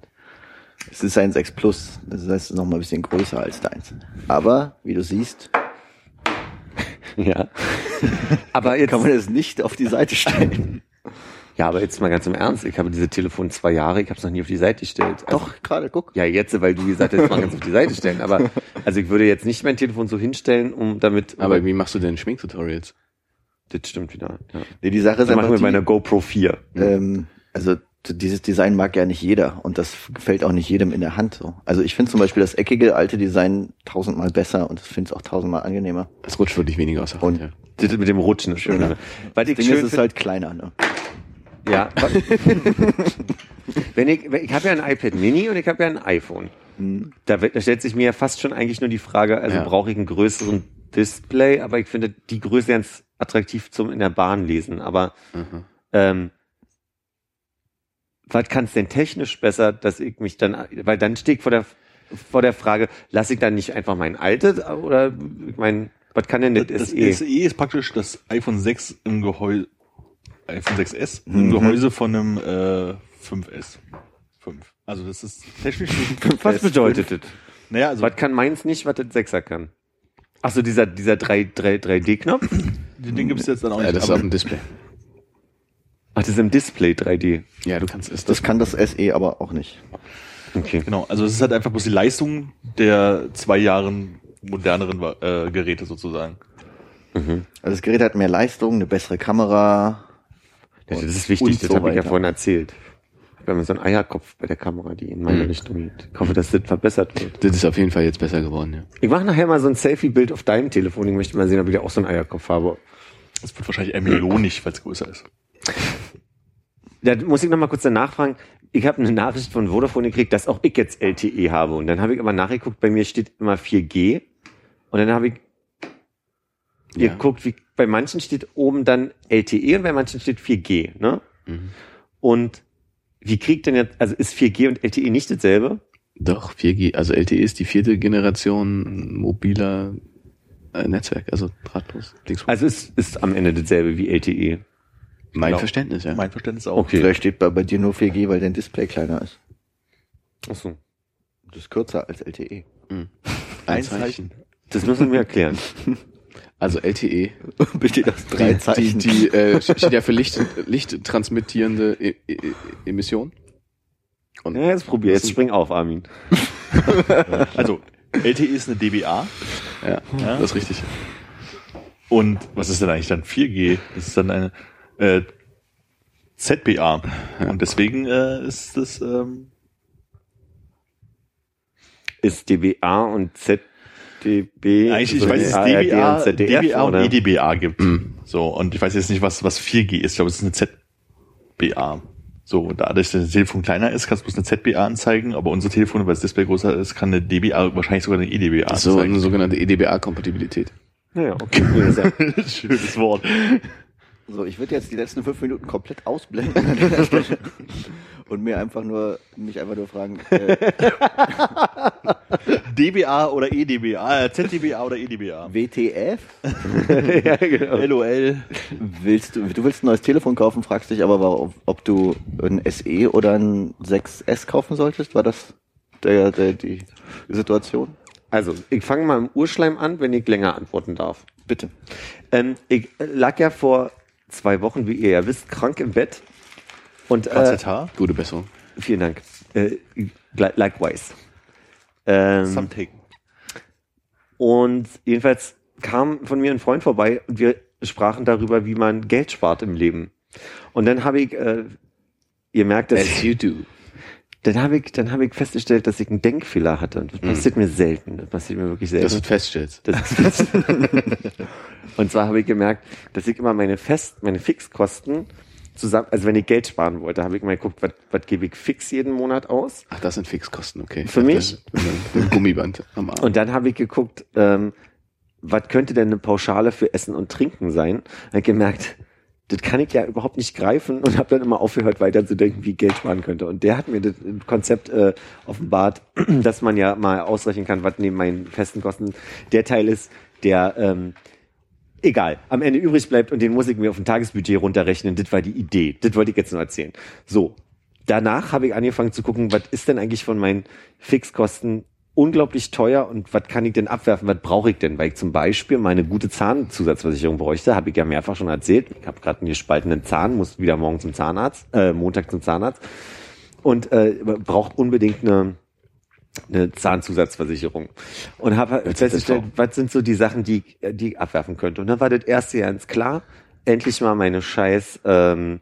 Es ist ein 6 Plus. Das heißt, es ist noch mal ein bisschen größer als deins. Aber, wie du siehst, Ja. aber jetzt, kann man es nicht auf die Seite stellen. ja, aber jetzt mal ganz im Ernst. Ich habe diese Telefon zwei Jahre, ich habe es noch nie auf die Seite gestellt. Also, Doch, gerade, guck. Ja, jetzt, weil du gesagt hast, mal ganz auf die Seite stellen. Aber, also ich würde jetzt nicht mein Telefon so hinstellen, um damit, Aber wie machst du denn Schminktutorials? das stimmt wieder. Ja. Nee, die Sache ist machen einfach wir bei die, einer GoPro 4. ähm, also dieses Design mag ja nicht jeder und das gefällt auch nicht jedem in der Hand. So. Also ich finde zum Beispiel das eckige alte Design tausendmal besser und ich finde es auch tausendmal angenehmer. Es rutscht wirklich weniger aus der Hand. Und ja. Das mit dem Rutschen ist schön. Ja. ne? Weil Das Ding ist, ist halt kleiner. Ne? Ja. wenn ich, ich habe ja ein iPad Mini und ich habe ja ein iPhone. Da, wird- da stellt sich mir ja fast schon eigentlich nur die Frage, also Ja. brauche ich einen größeren Display, aber ich finde die Größe ganz attraktiv zum in der Bahn lesen. Aber Mhm. ähm, was kann es denn technisch besser, dass ich mich dann, weil dann stehe ich vor der vor der Frage, lasse ich dann nicht einfach mein altes oder ich meine, was kann denn das, Das SE? SE ist praktisch das iPhone 6 im Gehäuse, iPhone 6S Mhm. im Gehäuse von einem äh, 5S. 5. Also das ist technisch Was bedeutet das? Naja, also Was kann meins nicht, was das Sechser kann? Ach so, dieser, dieser 3, 3, 3D-Knopf? den, den gibt es jetzt dann auch Ja, nicht. das ist auf dem Display. Ach, das ist im Display 3D. Ja, du kannst es. Das kann das SE aber auch nicht. Okay. genau, also es ist halt einfach bloß die Leistung der zwei Jahren moderneren äh, Geräte sozusagen. Also das Gerät hat mehr Leistung, eine bessere Kamera. Ja, das ist wichtig, das so habe ich ja vorhin erzählt. Wir haben so einen Eierkopf bei der Kamera, die in meine Mhm. Richtung geht. Ich hoffe, dass das verbessert wird. Das ist auf jeden Fall jetzt besser geworden, ja. Ich mache nachher mal so ein Selfie-Bild auf deinem Telefon. Ich möchte mal sehen, ob ich da auch so einen Eierkopf habe. Das wird wahrscheinlich embryonig, weil es größer ist. Da muss ich noch mal kurz danach fragen. Ich habe eine Nachricht von Vodafone gekriegt, dass auch ich jetzt LTE habe. Und dann habe ich aber nachgeguckt, bei mir steht immer 4G. Und dann habe ich Ja. geguckt, wie bei manchen steht oben dann LTE und bei manchen steht 4G. Ne? Mhm. Und wie kriegt denn jetzt, also ist 4G und LTE nicht dasselbe? Doch, 4G, also LTE ist die vierte Generation mobiler äh, Netzwerk, also drahtlos. Also es ist am Ende dasselbe wie LTE. Mein genau. Verständnis, ja. Mein Verständnis auch. Okay. Vielleicht steht bei, bei dir nur 4G, weil dein Display kleiner ist. Achso. Das ist kürzer als E. LTE. Mhm. Ein Ein Zeichen. Das müssen wir erklären. Also LTE. Besteht aus drei die, Zeichen. Die, die äh, steht ja für Licht, Licht transmittierende e e Emission. Und Ja, jetzt probier, jetzt spring auf, Armin. Also LTE ist eine DBA ja, Ja. das ist richtig. und was ist denn eigentlich dann 4G? Das ist dann eine äh, ZBA und deswegen äh, ist das ähm, Ist DBA und ZDB. eigentlich ich so weiß, dass es DBA, und ZDF, DBA und? EDBA gibt. Mhm. So und ich weiß jetzt nicht, was was 4G ist. Ich glaube, es ist eine ZBA. So, dadurch, dass das Telefon kleiner ist, kannst du bloß eine ZBA anzeigen, aber unser Telefon, weil das Display größer ist, kann eine DBA, wahrscheinlich sogar eine EDBA So eine anzeigen. sogenannte E EDBA-Kompatibilität. Naja, okay. Schönes Wort. So, ich würde jetzt die letzten fünf Minuten komplett ausblenden und mir einfach nur mich einfach nur fragen, äh, DBA oder EDBA, äh, ZDBA oder EDBA. WTF? ja, genau. LOL. Willst du, du willst ein neues Telefon kaufen, fragst dich aber, ob, ob du ein SE oder ein 6S kaufen solltest? War das der, der, die Situation? Also, ich fange mal im Urschleim an, wenn ich länger antworten darf. Bitte. Ähm, ich lag ja vor zwei Wochen, wie ihr ja wisst, krank im Bett. Und äh. Gute Besserung. vielen Dank. Äh, li- likewise. Ähm, Some taken. Und jedenfalls kam von mir ein Freund vorbei und wir sprachen darüber, wie man Geld spart im Leben. Und dann habe ich, äh, ihr merkt, dass As you do. Dann habe ich, dann habe ich festgestellt, dass ich einen Denkfehler hatte. Und das passiert mir selten. Das passiert mir wirklich selten. Dass du feststellst. Das ist und zwar habe ich gemerkt, dass ich immer meine Fest, meine Fixkosten zusammen, also wenn ich Geld sparen wollte, habe ich mal geguckt, was, was gebe ich fix jeden Monat aus. Ach, das sind Fixkosten, okay. Für mich? Ein Gummiband am Arm. Und dann habe ich geguckt, ähm, was könnte denn eine Pauschale für Essen und Trinken sein? Ich gemerkt, das kann ich ja überhaupt nicht greifen und habe dann immer aufgehört, weiter zu denken, wie Geld sparen könnte. Und der hat mir das Konzept äh, offenbart, dass man ja mal ausrechnen kann, was neben meinen festen Kosten der Teil ist, der ähm, egal, am Ende übrig bleibt und den muss ich mir auf ein Tagesbudget runterrechnen. Das war die Idee. Das wollte ich jetzt nur erzählen. So. Danach habe ich angefangen zu gucken, was ist denn eigentlich von meinen Fixkosten unglaublich teuer und was kann ich denn abwerfen, was brauche ich denn? Weil ich zum Beispiel meine gute Zahnzusatzversicherung bräuchte, habe ich ja mehrfach schon erzählt. Ich habe gerade einen gespaltenen Zahn, muss wieder morgen zum Zahnarzt, äh, Montag zum Zahnarzt und äh, braucht unbedingt eine eine Zahnzusatzversicherung und habe festgestellt, was sind so die Sachen, die, die ich abwerfen könnte. Und dann war das erste ganz klar, endlich mal meine scheiß ähm,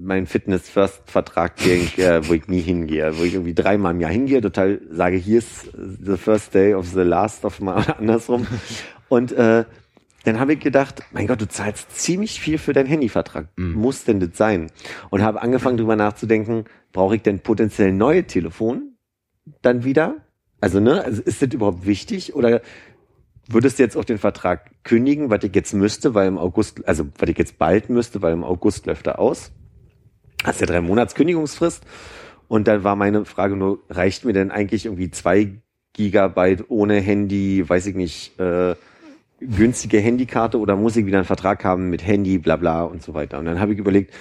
mein Fitness First Vertrag, den, äh, wo ich nie hingehe, wo ich irgendwie dreimal im Jahr hingehe, total sage, hier ist the first day of the last of my, oder andersrum. Und äh, dann habe ich gedacht, mein Gott, du zahlst ziemlich viel für deinen Handyvertrag. Muss denn das sein? Und habe angefangen drüber nachzudenken, brauche ich denn potenziell neue Telefon dann wieder? Also, ne, also ist das überhaupt wichtig? Oder würdest du jetzt auch den Vertrag kündigen, was ich jetzt müsste, weil im August, also was ich jetzt bald müsste, weil im August läuft er aus? Hast ja drei Monats Kündigungsfrist. Und dann war meine Frage nur, reicht mir denn eigentlich irgendwie zwei Gigabyte ohne Handy, weiß ich nicht, äh, günstige Handykarte oder muss ich wieder einen Vertrag haben mit Handy, bla bla und so weiter. Und dann habe ich überlegt,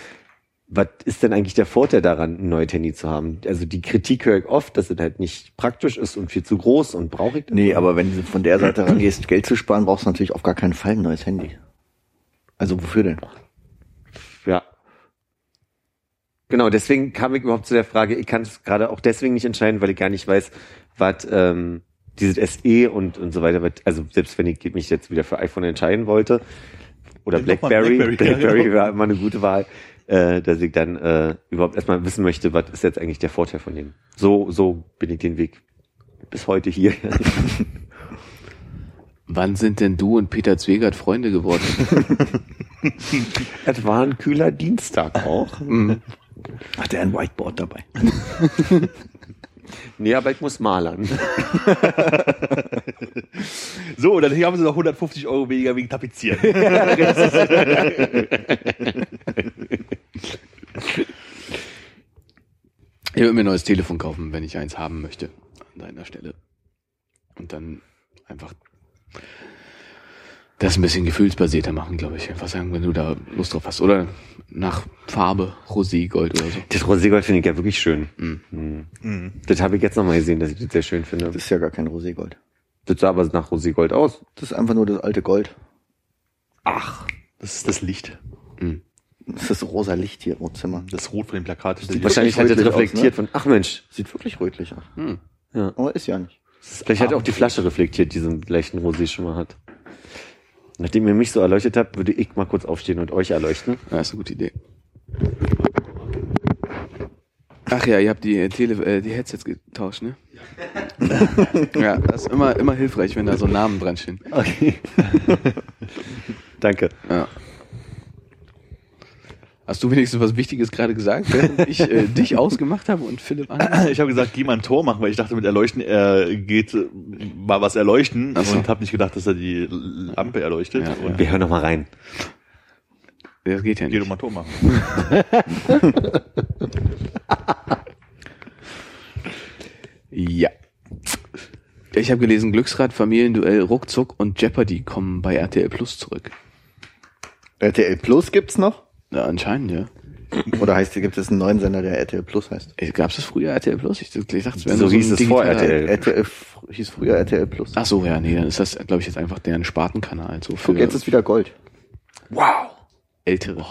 was ist denn eigentlich der Vorteil daran, ein neues Handy zu haben? Also die Kritik höre ich oft, dass es halt nicht praktisch ist und viel zu groß und brauche ich das? Nee, aber wenn du von der Seite rangehst, Geld zu sparen, brauchst du natürlich auf gar keinen Fall ein neues Handy. Also wofür denn? Ja. Genau, deswegen kam ich überhaupt zu der Frage, ich kann es gerade auch deswegen nicht entscheiden, weil ich gar nicht weiß, was ähm, dieses SE und, und so weiter, was- also selbst wenn ich mich jetzt wieder für iPhone entscheiden wollte, oder Blackberry, Blackberry, ja, Blackberry genau. war immer eine gute Wahl, äh, dass ich dann äh, überhaupt erstmal wissen möchte, was ist jetzt eigentlich der Vorteil von dem. So, so bin ich den Weg bis heute hier. Wann sind denn du und Peter Zwegert Freunde geworden? Es war ein kühler Dienstag auch. Hat er ein Whiteboard dabei? Nee, aber ich muss malern. So, dann haben sie noch 150 Euro weniger wegen Tapezieren. Ich würde mir ein neues Telefon kaufen, wenn ich eins haben möchte. An deiner Stelle. Und dann einfach das ein bisschen gefühlsbasierter machen, glaube ich. Einfach sagen, wenn du da Lust drauf hast. Oder nach Farbe, Rosé, Gold oder so. Das Roségold finde ich ja wirklich schön. Mhm. Das habe ich jetzt nochmal gesehen, dass ich das sehr schön finde. Das ist ja gar kein Roségold. Das sah aber nach Roségold aus. Das ist einfach nur das alte Gold. Ach, das ist das Licht. Das ist das rosa Licht hier im Wohnzimmer. Das Rot von dem Plakat. hinter dir. Wahrscheinlich hat das rötlich aus, reflektiert ne? von, ach Mensch, Sieht wirklich rötlich aus. Hm. Ja. Aber ist ja nicht. vielleicht hat auch die Flasche reflektiert, diesen leichten Rosé schon mal hat. Nachdem ihr mich so erleuchtet habt, würde ich mal kurz aufstehen und euch erleuchten. Ja, ist eine gute Idee. Ach ja, ihr habt die, äh, Tele äh, die Headsets getauscht, ne? ja, das ist immer, immer hilfreich, wenn da so Namen dran stehen. Okay. Danke. Ja. Hast du wenigstens was Wichtiges gerade gesagt, während ich äh, dich ausgemacht habe und Philipp an? Ich habe gesagt, geh mal ein Tor machen, weil ich dachte, mit Erleuchten er geht äh, mal was erleuchten so. und habe nicht gedacht, dass er die Lampe erleuchtet. Ja, und Wir hören noch mal rein. Das geht ja geh doch nicht. mal ein Tor machen. Ja. Ich habe gelesen, Glücksrad, Familienduell, Ruckzuck und Jeopardy kommen bei RTL Plus zurück. RTL Plus gibt's noch? Ja, anscheinend, ja. Oder heißt, gibt es einen neuen Sender, der RTL Plus heißt? Gab es das früher RTL Plus? Ich, ich dachte, es wäre So nur hieß es vor RTL. RTL hieß früher RTL Plus. Ach so, ja, nee, dann ist das, glaube ich, jetzt einfach deren Spartenkanal, so für Guck, jetzt ist wieder Gold. Wow. ältere.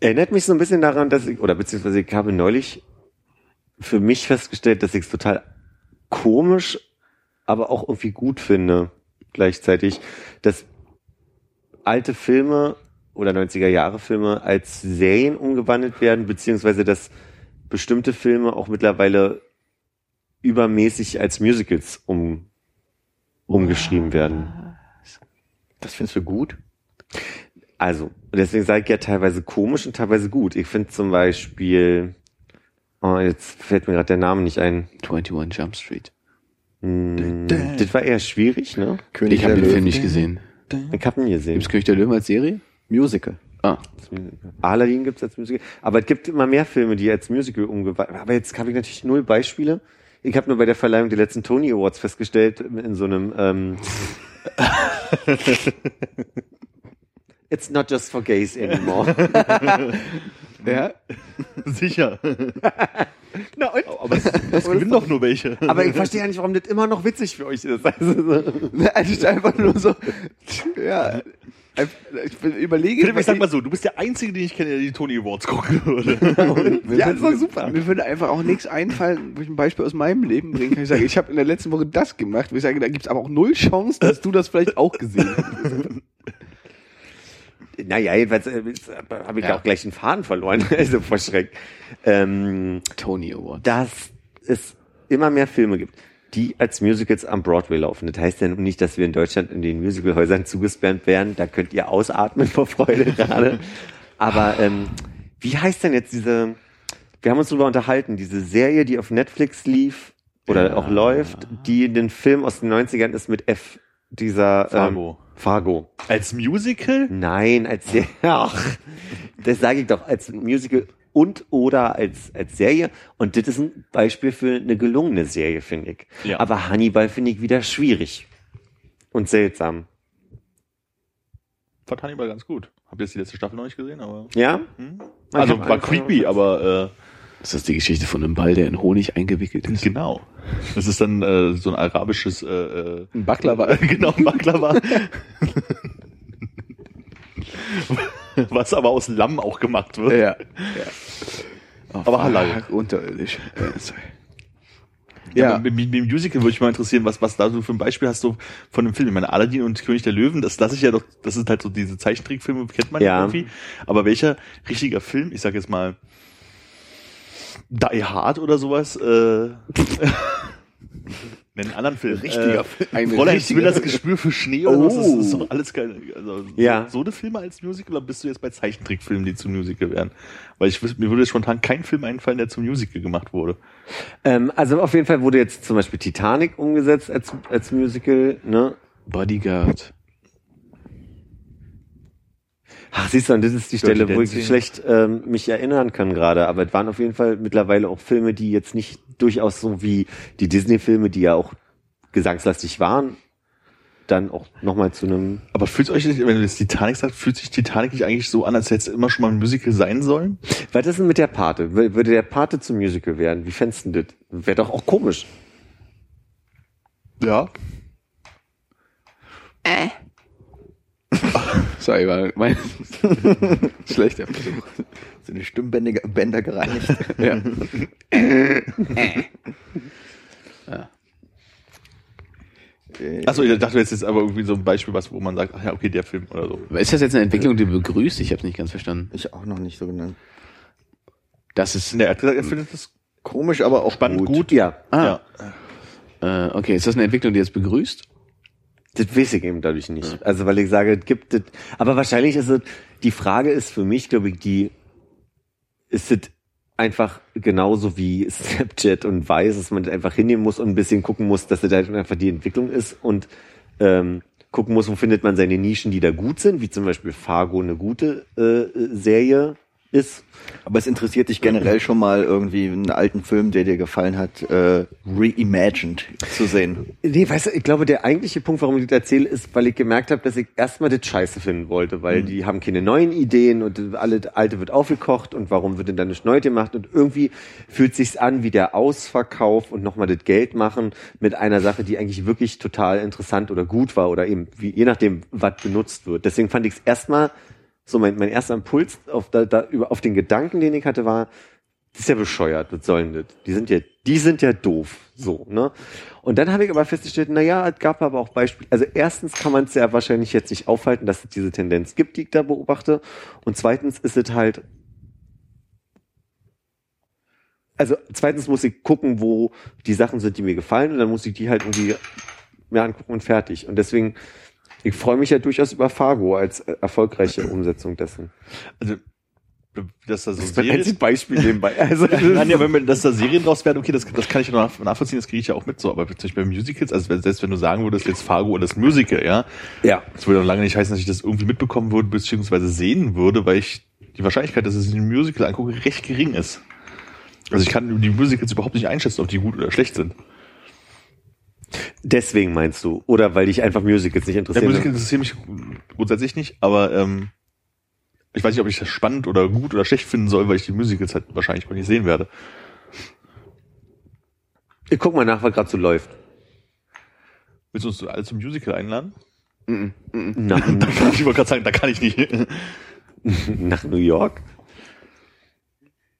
Erinnert mich so ein bisschen daran, dass ich, oder beziehungsweise ich habe neulich für mich festgestellt, dass ich es total komisch, aber auch irgendwie gut finde, gleichzeitig, dass alte Filme oder 90er Jahre Filme als Serien umgewandelt werden, beziehungsweise dass bestimmte Filme auch mittlerweile übermäßig als Musicals um, umgeschrieben werden. Das findest du gut? Also, deswegen sage ich ja teilweise komisch und teilweise gut. Ich finde zum Beispiel, oh, jetzt fällt mir gerade der Name nicht ein. 21 Jump Street. Hm, das war eher schwierig, ne? König Ich habe den Film nicht gesehen. Ich habe ihn gesehen. Gibt's König der Löwen als Serie? Musical. Ah, Aladdin gibt's als Musical. Aber es gibt immer mehr Filme, die als Musical umgewandelt Aber jetzt habe ich natürlich null Beispiele. Ich habe nur bei der Verleihung der letzten Tony Awards festgestellt, in so einem ähm, It's not just for gays anymore. ja. Sicher. Na, und? Aber es, es gewinnen doch nur welche. Aber ich verstehe ja nicht, warum das immer noch witzig für euch ist. Also, so. Es ist einfach nur so, ja, ich überlege. Philipp, ich sag mal so, du bist der Einzige, den ich kenne, der die Tony Awards gucken würde. Ja, das war super. Mir würde einfach auch nichts einfallen, wo ich ein Beispiel aus meinem Leben bringen kann. Ich sage, ich habe in der letzten Woche das gemacht, wo ich sage, da gibt's aber auch null Chance, dass du das vielleicht auch gesehen hast. Naja, jedenfalls äh, habe ich ja. Ja. auch gleich den Faden verloren, also vor Schreck. Ähm, Tony Award. dass es immer mehr Filme gibt, die als Musicals am Broadway laufen. Das heißt ja nun nicht, dass wir in Deutschland in den Musicalhäusern zugesperrt werden. Da könnt ihr ausatmen vor Freude gerade. Aber ähm, wie heißt denn jetzt diese, wir haben uns darüber unterhalten, diese Serie, die auf Netflix lief oder auch läuft, die den Film aus den 90ern ist mit F, dieser Fargo. Ähm, Fargo. Als Musical? Nein, als Serie. Ach, das sage ich doch, als Musical und oder als, als Serie. Und das ist ein Beispiel für eine gelungene Serie, finde ich. Ja. Aber Hannibal finde ich wieder schwierig. Und seltsam. Fand Hannibal ganz gut. Hab jetzt die letzte Staffel noch nicht gesehen, aber. Ja? Also hab war creepy, aber Ist das die Geschichte von einem Ball, der in Honig eingewickelt ist? genau. Das ist dann äh, so ein arabisches äh, äh, Ein Baklava. genau, ein Baklava. Was aber aus Lamm auch gemacht wird. ja. ja. Oh, Aber halal. Unterirdisch. Äh, sorry. Ja. Ja. Mit, mit, Musical würde ich mal interessieren, was, was da so für ein Beispiel hast du von einem Film. Ich meine, Aladdin und König der Löwen, das lasse ich ja doch, das sind halt so diese Zeichentrickfilme, kennt man Ja. irgendwie. Aber welcher richtiger Film, ich sag jetzt mal, Die Hard oder sowas, äh, einen anderen Film. Richtiger äh, Film. Fräulein richtiger will das Gespür für Schnee oder was, das Oh. ist doch alles geil. Also, Ja. so, eine Filme als Musical oder bist du jetzt bei Zeichentrickfilmen, die zum Musical wären? Weil ich mir würde jetzt spontan kein Film einfallen, der zum Musical gemacht wurde. Ähm, also auf jeden Fall wurde jetzt zum Beispiel Titanic umgesetzt als, als Musical, ne? Bodyguard. Ach, siehst du, und das ist die Dirty Stelle, wo ich Dancing. schlecht ähm, mich erinnern kann gerade. Aber es waren auf jeden Fall mittlerweile auch Filme, die jetzt nicht durchaus so wie die Disney-Filme, die ja auch gesangslastig waren, dann auch nochmal zu einem. Aber fühlt euch nicht, wenn du jetzt Titanic sagst, fühlt sich Titanic nicht eigentlich so an, als hätte es immer schon mal ein Musical sein sollen? Was ist denn mit der Pate? Würde der Pate zum Musical werden? Wie fändest du das? Wäre doch auch komisch. Ja. Sorry, war mein schlechter Versuch. So eine Stimmbänder Bänder gereinigt. Ja. Äh, Achso, ich dachte jetzt ist aber irgendwie so ein Beispiel, was, wo man sagt, ach ja, okay, der Film oder so. Ist das jetzt eine Entwicklung, die du begrüßt? Ich habe nicht ganz verstanden. Ich auch noch nicht so genannt. Das ist. Ne, er hat gesagt, er findet das Komisch, aber auch spannend gut. gut. Ja, Ah, Ja. äh, okay. Ist das eine Entwicklung, die jetzt begrüßt? Das weiß ich eben dadurch nicht. Also weil ich sage, es gibt es. Aber wahrscheinlich ist es, die Frage ist für mich, glaube ich, die, ist es einfach genauso wie Snapchat und Weiß, dass man das einfach hinnehmen muss und ein bisschen gucken muss, dass das halt einfach die Entwicklung ist und ähm, gucken muss, wo findet man seine Nischen, die da gut sind, wie zum Beispiel Fargo eine gute äh, Serie ist. Aber es interessiert dich generell schon mal irgendwie einen alten Film, der dir gefallen hat, äh, reimagined zu sehen. Nee, weißt du, ich glaube, der eigentliche Punkt, warum ich das erzähle, ist, weil ich gemerkt habe, dass ich erstmal das Scheiße finden wollte, weil die haben keine neuen Ideen und alles Alte wird aufgekocht und warum wird denn da nicht neu gemacht und irgendwie fühlt sich's an wie der Ausverkauf und nochmal das Geld machen mit einer Sache, die eigentlich wirklich total interessant oder gut war oder eben wie, je nachdem, was benutzt wird. Deswegen fand ich es erstmal so mein, mein erster Impuls auf, da, da, über, auf den Gedanken, den ich hatte, war, das ist ja bescheuert, was sollen das? Die sind ja, die sind ja doof, so, ne? Und dann habe ich aber festgestellt, na ja, es gab aber auch Beispiele. Also erstens kann man es ja wahrscheinlich jetzt nicht aufhalten, dass es diese Tendenz gibt, die ich da beobachte. Und zweitens ist es halt, also zweitens muss ich gucken, wo die Sachen sind, die mir gefallen, und dann muss ich die halt irgendwie mir angucken und fertig. Und deswegen, ich freue mich ja durchaus über Fargo als äh, erfolgreiche Umsetzung dessen. Also, dass da so Das Serien, einziges Beispiel nebenbei. Also, Nein, ja, wenn man, dass da Serien draus werden, okay, das, das kann ich ja noch nach- nachvollziehen, das kriege ich ja auch mit so, aber zum Beispiel bei Musicals, also selbst wenn du sagen würdest, jetzt Fargo oder das Musical, ja, ja. das würde noch lange nicht heißen, dass ich das irgendwie mitbekommen würde, beziehungsweise sehen würde, weil ich die Wahrscheinlichkeit, dass ich ein Musical angucke, recht gering ist. Also ich kann die Musicals überhaupt nicht einschätzen, ob die gut oder schlecht sind. Deswegen meinst du? Oder weil dich einfach Musicals nicht Der interessieren? Musical interessiert mich grundsätzlich nicht, aber ähm, ich weiß nicht, ob ich das spannend oder gut oder schlecht finden soll, weil ich die Musicals halt wahrscheinlich gar nicht sehen werde. ich guck mal nach, was gerade so läuft. Willst du uns alle zum Musical einladen? Mhm. Nach, Ich wollte gerade sagen, da kann ich nicht. nach New York?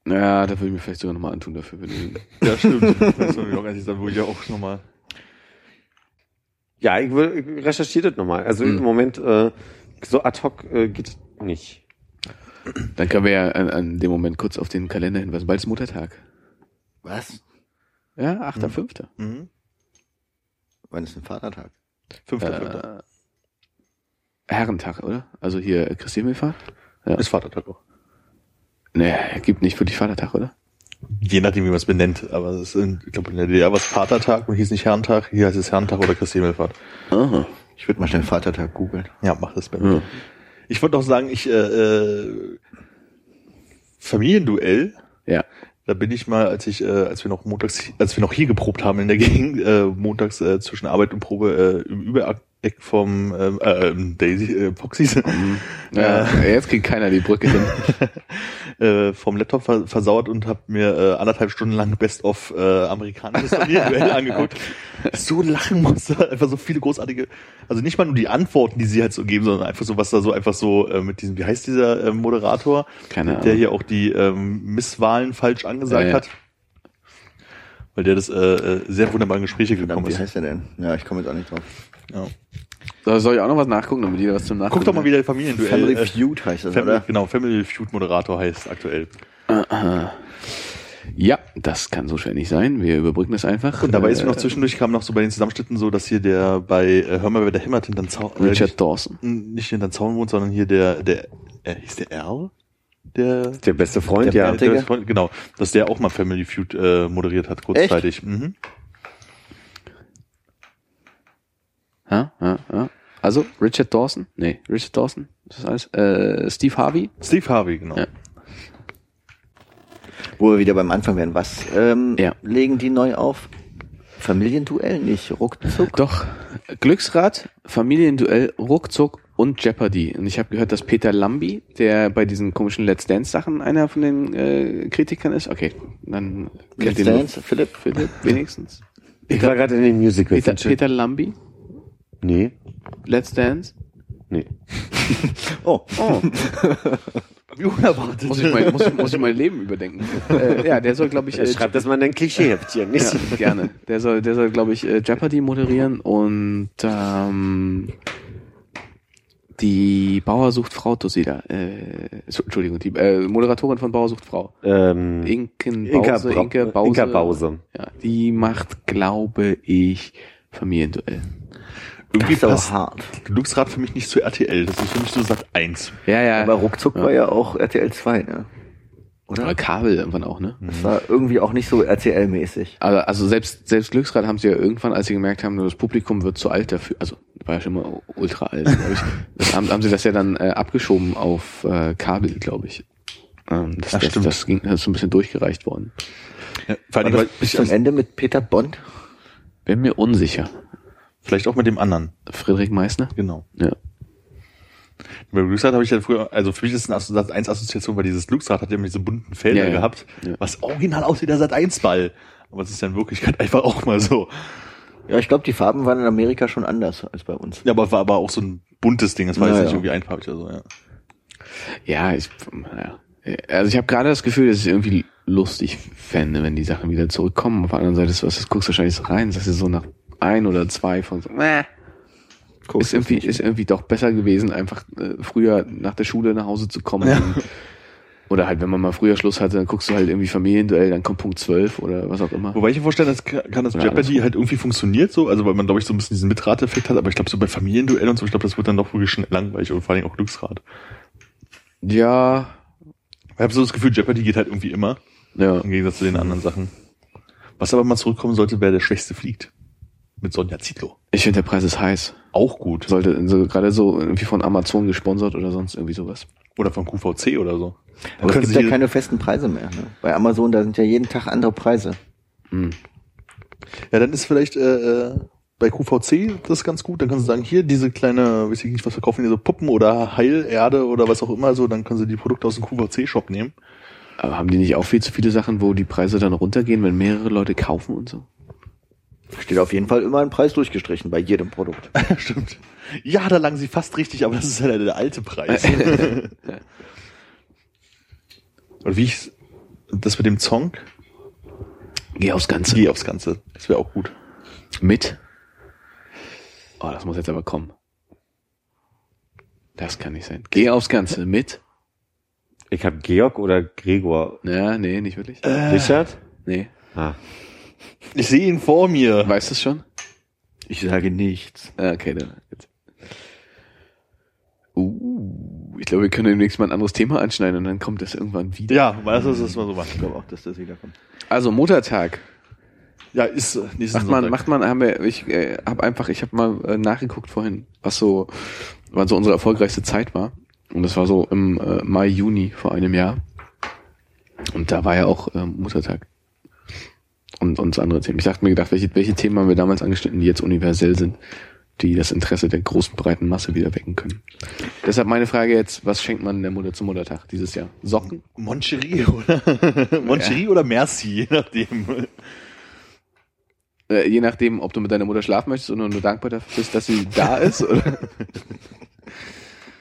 Ja, da würde ich mir vielleicht sogar nochmal antun dafür. Wenn Ja, stimmt. Das ist New York, als ich dann, wo ich ja auch nochmal. Ja, ich, will, ich recherchiere das nochmal. Also Mhm. im Moment äh, so ad hoc äh, geht nicht. Dann können wir ja an, an dem Moment kurz auf den Kalender hinweisen. Bald ist Muttertag. Was? Ja, 8.5. Mhm. Wann ist ein Vatertag? Fünfter, Fünfter. Äh, Herrentag, oder? Also hier Christi Himmelfahrt? Ja. Ist Vatertag auch. Nee, gibt nicht wirklich Vatertag, oder? Je nachdem, wie man es benennt. Aber es ist, in- ich glaube, in der DDR war es Vatertag und hieß nicht Herrentag. Hier heißt es Herrentag oder Christi Himmelfahrt. Aha. Ich würde mal schnell Vatertag googeln. Ja, mach das bei mir. Ja. Ich wollte auch sagen, ich, äh, äh, Familienduell, Ja. da bin ich mal, als ich, äh, als wir noch montags, als wir noch hier geprobt haben in der Gegend, äh, montags äh, zwischen Arbeit und Probe äh, im Übereck vom ähm, äh, ähm, Daisy äh, Foxys ja. Jetzt kriegt keiner die Brücke hin. äh, vom Laptop ver versauert und habe mir äh, anderthalb Stunden lang Best of äh, amerikanisches Familienduell angeguckt. So lachen musste, einfach so viele großartige, also nicht mal nur die Antworten, die sie halt so geben, sondern einfach so, was da so einfach so äh, mit diesem, wie heißt dieser äh, Moderator, Keine Ahnung. der hier auch die ähm, Misswahlen falsch angesagt Ja, ja. hat. Weil der das äh, äh, sehr wunderbar in Gespräche gekommen Wie ist. heißt der denn? Ja, ich komme jetzt auch nicht drauf. Ja. So, soll ich auch noch was nachgucken, damit jeder was zum Nachgucken Guck doch mal hat? wieder Familienduell. Family äh, Feud heißt das, Family, oder? genau, Family Feud Moderator heißt aktuell. Ja, das kann so schwer nicht sein. Wir überbrücken das einfach. Und dabei ist Äh, mir noch zwischendurch kam noch so bei den Zusammenschnitten so, dass hier der bei äh, Hör mal, wer der hämmert hinterm Zaun, äh, Richard nicht, Dawson. nicht hinterm Zaun wohnt, sondern hier der, der, äh, hieß der Erl? Der, Der beste Freund, der, ja. der, der Freund, genau, dass der auch mal Family Feud äh, moderiert hat, kurzzeitig. Mhm. Ja, ja, ja. Also, Richard Dawson? Nee, Richard Dawson? Ist das alles? Äh, Steve Harvey? Steve Harvey, genau. Ja. Wo wir wieder beim Anfang werden. Was ähm, Ja. legen die neu auf? Familienduell nicht, ruckzuck. Doch, Glücksrad, Familienduell, Ruckzuck und Jeopardy. Und ich habe gehört, dass Peter Lambi, der bei diesen komischen Let's Dance Sachen einer von den äh, Kritikern ist. Okay, dann kennt Let's Dance, Philipp. Philipp wenigstens. Ich war gerade in den Musicals. Peter, Peter Lambi, Nee, Let's Dance. nee. Oh, Oh, Wie unerwartet. muss ich mein, muss ich, muss ich mein Leben überdenken. äh, ja, der soll, glaube ich, äh, Schreib das mal in dein Klischeeheftchen, nicht? Ja, gerne. Der soll, der soll, glaube ich, äh, Jeopardy moderieren und ähm, die Bauer sucht Frau Tosida. Äh, Entschuldigung, die äh, Moderatorin von Bauer sucht Frau. Ähm, Inken Inka, Bause, Bra Inke Bause. Inka Bause. Ja, die macht, glaube ich, Familienduell. Irgendwie das ist aber passt hart. Glücksrad für mich nicht zu RTL. Das ist für mich so Sat 1. Ja, ja. Aber ruckzuck war ja auch RTL 2, ne? Oder Oder? Kabel irgendwann auch, ne? Das war irgendwie auch nicht so RTL-mäßig. Also, also selbst, selbst Glücksrad haben sie ja irgendwann, als sie gemerkt haben, das Publikum wird zu alt dafür, also war ja schon immer ultra alt, glaube ich, das haben, haben sie das ja dann äh, abgeschoben auf äh, Kabel, glaube ich. Ähm, das, das, stimmt. das, ging, das ist so ein bisschen durchgereicht worden. Ja, vor allem, das weil bis ich, zum Ende mit Peter Bond? Bin mir unsicher. Vielleicht auch mit dem anderen. Friedrich Meissner? Genau. Ja. Bei Glücksrad habe ich ja früher, also für mich ist es eine Sat 1 Assoziation, weil dieses Glücksrad hat ja immer diese bunten Felder Ja, ja. gehabt, Ja. was original aussieht wie der Sat 1 Ball. Aber es ist ja in Wirklichkeit einfach auch mal so. Ja, ich glaube, die Farben waren in Amerika schon anders als bei uns. Ja, aber war aber auch so ein buntes Ding, das war jetzt Ja, nicht ja. irgendwie einfarbig oder so, ja. Ja, ich, ja. Also ich habe gerade das Gefühl, dass ich es irgendwie lustig fände, wenn die Sachen wieder zurückkommen. Auf der anderen Seite ist was, das guckst du wahrscheinlich so rein, sagst du so nach ein oder zwei von so, äh, Guckst ist irgendwie, ist irgendwie doch besser gewesen, einfach äh, früher nach der Schule nach Hause zu kommen. Und, oder halt, wenn man mal früher Schluss hatte, dann guckst du halt irgendwie Familienduell, dann kommt Punkt 12 oder was auch immer. Wobei ich mir vorstellen, das kann, das Ja, Jeopardy alles halt irgendwie funktioniert so, also weil man glaube ich so ein bisschen diesen Mitrate-Effekt hat, aber ich glaube so bei Familienduell und so, ich glaube, das wird dann doch wirklich schnell langweilig und vor allem auch Glücksrad. Ja, Ich habe so das Gefühl, Jeopardy geht halt irgendwie immer, ja. im Gegensatz zu den anderen Sachen. Was aber mal zurückkommen sollte, wer der Schwächste fliegt. Mit Sonja Zietlow. Ich finde, der Preis ist heiß. Auch gut. Sollte so, gerade so irgendwie von Amazon gesponsert oder sonst irgendwie sowas. Oder von QVC oder so. Da Aber es gibt ja keine festen Preise mehr. Ne? Bei Amazon, da sind ja jeden Tag andere Preise. Hm. Ja, dann ist vielleicht äh, äh, bei QVC das ganz gut. Dann können Sie sagen, hier diese kleine, weiß ich nicht, was verkaufen die so Puppen oder Heilerde oder was auch immer so. Dann können Sie die Produkte aus dem QVC-Shop nehmen. Aber haben die nicht auch viel zu viele Sachen, wo die Preise dann runtergehen, wenn mehrere Leute kaufen und so? Steht auf jeden Fall immer ein Preis durchgestrichen bei jedem Produkt. Stimmt. Ja, da lagen Sie fast richtig, aber das ist ja der, alte Preis. Oder wie ich das mit dem Song, Geh aufs Ganze. geh aufs Ganze. Das wäre auch gut. Mit. Oh, das muss jetzt aber kommen. Das kann nicht sein. Geh aufs Ganze mit. Ich habe Georg oder Gregor. Ja, nee, nicht wirklich. Richard? Nee. Ah. Ich sehe ihn vor mir. Weißt du es schon? Ich sage nichts. Ah, Okay, dann. Jetzt. Uh, ich glaube, wir können demnächst mal ein anderes Thema anschneiden und dann kommt das irgendwann wieder. Ja, weißt du, das mal so machen. Ich glaube auch, dass das wiederkommt. Also Muttertag. Ja, ist äh, nächsten Macht man, Sonntag. macht man, haben wir, ich äh, habe einfach, ich habe mal äh, nachgeguckt vorhin, was so, was so unsere erfolgreichste Zeit war. Und das war so im äh, Mai, Juni vor einem Jahr. Und da war ja auch äh, Muttertag. Und, und andere Themen. Ich dachte mir gedacht, welche, welche Themen haben wir damals angeschnitten, die jetzt universell sind, die das Interesse der großen breiten Masse wieder wecken können. Deshalb meine Frage jetzt, was schenkt man der Mutter zum Muttertag dieses Jahr? Socken? Moncherie, oder? Moncherie oder Merci, je nachdem. Äh, je nachdem, ob du mit deiner Mutter schlafen möchtest oder nur dankbar dafür bist, dass sie da ist. Oder?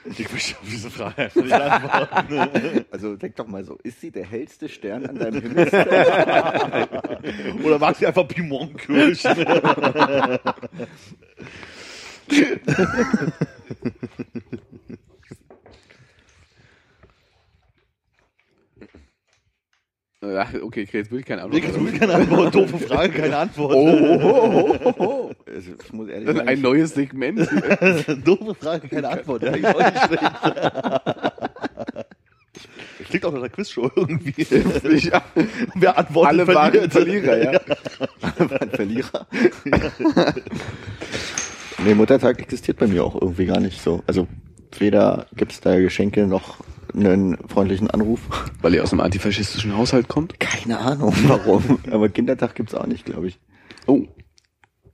Ich möchte auf diese Frage einfach nicht antworten. Also denk doch mal so, ist sie der hellste Stern an deinem Himmel? Oder mag sie einfach Okay, ich krieg jetzt wirklich keine Ahnung. Ich krieg keine Antwort. Doofe Frage, keine Antwort. Also, ich muss ehrlich sagen, Ein neues Segment. Doofe Frage, keine Antwort. Ja, ich schlecht. Klingt auch nach einer Quizshow irgendwie. ja. Wer antwortet, Alle waren. Verlierer, ja. war ein Verlierer. nee, Muttertag existiert bei mir auch irgendwie gar nicht so. Also weder gibt's da Geschenke noch einen freundlichen Anruf. Weil ihr aus einem antifaschistischen Haushalt kommt? Keine Ahnung warum. Aber Kindertag gibt's auch nicht, glaube ich. Oh.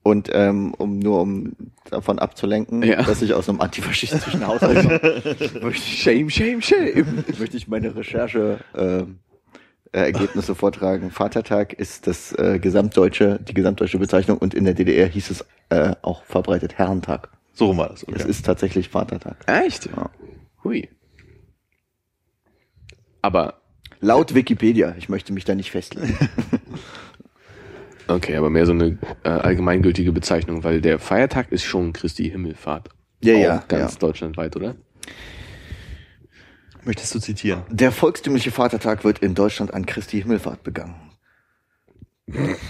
Und ähm, um nur um davon abzulenken, Ja. dass ich aus einem antifaschistischen Haushalt komme, Shame, shame, shame. möchte ich meine Recherche äh, Ergebnisse vortragen. Vatertag ist das äh, gesamtdeutsche, die gesamtdeutsche Bezeichnung und in der DDR hieß es äh, auch verbreitet Herrentag. So rum war das. Es Okay. ist tatsächlich Vatertag. Echt? Ja. Hui. Aber, Laut Wikipedia, ich möchte mich da nicht festlegen. okay, aber mehr so eine äh, allgemeingültige Bezeichnung, weil der Feiertag ist schon Christi Himmelfahrt. Ja, Auch ja, Ganz ja. deutschlandweit, oder? Möchtest du zitieren? Der volkstümliche Vatertag wird in Deutschland an Christi Himmelfahrt begangen.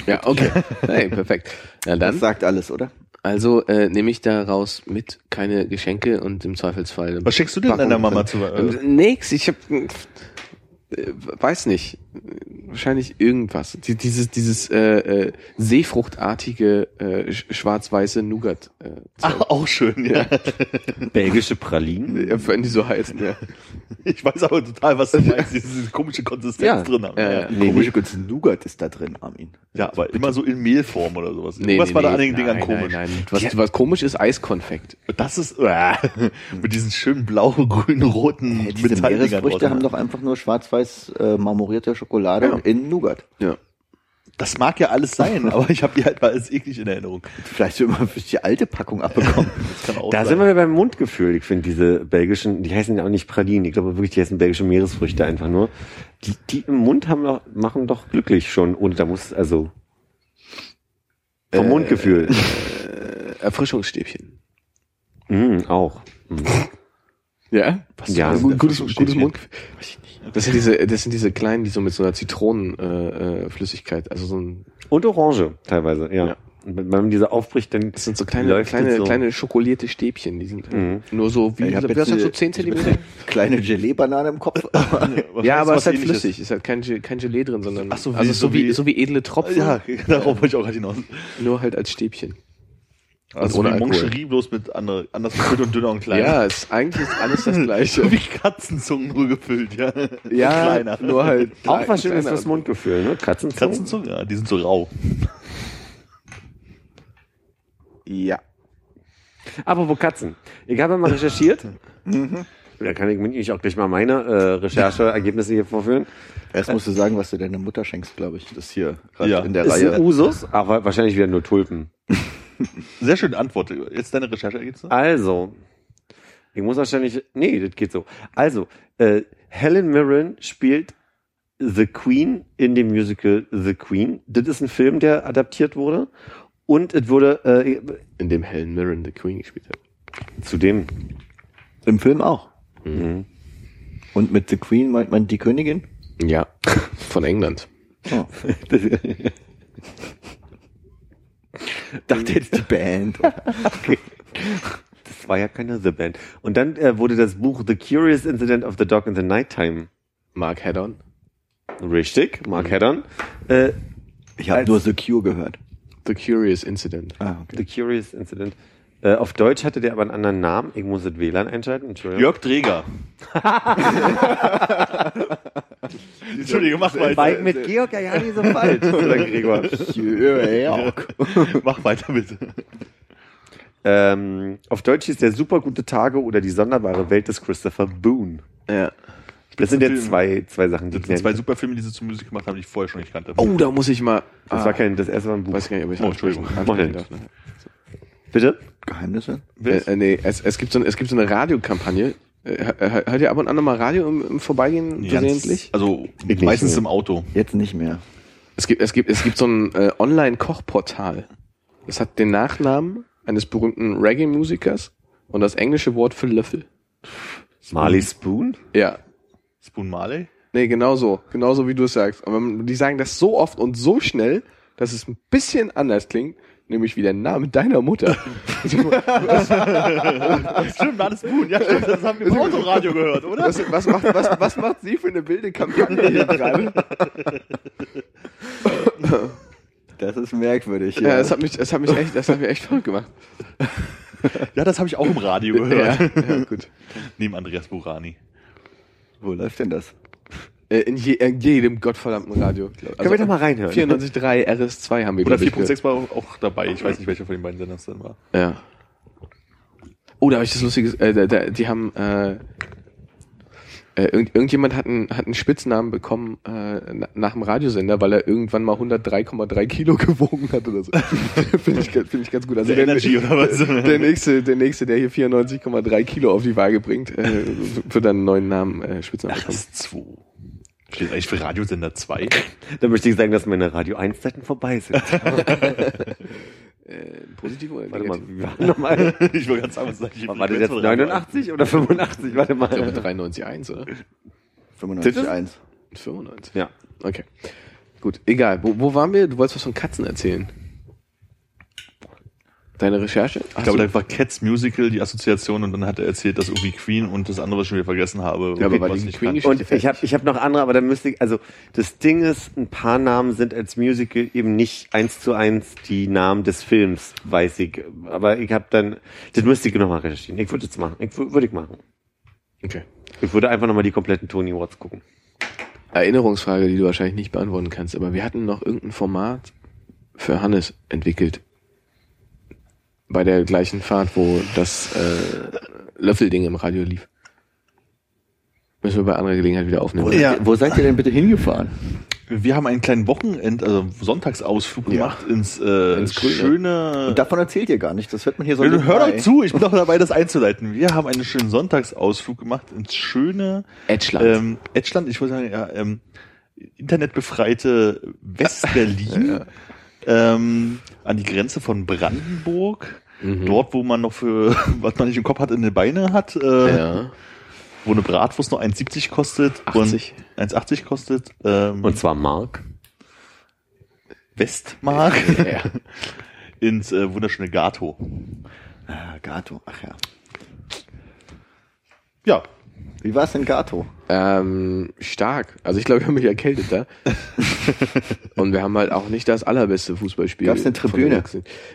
Ja, okay. hey, perfekt. Na Das dann, sagt alles, oder? also äh, nehme ich daraus mit keine Geschenke und im Zweifelsfall. Was schenkst du denn deiner Mama zu? Äh, Äh, Nix, ich hab äh, weiß nicht. Wahrscheinlich irgendwas. Die, dieses dieses äh, äh, seefruchtartige äh, sch- schwarz-weiße Nougat. Äh, Ach, auch schön, ja. Belgische Pralinen? ja, wenn die so heißen, ja. Ich weiß aber total, was du meinst. Diese komische Konsistenz Ja. drin haben. Ja, ja. Nee, Komische Kunst Nougat ist da drin, Armin. Ja, aber immer so in Mehlform oder sowas. Nee, Was nee, war da nee. an den Dingern komisch? Nein, nein. Was, was komisch ist, Eiskonfekt. Das ist äh, mit diesen schönen blau, grün, roten Hey, diese Meeresfrüchte haben doch einfach nur schwarz-weiß äh, marmorierte Schokolade Ja. in Nougat. Ja. Das mag ja alles sein, aber ich habe die halt mal als eklig in Erinnerung. Vielleicht immer für die alte Packung abbekommen. Das kann auch Da sein. sind wir beim Mundgefühl. Ich finde diese belgischen, die heißen ja auch nicht Pralinen. Ich glaube wirklich, die heißen belgische Meeresfrüchte einfach nur. Die, die im Mund haben doch, machen doch glücklich schon. Und da muss, also, vom Mundgefühl. Äh, Erfrischungsstäbchen. Mhm, auch. Ja? Was Ja, denn gutes, gutes? Mundgefühl. Weiß ich nicht. Das sind diese, das sind diese kleinen, die so mit so einer Zitronenflüssigkeit, äh, Flüssigkeit, also so ein, Und Orange teilweise, ja. Ja. Wenn man diese aufbricht, dann das sind so kleine, kleine, so. kleine schokolierte Stäbchen, die sind äh, Mhm. nur so wie, Ich hab das so 10 Zentimeter. Kleine Gelee-Banane im Kopf. Ja, aber es ist halt flüssig, ist halt kein, kein Gelee drin, sondern, Ach so, wie- also so so wie, wie- so wie edle Tropfen, Ja, darauf wollte ich auch gerade hinaus. nur halt als Stäbchen. Also ohne wie. Moncherie, bloß mit andere, anders gefüllt und dünner und kleiner. Ja, ist eigentlich ist alles das So Gleiche. wie Katzenzungen nur gefüllt, ja. ja, kleiner. nur halt. auch was schön ist kleiner. das Mundgefühl, ne? Katzenzungen. Katzenzungen, ja, die sind so rau. Ja. Apropos Katzen. Ich habe mal recherchiert. Da kann ich mich auch gleich mal meine äh, Rechercheergebnisse hier vorführen. Erst musst du sagen, was du deiner Mutter schenkst, glaube ich. Das hier gerade Ja. in der Ist ein Reihe. Usus, aber wahrscheinlich wieder nur Tulpen. Sehr schöne Antwort. Jetzt deine Rechercheergebnisse? Also, ich muss wahrscheinlich, nee, das geht so. Also, äh, Helen Mirren spielt The Queen in dem Musical The Queen. Das ist ein Film, der adaptiert wurde. Und es wurde äh, In dem Helen Mirren The Queen gespielt hat. zudem Im Film auch. Mhm. Und mit The Queen meint man die Königin? Ja, von England. Oh. Dachte jetzt die Band. Okay. Das war ja keine The Band. Und dann äh, wurde das Buch The Curious Incident of the Dog in the Nighttime. Mark Heddon. Richtig, Mark Haddon. Äh, Ich habe nur The Cure gehört. The Curious Incident. Ah, okay. The Curious Incident. Äh, auf Deutsch hatte der aber einen anderen Namen. Ich muss das WLAN einschalten. Entschuldigung. Jörg Dreger. Entschuldige, mach weiter. mit Georg ja ja nicht so falsch, oder Gregor? Ja. Mach weiter bitte. ähm, auf Deutsch hieß der Super gute Tage oder die sonderbare Welt des Christopher Boone. Ja. Das sind jetzt zwei, zwei Sachen, die Das sind zwei super Filme, die sie zur Musik gemacht haben, die ich vorher schon nicht kannte. Oh, da muss ich mal. Das ah, war kein, das erste war ein Buch. Weiß gar nicht, ob ich Oh, Entschuldigung. Mach ne? Bitte? Geheimnisse? Äh, äh, nee, es, es, gibt so, es gibt so eine Radiokampagne. Äh, hör- Hört ihr ab und an nochmal Radio im, im Vorbeigehen Ganz- versehentlich? Also nicht meistens im Auto. Jetzt nicht mehr. Es gibt, es gibt, es gibt so ein äh, Online-Kochportal. Das hat den Nachnamen eines berühmten Reggae-Musikers und das englische Wort für Löffel. Marley Spoon? Ja. Spoon Marley? Nee, genau so. Genauso wie du es sagst. Aber die sagen das so oft und so schnell, dass es ein bisschen anders klingt, nämlich wie der Name deiner Mutter. Stimmt, alles Spoon. Ja, stimmt, das haben wir im Autoradio gehört, oder? was, was, macht, was, was macht sie für eine wilde Kampagne hier gerade? Das ist merkwürdig. Ja, es hat mich, es hat mich echt, das hat mich echt verrückt gemacht. Ja, das habe ich auch im Radio Ja, gehört. ja, gut. Neben Andreas Burani. Wo läuft denn das? Äh, In, je, in jedem gottverdammten Radio. glaub- Können wir da mal reinhören? 94.3 RS2 haben wir, Oder glaub ich, 4.6 war auch dabei. Ich weiß nicht, welcher von den beiden Sendern es dann war. Ja. Oh, da habe ich das Lustige, äh, da, da, die haben, äh, äh, irgend, irgendjemand hat einen, hat einen Spitznamen bekommen äh, na, nach dem Radiosender, weil er irgendwann mal 103,3 Kilo gewogen hat oder so. Finde ich, ganz- finde ich ganz gut. Also Der Energy oder was? Der nächste, der nächste, der hier 94,3 Kilo auf die Waage bringt, äh, wird dann einen neuen Namen, äh, Spitznamen bekommen. das ist 2. Steht eigentlich für Radiosender 2. Da möchte ich sagen, dass meine Radio 1 Zeiten vorbei sind. Äh, positiv oder Warte mal, negativ? wie war nochmal? ich wollte ganz sagen, was sag ich War das jetzt 89 oder 85? Warte Ich glaube mal. 93,1, oder? 95.1. 95. Ja. Okay. Gut, egal. Wo, wo waren wir? Du wolltest was von Katzen erzählen. Deine Recherche? Ich glaube, da war Cats Musical, die Assoziation, und dann hat er erzählt, dass irgendwie Queen und das andere, was ich schon wieder vergessen habe. Ja, aber was die ich Queen kannte. Und ich habe ich hab noch andere, aber da müsste ich, also das Ding ist, ein paar Namen sind als Musical eben nicht eins zu eins die Namen des Films, weiß ich. Aber ich habe dann, das müsste ich nochmal recherchieren. Ich würde es machen. Ich wür- würde ich machen. Okay. Ich würde einfach nochmal die kompletten Tony Awards gucken. Erinnerungsfrage, die du wahrscheinlich nicht beantworten kannst, aber wir hatten noch irgendein Format für Hannes entwickelt. Bei der gleichen Fahrt, wo das äh, Löffelding im Radio lief. Müssen wir bei anderer Gelegenheit wieder aufnehmen. Wo, Ja. seid ihr, wo seid ihr denn bitte hingefahren? Wir haben einen kleinen Wochenend, also Sonntagsausflug gemacht ins, äh, Ins Grüne. schöne. Und davon erzählt ihr gar nicht. Das hört man hier so Ja, hör nebenbei. doch zu, ich bin doch dabei, das einzuleiten. Wir haben einen schönen Sonntagsausflug gemacht ins schöne Edgeland. ähm, Edgeland, ich würde sagen, ja, ähm, internetbefreite West-Berlin, ähm, an die Grenze von Brandenburg. Mhm. Dort, wo man noch für, was man nicht im Kopf hat, in den Beine hat, äh, ja. wo eine Bratwurst noch 1,70 kostet 80. und 1,80 kostet, ähm, Und zwar Mark. Westmark ja. ins äh, wunderschöne Gato. Ah, Gato. Ach ja. Ja, Wie war es in Gato? Ähm, stark. Also ich glaube, ich habe mich erkältet da. Und wir haben halt auch nicht das allerbeste Fußballspiel. Gab's eine von Tribüne?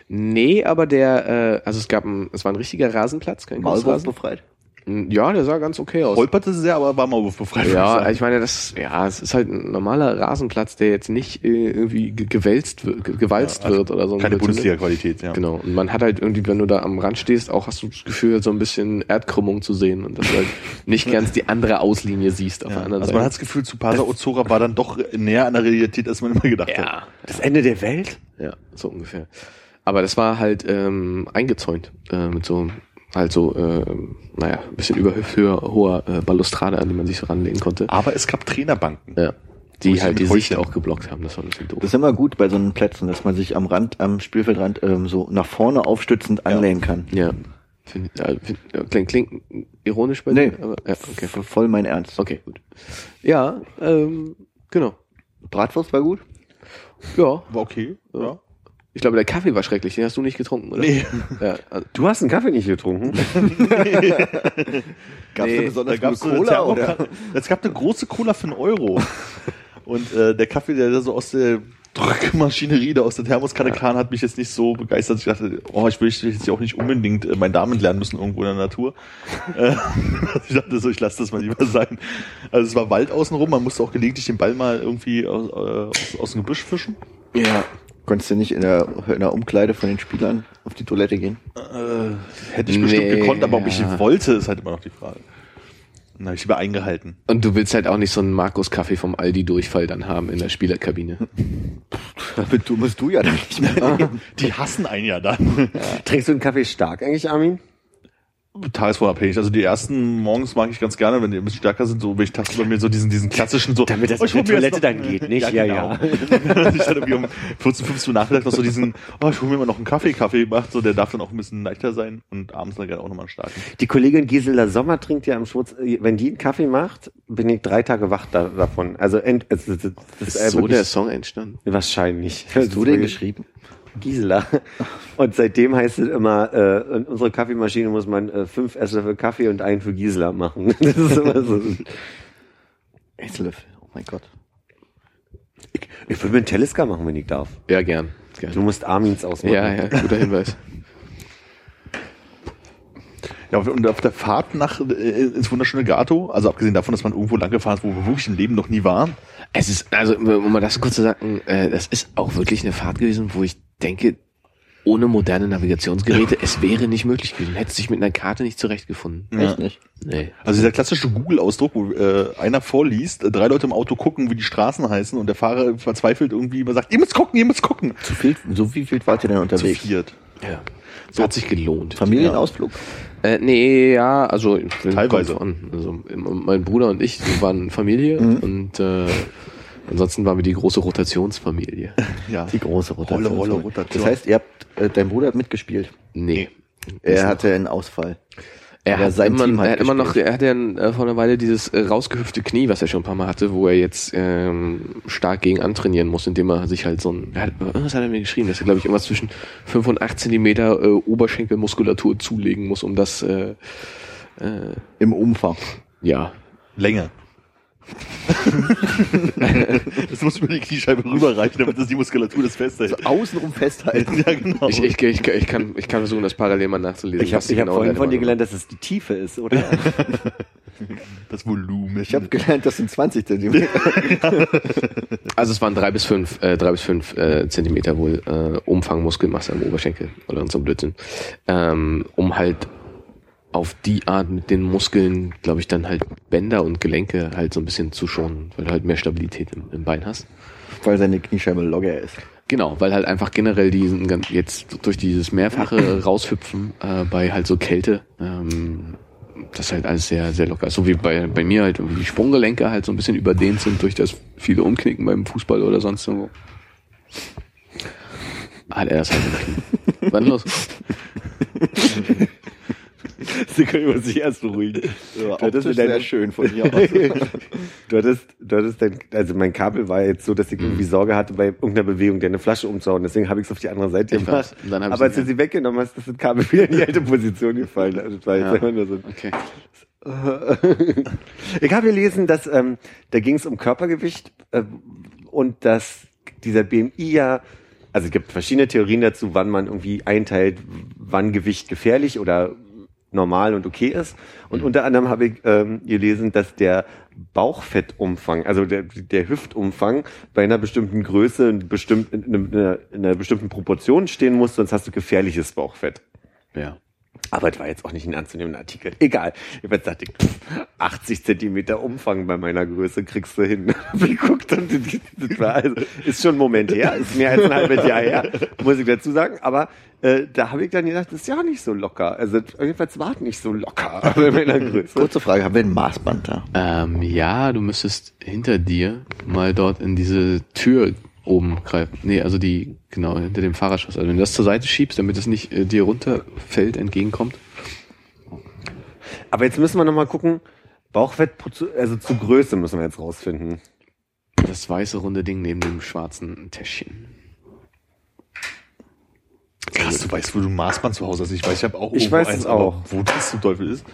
Nee, aber der, äh, also es gab ein, es war ein richtiger Rasenplatz, kein Maulwurf befreit? Ja, der sah ganz okay aus. holperte sehr, aber war maulwurfbefreit. würde ich Ja, sagen. ich meine, das, ja, es ist halt ein normaler Rasenplatz, der jetzt nicht äh, irgendwie ge- gewälzt gewalzt also wird oder so. ein Keine Blödsinn. Bundesliga-Qualität, ja. Genau. Und man hat halt irgendwie, wenn du da am Rand stehst, auch hast du das Gefühl, so ein bisschen Erdkrümmung zu sehen und dass du halt nicht ganz die andere Auslinie siehst auf Ja. der anderen Also man Seite. hat das Gefühl, zu Pasa Ozora war dann doch näher an der Realität, als man immer gedacht hat. ja, Das Ende der Welt? Ja, so ungefähr. Aber das war halt ähm, eingezäunt äh, mit so halt so, äh, naja, ein bisschen über hoher äh, Balustrade, an die man sich so ranlegen konnte. Aber es gab Trainerbanken. Ja. Die halt die Sicht auch geblockt haben. Das war ein bisschen doof. Das ist immer gut bei so einen Plätzen, dass man sich am Rand, am Spielfeldrand ähm, so nach vorne aufstützend anlehnen kann. Ja. Find, äh, find, klingt, klingt ironisch bei Nee. dir, aber ja, okay. Voll mein Ernst. Okay, gut. Ja, ähm, genau. Bratwurst war gut? Ja, War okay. Ja. Ich glaube, der Kaffee war schrecklich, den hast du nicht getrunken, oder? Nee. Ja, also, Du hast einen Kaffee nicht getrunken? Gab es Nee, eine besonders Da gab's Cola? Oder? Thermokanne. Es gab eine große Cola für einen Euro. Und äh, der Kaffee, der da so aus der Drückmaschinerie da aus der Thermoskanne kam, hat mich jetzt nicht so begeistert. Ich dachte, oh, ich will jetzt auch nicht unbedingt äh, mein Damen lernen müssen irgendwo in der Natur. Äh, ich dachte so, ich lasse das mal lieber sein. Also es war Wald außenrum, man musste auch gelegentlich den Ball mal irgendwie aus, äh, aus, aus dem Gebüsch fischen. Ja. Konntest du nicht in der, in der Umkleide von den Spielern auf die Toilette gehen? Äh, hätte ich bestimmt Nee, gekonnt, aber ob ich ja. wollte, ist halt immer noch die Frage. Dann habe ich lieber eingehalten. und du willst halt auch nicht so einen Markus-Kaffee vom Aldi-Durchfall dann haben in der Spielerkabine. Damit du musst du ja dann nicht mehr leben. Die hassen einen ja dann. Trinkst du einen Kaffee stark eigentlich, Armin? Tagesformabhängig. Also die ersten morgens mag ich ganz gerne, wenn die ein bisschen stärker sind, so wenn ich tagsüber mir so diesen, diesen klassischen so. Damit das oh, ich jetzt Toilette noch- dann geht, nicht? Ja, Ja, genau. ich dann irgendwie um 14, 15 Uhr Nachmittag noch so diesen, oh, ich hole mir mal noch einen Kaffee, Kaffee macht, so der darf dann auch ein bisschen leichter sein und abends dann gerne auch nochmal einen starken. Die Kollegin Gisela Sommer trinkt ja am Schwurz, wenn die einen Kaffee macht, bin ich drei Tage wach da, davon. Also ent, es, es, es, es Ist ist so wirklich- der Song entstanden? Wahrscheinlich. Hast du den geschrieben? Gisela. Und seitdem heißt es immer, äh, in unsere Kaffeemaschine muss man äh, fünf Esslöffel Kaffee und einen für Gisela machen. Das ist immer so. Esslöffel. Oh mein Gott. Ich, ich würde mir einen Teleska machen, wenn ich darf. Ja, gern. Du gern. musst Armins ausmachen. Ja, ja, guter Hinweis. Ja, und auf der Fahrt nach äh, ins wunderschöne Gato, also abgesehen davon, dass man irgendwo lang gefahren ist, wo wir wirklich im Leben noch nie war, Es ist, also, um mal das kurz zu sagen, äh, das ist auch wirklich eine Fahrt gewesen, wo ich denke, ohne moderne Navigationsgeräte, es wäre nicht möglich gewesen. Hätte sich mit einer Karte nicht zurechtgefunden. Echt nicht? Nee. Also dieser klassische Google-Ausdruck, wo äh, einer vorliest, äh, drei Leute im Auto gucken, wie die Straßen heißen und der Fahrer verzweifelt irgendwie immer sagt, ihr müsst gucken, ihr müsst gucken. Zu viel, so wie viel wart ihr denn Zu unterwegs? viert. Ja. So hat sich gelohnt. Familienausflug? Äh, nee, ja, also Teilweise. Also mein Bruder und ich waren Familie und äh, ansonsten waren wir die große Rotationsfamilie. Ja. Die große Rotation. Rolle, Rolle, Rotation. Das heißt, ihr habt, äh, dein Bruder hat mitgespielt. Nee. Er hatte einen Ausfall. Er hat, sein immer, Team hat er hat immer noch, er hat ja äh, vor einer Weile dieses äh, rausgehüpfte Knie, was er schon ein paar Mal hatte, wo er jetzt ähm, stark gegen antrainieren muss, indem er sich halt so ein, er hat, was hat er mir geschrieben, dass er glaube ich irgendwas zwischen 5 und 8 Zentimeter äh, Oberschenkelmuskulatur zulegen muss, um das, äh, äh, Im Umfang. ja, Länge. das muss über die Kniescheibe rüberreichen, damit das die Muskulatur das festhält. Außenrum festhalten. Ja, genau. Ich, ich, ich, ich, kann, ich kann versuchen, das parallel mal nachzulesen. Ich habe hab genau vorhin von dir gelernt, dass es die Tiefe ist, oder? das Volumen. Ich habe gelernt, das sind 20 Zentimeter. Also es waren drei bis fünf, äh, drei bis fünf äh, Zentimeter wohl äh, Umfang Muskelmasse am Oberschenkel oder so ein Blödsinn. Ähm, um halt auf die Art mit den Muskeln, glaube ich, dann halt Bänder und Gelenke halt so ein bisschen zu schonen, weil du halt mehr Stabilität im, im Bein hast. Weil seine Kniescheibe locker ist. Genau, weil halt einfach generell diesen jetzt durch dieses mehrfache raushüpfen äh, bei halt so Kälte, ähm, das halt alles sehr sehr locker ist. So wie bei bei mir halt die Sprunggelenke halt so ein bisschen überdehnt sind durch das viele Umknicken beim Fußball oder sonst irgendwo. Hat er das halt im Knie. Wann los? Sie können über sich erst beruhigen. Ja, Du hattest sehr schön von hier aus. Du hattest, du hattest dein, also mein Kabel war jetzt so, dass ich irgendwie Sorge hatte, bei irgendeiner Bewegung dir eine Flasche umzuhauen. Deswegen habe ich es auf die andere Seite Ich gemacht. Aber als du sie weggenommen hast, ist das Kabel wieder in die alte Position gefallen. Also das war jetzt Ja. einfach nur so. Okay. Ich habe gelesen, dass ähm, da ging es um Körpergewicht äh, und dass dieser BMI ja, also es gibt verschiedene Theorien dazu, wann man irgendwie einteilt, wann Gewicht gefährlich oder normal und okay ist. Und unter anderem habe ich ähm, gelesen, dass der Bauchfettumfang, also der, der Hüftumfang bei einer bestimmten Größe in, bestimmt, in, einer, in einer bestimmten Proportion stehen muss, sonst hast du gefährliches Bauchfett. Ja. Aber es war jetzt auch nicht ein ernstzunehmender Artikel. Egal. Jetzt dachte ich, pff, 80 Zentimeter Umfang bei meiner Größe kriegst du hin. Hab ich geguckt und das, das war also, ist schon ein Moment her, ist mehr als ein halbes Jahr her, muss ich dazu sagen. Aber äh, da habe ich dann gedacht, das ist ja nicht so locker. Also jedenfalls war es nicht so locker bei meiner Größe. Kurze Frage, haben wir ein Maßband da? Ähm, ja, du müsstest hinter dir mal dort in diese Tür oben greifen. Nee, also die, genau, hinter dem Fahrradschloss. Also wenn du das zur Seite schiebst, damit es nicht äh, dir runterfällt, entgegenkommt, Aber jetzt müssen wir noch mal gucken. Bauchfett, zu- also zu Größe müssen wir jetzt rausfinden. Das weiße runde Ding neben dem schwarzen Täschchen. Krass, du weißt, wo du Maßband zu Hause hast. Ich weiß, ich habe auch Ich weiß eins, auch. aber wo das zum Teufel ist?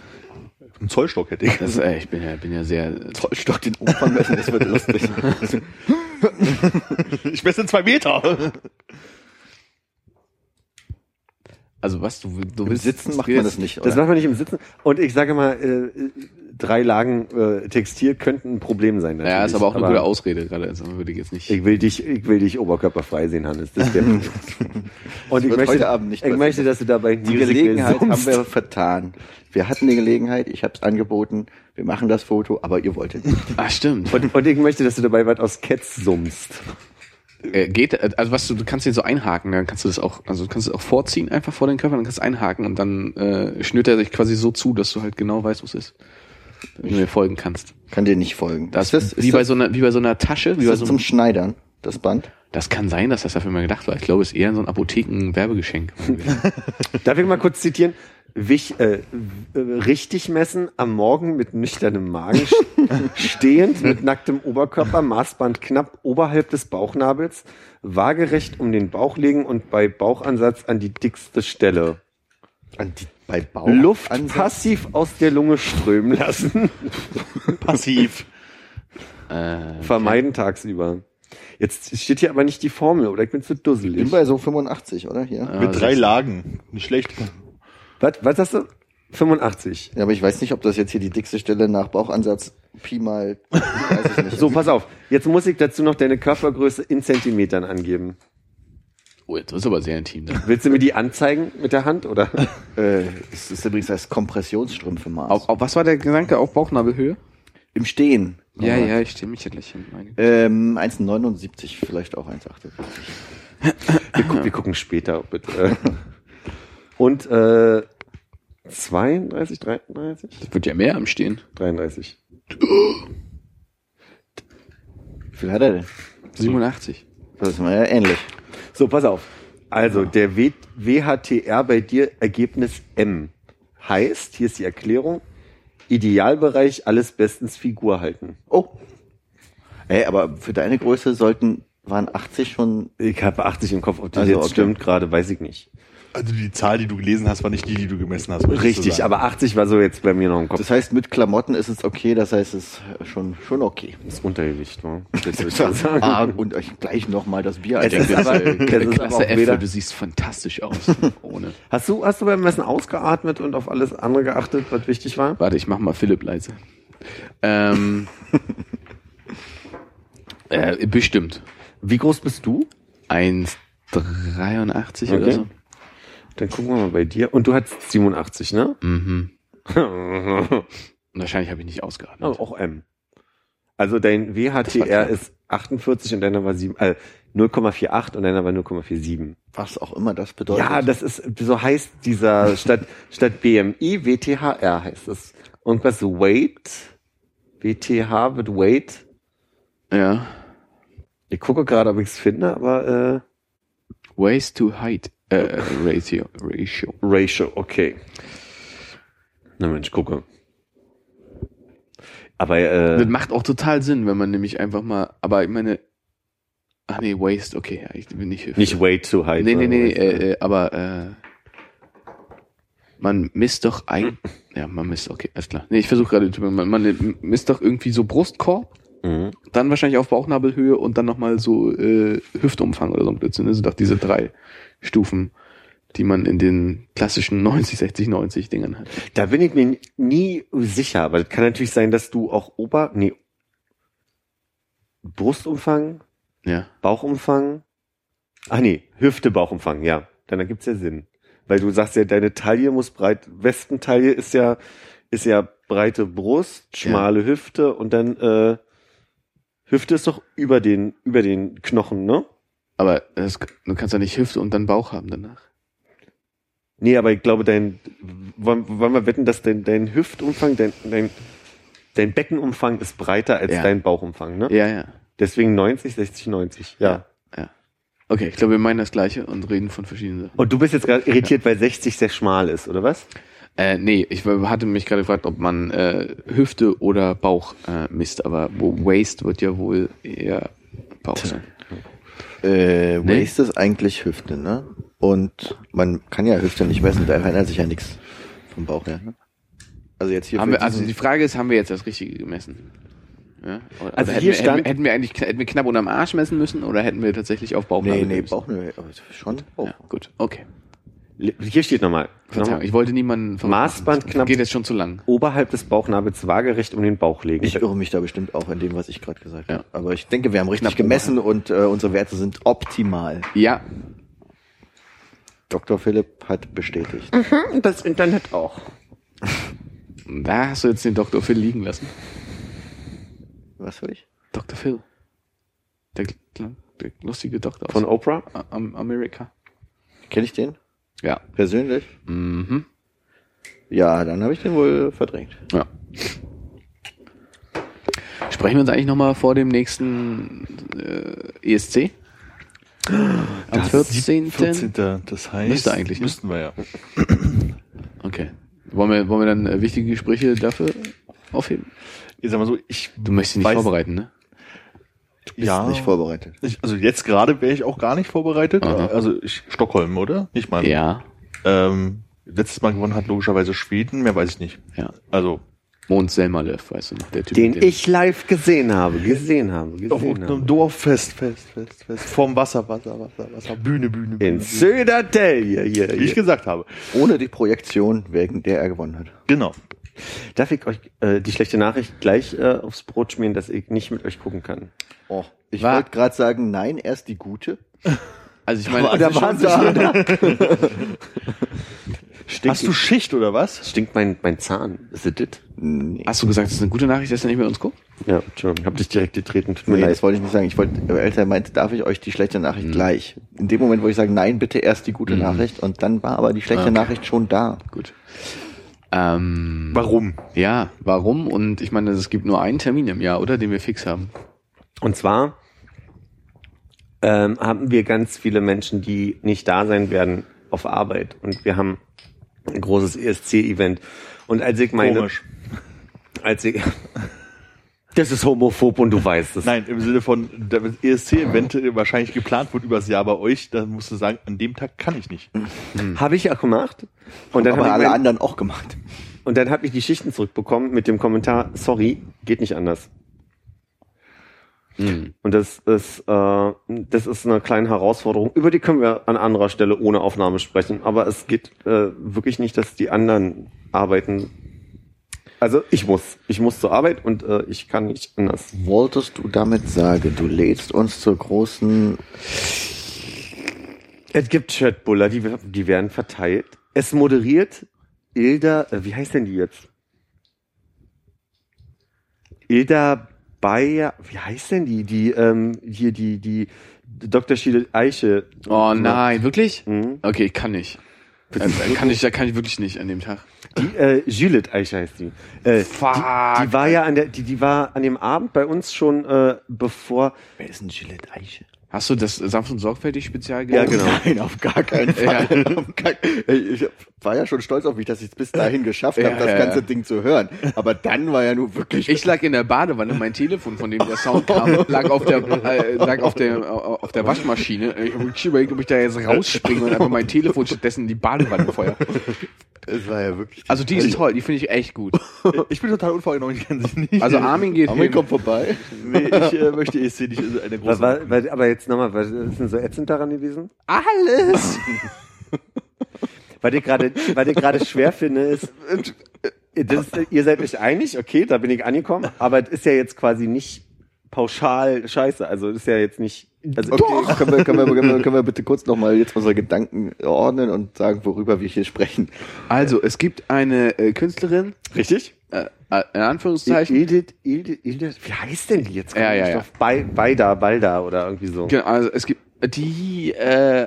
Ein Zollstock hätte ich. Das, äh, ich bin ja, bin ja sehr. Zollstock den Umfang messen, das wird lustig. Ich messe zwei Meter. Also was du, du Im willst Sitzen macht man das nicht, Das oder? macht man nicht im Sitzen. Und ich sage mal, äh, drei Lagen äh, Textil könnten ein Problem sein. Ja, ist aber auch eine natürlich. gute Ausrede gerade. Also würde ich jetzt nicht. Ich will dich, ich will dich oberkörperfrei sehen, Hannes. Das ist der. Und ich wird möchte, heute Abend nicht ich möchte, dass du dabei Die Gelegenheit haben wir vertan. Wir hatten die Gelegenheit, ich habe es angeboten, wir machen das Foto, aber ihr wolltet nicht. Ah, stimmt. Und, und ich möchte, dass du dabei was aus Cats summst. Äh, geht, äh, also was du, du kannst den so einhaken, dann kannst du das auch, also du kannst es auch vorziehen einfach vor den Körper, dann kannst du einhaken und dann äh, schnürt er sich quasi so zu, dass du halt genau weißt, wo es ist. Wenn du mir folgen kannst. Kann dir nicht folgen. Das ist das, wie ist bei das, so einer, wie bei so einer Tasche, wie ist bei das so zum einem, Schneidern, das Band? Das kann sein, dass das dafür mal gedacht war. Ich glaube, es ist eher so ein Apotheken-Werbegeschenk. Darf ich mal kurz zitieren? Wich, äh, äh, richtig messen, am Morgen mit nüchternem Magen, stehend mit nacktem Oberkörper, Maßband knapp oberhalb des Bauchnabels, waagerecht um den Bauch legen und bei Bauchansatz an die dickste Stelle. An die, bei Bauch. Luft Ansatz? passiv aus der Lunge strömen lassen. Passiv. äh, Vermeiden tagsüber. Jetzt steht hier aber nicht die Formel, oder ich bin zu Ich bin dusselig. bei so 85, oder? Hier. Ja. Mit drei Lagen. Nicht schlecht. Was, was hast du? 85. Ja, aber ich weiß nicht, ob das jetzt hier die dickste Stelle nach Bauchansatz Pi mal, weiß ich nicht. So, pass auf. Jetzt muss ich dazu noch deine Körpergröße in Zentimetern angeben. Oh, das ist aber sehr intim. Dann. Willst du mir die anzeigen mit der Hand, oder? Äh, es ist übrigens das Kompressionsstrümpfe Maß. Auf, auf, was war der Gedanke? Auch Bauchnabelhöhe? Im Stehen. Ja, ja, ich stehe mich ja gleich hin. Ähm, 1,79, vielleicht auch 1,78. Wir, gu wir gucken später, bitte. Und äh, 32, 33? Das wird ja mehr am Stehen. 33. Wie viel hat er denn? 87. Das ist mal ja ähnlich. So, pass auf. Also, der w WHTR bei dir Ergebnis M heißt, hier ist die Erklärung, Idealbereich alles bestens Figur halten. Oh. Ey, aber für deine Größe sollten, waren 80 schon, Ich habe 80 im Kopf, ob das Also, jetzt okay. stimmt gerade, weiß ich nicht. Also die Zahl, die du gelesen hast, war nicht die, die du gemessen hast. Richtig, sagen. aber 80 war so jetzt bei mir noch im Kopf. das heißt, mit Klamotten ist es okay, das heißt, es ist schon, schon okay. Das ist Untergewicht, ne? Das würde ich sagen. Ah, und euch gleich nochmal das Bier Es ist aber, das ist aber Klasse auch weder, du siehst fantastisch aus. Ohne. hast du, hast du beim Messen ausgeatmet und auf alles andere geachtet, was wichtig war? Warte, ich mach mal Philipp leise. Ähm, äh, bestimmt. Wie groß bist du? 1,83 oder Okay. so. Dann gucken wir mal bei dir. Und du hattest 87, ne? Mhm. oh, Wahrscheinlich habe ich nicht ausgeatmet. auch M. Also dein WHTR ist 48 und deiner war 7, äh, 0,48 und deiner war 0,47. Was auch immer das bedeutet. Ja, das ist, so heißt dieser, statt, statt BMI, WTHR heißt es. Und was Weight, WTH wird Weight. Ja. Ich gucke gerade, ob ich es finde, aber Waist to Height äh, Ratio. Ratio. äh, Ratio, okay. Na Mensch, gucke. Aber Das äh, macht auch total Sinn, wenn man nämlich einfach mal, aber ich meine, ach nee, Waist, okay, ja, ich bin nicht nicht Weight to Height. Nee, nee, nee, oder? äh, äh, aber äh, man misst doch ein, ja, man misst, okay, alles klar. Nee, ich versuche gerade, man, man misst doch irgendwie so Brustkorb, Mhm. dann wahrscheinlich auf Bauchnabelhöhe und dann nochmal so äh, Hüftumfang oder so ein Blödsinn. Das sind doch diese drei Stufen, die man in den klassischen 90, 60, 90 Dingern hat. Da bin ich mir nie sicher, es kann natürlich sein, dass du auch Ober, nee, Brustumfang, Ja. Bauchumfang, ach nee, Hüfte, Bauchumfang, ja, dann ergibt's ja Sinn. Weil du sagst ja, deine Taille muss breit, Westentaille ist ja, ist ja breite Brust, schmale Hüfte und dann, äh, Hüfte ist doch über den, über den Knochen, ne? Aber das, du kannst ja nicht Hüfte und dann Bauch haben danach. Nee, aber ich glaube, dein, wollen, wollen wir wetten, dass dein, dein Hüftumfang, dein, dein, dein Beckenumfang ist breiter als Ja. dein Bauchumfang, ne? Ja, ja. Deswegen 90, 60, 90, ja. Ja. Okay, ich glaube, wir meinen das Gleiche und reden von verschiedenen Sachen. Und du bist jetzt gerade irritiert, weil 60 sehr schmal ist, oder was? Äh, nee, ich hatte mich gerade gefragt, ob man äh, Hüfte oder Bauch äh, misst, aber Waist wird ja wohl eher Bauch sein. Äh, Nee. Waist ist eigentlich Hüfte, ne? Und man kann ja Hüfte nicht messen, da verändert sich ja nichts vom Bauch her. Ne? Also jetzt hier Haben wir, also die Frage ist, haben wir jetzt das Richtige gemessen? Ja? Oder, Also oder hier hätten, stand- hätten, wir- hätten wir eigentlich hätten wir knapp unterm Arsch messen müssen oder hätten wir tatsächlich auf Bauch Nee, nee, gemessen? Bauch, nee, aber schon Bauch. Ja, gut, okay. Hier steht nochmal. Verzeihung, ich wollte niemanden. Maßband knapp- Geht jetzt schon zu lang. Oberhalb des Bauchnabels waagerecht um den Bauch legen. Ich irre mich da bestimmt auch in dem, was ich gerade gesagt Ja. habe. Aber ich denke, wir haben richtig Knapp gemessen und äh, unsere Werte sind optimal. Ja, Dr. Philipp hat bestätigt. Und das Internet auch. da hast du jetzt den Dr. Phil liegen lassen. Was soll ich? Dr. Phil. Der, der lustige Doktor Von aus Oprah? Am- Amerika. Kenne ich den Ja. persönlich? Mhm. Ja, dann habe ich den wohl verdrängt. Ja. Sprechen wir uns eigentlich nochmal vor dem nächsten äh, ESC? Am 14. 14. Das heißt. Müsste eigentlich, ne? Müssten wir ja. Okay. Wollen wir, wollen wir dann äh, wichtige Gespräche dafür aufheben? Ich sag mal so, ich. Du möchtest dich nicht weiß- vorbereiten, ne? Bist Ja. nicht vorbereitet. Ich, also jetzt gerade wäre ich auch gar nicht vorbereitet. Aha. Also ich, Stockholm, oder? Ich meine. Ja. Ähm, letztes Mal gewonnen hat logischerweise Schweden, mehr weiß ich nicht. Ja. Also Mond Selmalev, weißt du noch, der Typ. Den dem- ich live gesehen habe, gesehen habe, auf gesehen irgendeinem habe. Dorf fest, fest, fest, fest. Vorm Wasser, Wasser, Wasser, Wasser. Bühne, Bühne, Bühne. In Södertell, hier, hier, Wie ich gesagt habe. Ohne die Projektion, wegen der er gewonnen hat. Genau. Darf ich euch äh, die schlechte Nachricht gleich äh, aufs Brot schmieren, dass ich nicht mit euch gucken kann? Oh, ich War- wollte gerade sagen, nein, erst die gute. Also ich meine, da waren sie schon da. Stinkt, Hast du Schicht oder was? stinkt mein, mein Zahn? Ist es das? Nee, hast du gesagt, das ist eine gute Nachricht, dass er nicht mit uns guckt? Ja, Entschuldigung, hab dich direkt getreten, tut mir nee leid. das wollte ich nicht sagen. Ich wollte, Eltern meinte, darf ich euch die schlechte Nachricht Hm. gleich? In dem Moment, wo ich sage, nein, bitte erst die gute Nachricht und dann war aber die schlechte Okay. Nachricht schon da. Gut. Ähm, Warum? ja, warum? Und ich meine, es gibt nur einen Termin im Jahr, oder? Den wir fix haben. Und zwar ähm, haben wir ganz viele Menschen, die nicht da sein werden auf Arbeit. Und wir haben ein großes ESC-Event. Und als ich meine, Komisch. als ich, das ist homophob und du weißt es. Nein, im Sinne von, da das ESC-Event wahrscheinlich geplant wird übers Jahr bei euch, dann musst du sagen, an dem Tag kann ich nicht. Habe ich auch gemacht. Und dann habe ich, alle mein, anderen auch gemacht. und dann hab ich die Schichten zurückbekommen mit dem Kommentar, sorry, geht nicht anders. Und das ist, äh, das ist eine kleine Herausforderung. Über die können wir an anderer Stelle ohne Aufnahme sprechen. Aber es geht äh, wirklich nicht, dass die anderen arbeiten. Also ich muss, ich muss zur Arbeit und äh, ich kann nicht anders. Wolltest du damit sagen, du lädst uns zur großen Es gibt Chatbuller, die, die werden verteilt. Es moderiert Ilda, äh, wie heißt denn die jetzt? Ilda Bayer, wie heißt denn die? Die, ähm, hier, die, die Dr. Schiele Eiche. Oh nein, wirklich? Mhm. Okay, ich kann nicht. Äh, äh, kann ich, da kann ich wirklich nicht an dem Tag. Die, äh, Juliet Eiche heißt die. Äh, Fuck. Die, die war ja an der, die, die war an dem Abend bei uns schon, äh, bevor, Wer ist denn Gillette Eiche? Hast du das sanft und sorgfältig Spezial Ja, gesehen? genau. Nein, auf gar keinen Fall. Gar- Ich war ja schon stolz auf mich, dass ich es bis dahin geschafft habe, Ja, das ja, ganze ja. Ding zu hören. Aber dann war ja nur wirklich. Ich lag in der Badewanne, mein Telefon, von dem der Sound kam, lag auf der, äh, lag auf der, auf der Waschmaschine. Ich habe überlegt, ob ich da jetzt rausspringe und einfach mein Telefon stattdessen in die Badewanne feuer. es war ja wirklich. Also die ist toll, die finde ich echt gut. Ich bin total unvorgenommen, ich kann sie nicht. Also Armin geht Armin hin. kommt vorbei. nee, ich äh, möchte ESC nicht eine große. war, war, aber jetzt nochmal, was ist denn so ätzend daran gewesen? Alles! Was ich gerade, schwer finde, ist, das, ihr seid euch einig, okay, da bin ich angekommen, aber es ist ja jetzt quasi nicht pauschal scheiße. Also es ist ja jetzt nicht. Also Okay, können wir, können, wir, können, wir, können wir bitte kurz nochmal jetzt unsere Gedanken ordnen und sagen, worüber wir hier sprechen. Also, es gibt eine äh, Künstlerin, richtig? Äh, äh, in Anführungszeichen, Edith, Edith, Edith, wie heißt denn die jetzt? Ja, ja, Ich ja. Bei, Beida, Balda oder irgendwie so. Genau, also es gibt die äh,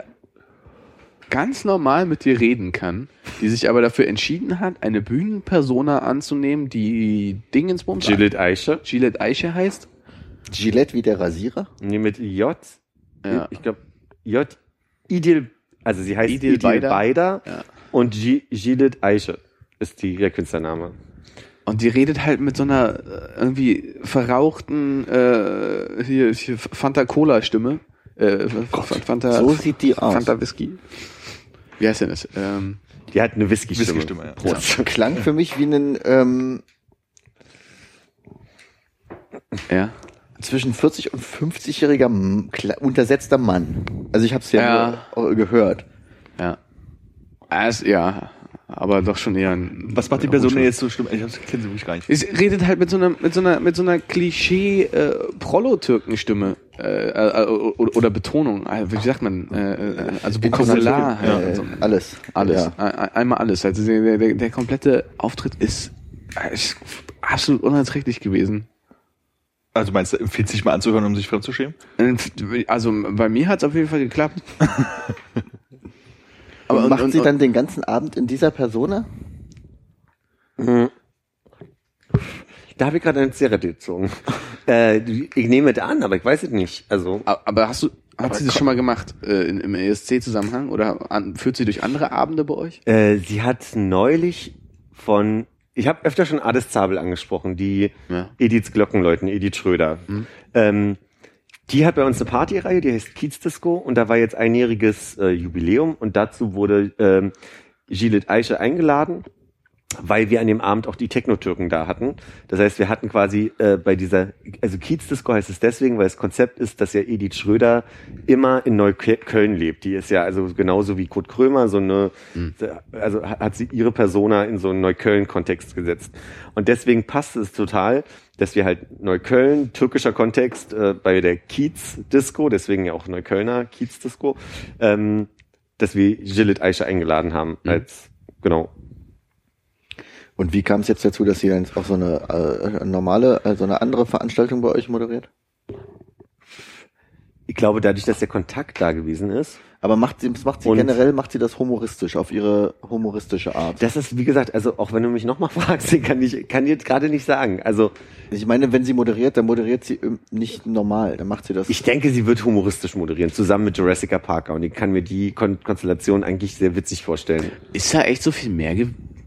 ganz normal mit dir reden kann, die sich aber dafür entschieden hat, eine Bühnenpersona anzunehmen, die Dingensbums Gillette Eiche. Gillette Eiche heißt. Gillette wie der Rasierer? Nee, mit J. Ja. Ich glaube, J. Idil, also sie heißt Idil Idil, Beider. Beider Ja. und G Gillette Eiche. ist die, der Künstlername. Und die redet halt mit so einer äh, irgendwie verrauchten äh, hier, hier Fanta Cola Stimme. Äh, Fanta, so sieht die aus. Fanta Whisky. Wie heißt denn das? Ähm, Die hat eine Whisky-Stimme. Whisky-Stimme, ja. Prost. Klang für mich wie ein ähm, ja. zwischen 40 und 50-jähriger M- kle- untersetzter Mann. Also ich habe es ja, Ja. nur, äh, gehört. Ja. Es, ja, aber doch schon eher ein. Was macht die Person denn jetzt so schlimm? Ich kenne sie wirklich gar nicht. Es redet halt mit so einer mit so einer mit so einer Klischee äh, äh, äh, oder, oder Betonung. Äh, Wie sagt man? Äh, äh, also Vokabular. Äh, halt. Also alles. alles. Ja. Ein- Einmal alles. Also der, der, der komplette Auftritt ist, äh, ist absolut unerträglich gewesen. Also meinst du, empfiehlt sich mal anzuhören, um sich fremdzuschämen? Also bei mir hat es auf jeden Fall geklappt. Aber und- macht und- sie dann den ganzen Abend in dieser Persona? Da habe ich gerade eine Zigarette gezogen. äh, ich nehme es an, aber ich weiß es nicht. Also, Aber hast du, hat sie das schon mal gemacht äh, in, im ESC-Zusammenhang oder an, führt sie durch andere Abende bei euch? äh, sie hat neulich von, ich habe öfter schon Ades Zabel angesprochen, die Ja. Ediths Glockenläuten, Edith Schröder. Ähm, die hat bei uns eine Partyreihe, die heißt Kiez Disco und da war jetzt einjähriges äh, Jubiläum und dazu wurde ähm, Gilles Eiche eingeladen, weil wir an dem Abend auch die Techno-Türken da hatten. Das heißt, wir hatten quasi äh, bei dieser, also Kiez Disco heißt es deswegen, weil das Konzept ist, dass ja Edith Schröder immer in Neukölln lebt. Die ist ja also genauso wie Kurt Krömer so eine, also hat hat sie ihre Persona in so einen Neukölln-Kontext gesetzt. Und deswegen passt es total, dass wir halt Neukölln, türkischer Kontext, äh, bei der Kiez Disco, deswegen ja auch Neuköllner Kiez Disco, ähm, dass wir Gilles Eiche eingeladen haben als, genau, Und wie kam es jetzt dazu, dass sie dann auch so eine äh, normale, also eine andere Veranstaltung bei euch moderiert? ich glaube, dadurch, dass der Kontakt da gewesen ist, Aber macht sie, macht sie Und- generell, macht sie das humoristisch, auf ihre humoristische Art. das ist, wie gesagt, also auch wenn du mich nochmal fragst, kann ich kann jetzt gerade nicht sagen. Also Ich meine, wenn sie moderiert, dann moderiert sie nicht normal, dann macht sie das. ich denke, sie wird humoristisch moderieren, zusammen mit Jurassic Parker. Und ich kann mir die Kon Konstellation eigentlich sehr witzig vorstellen. Ist da echt so viel mehr,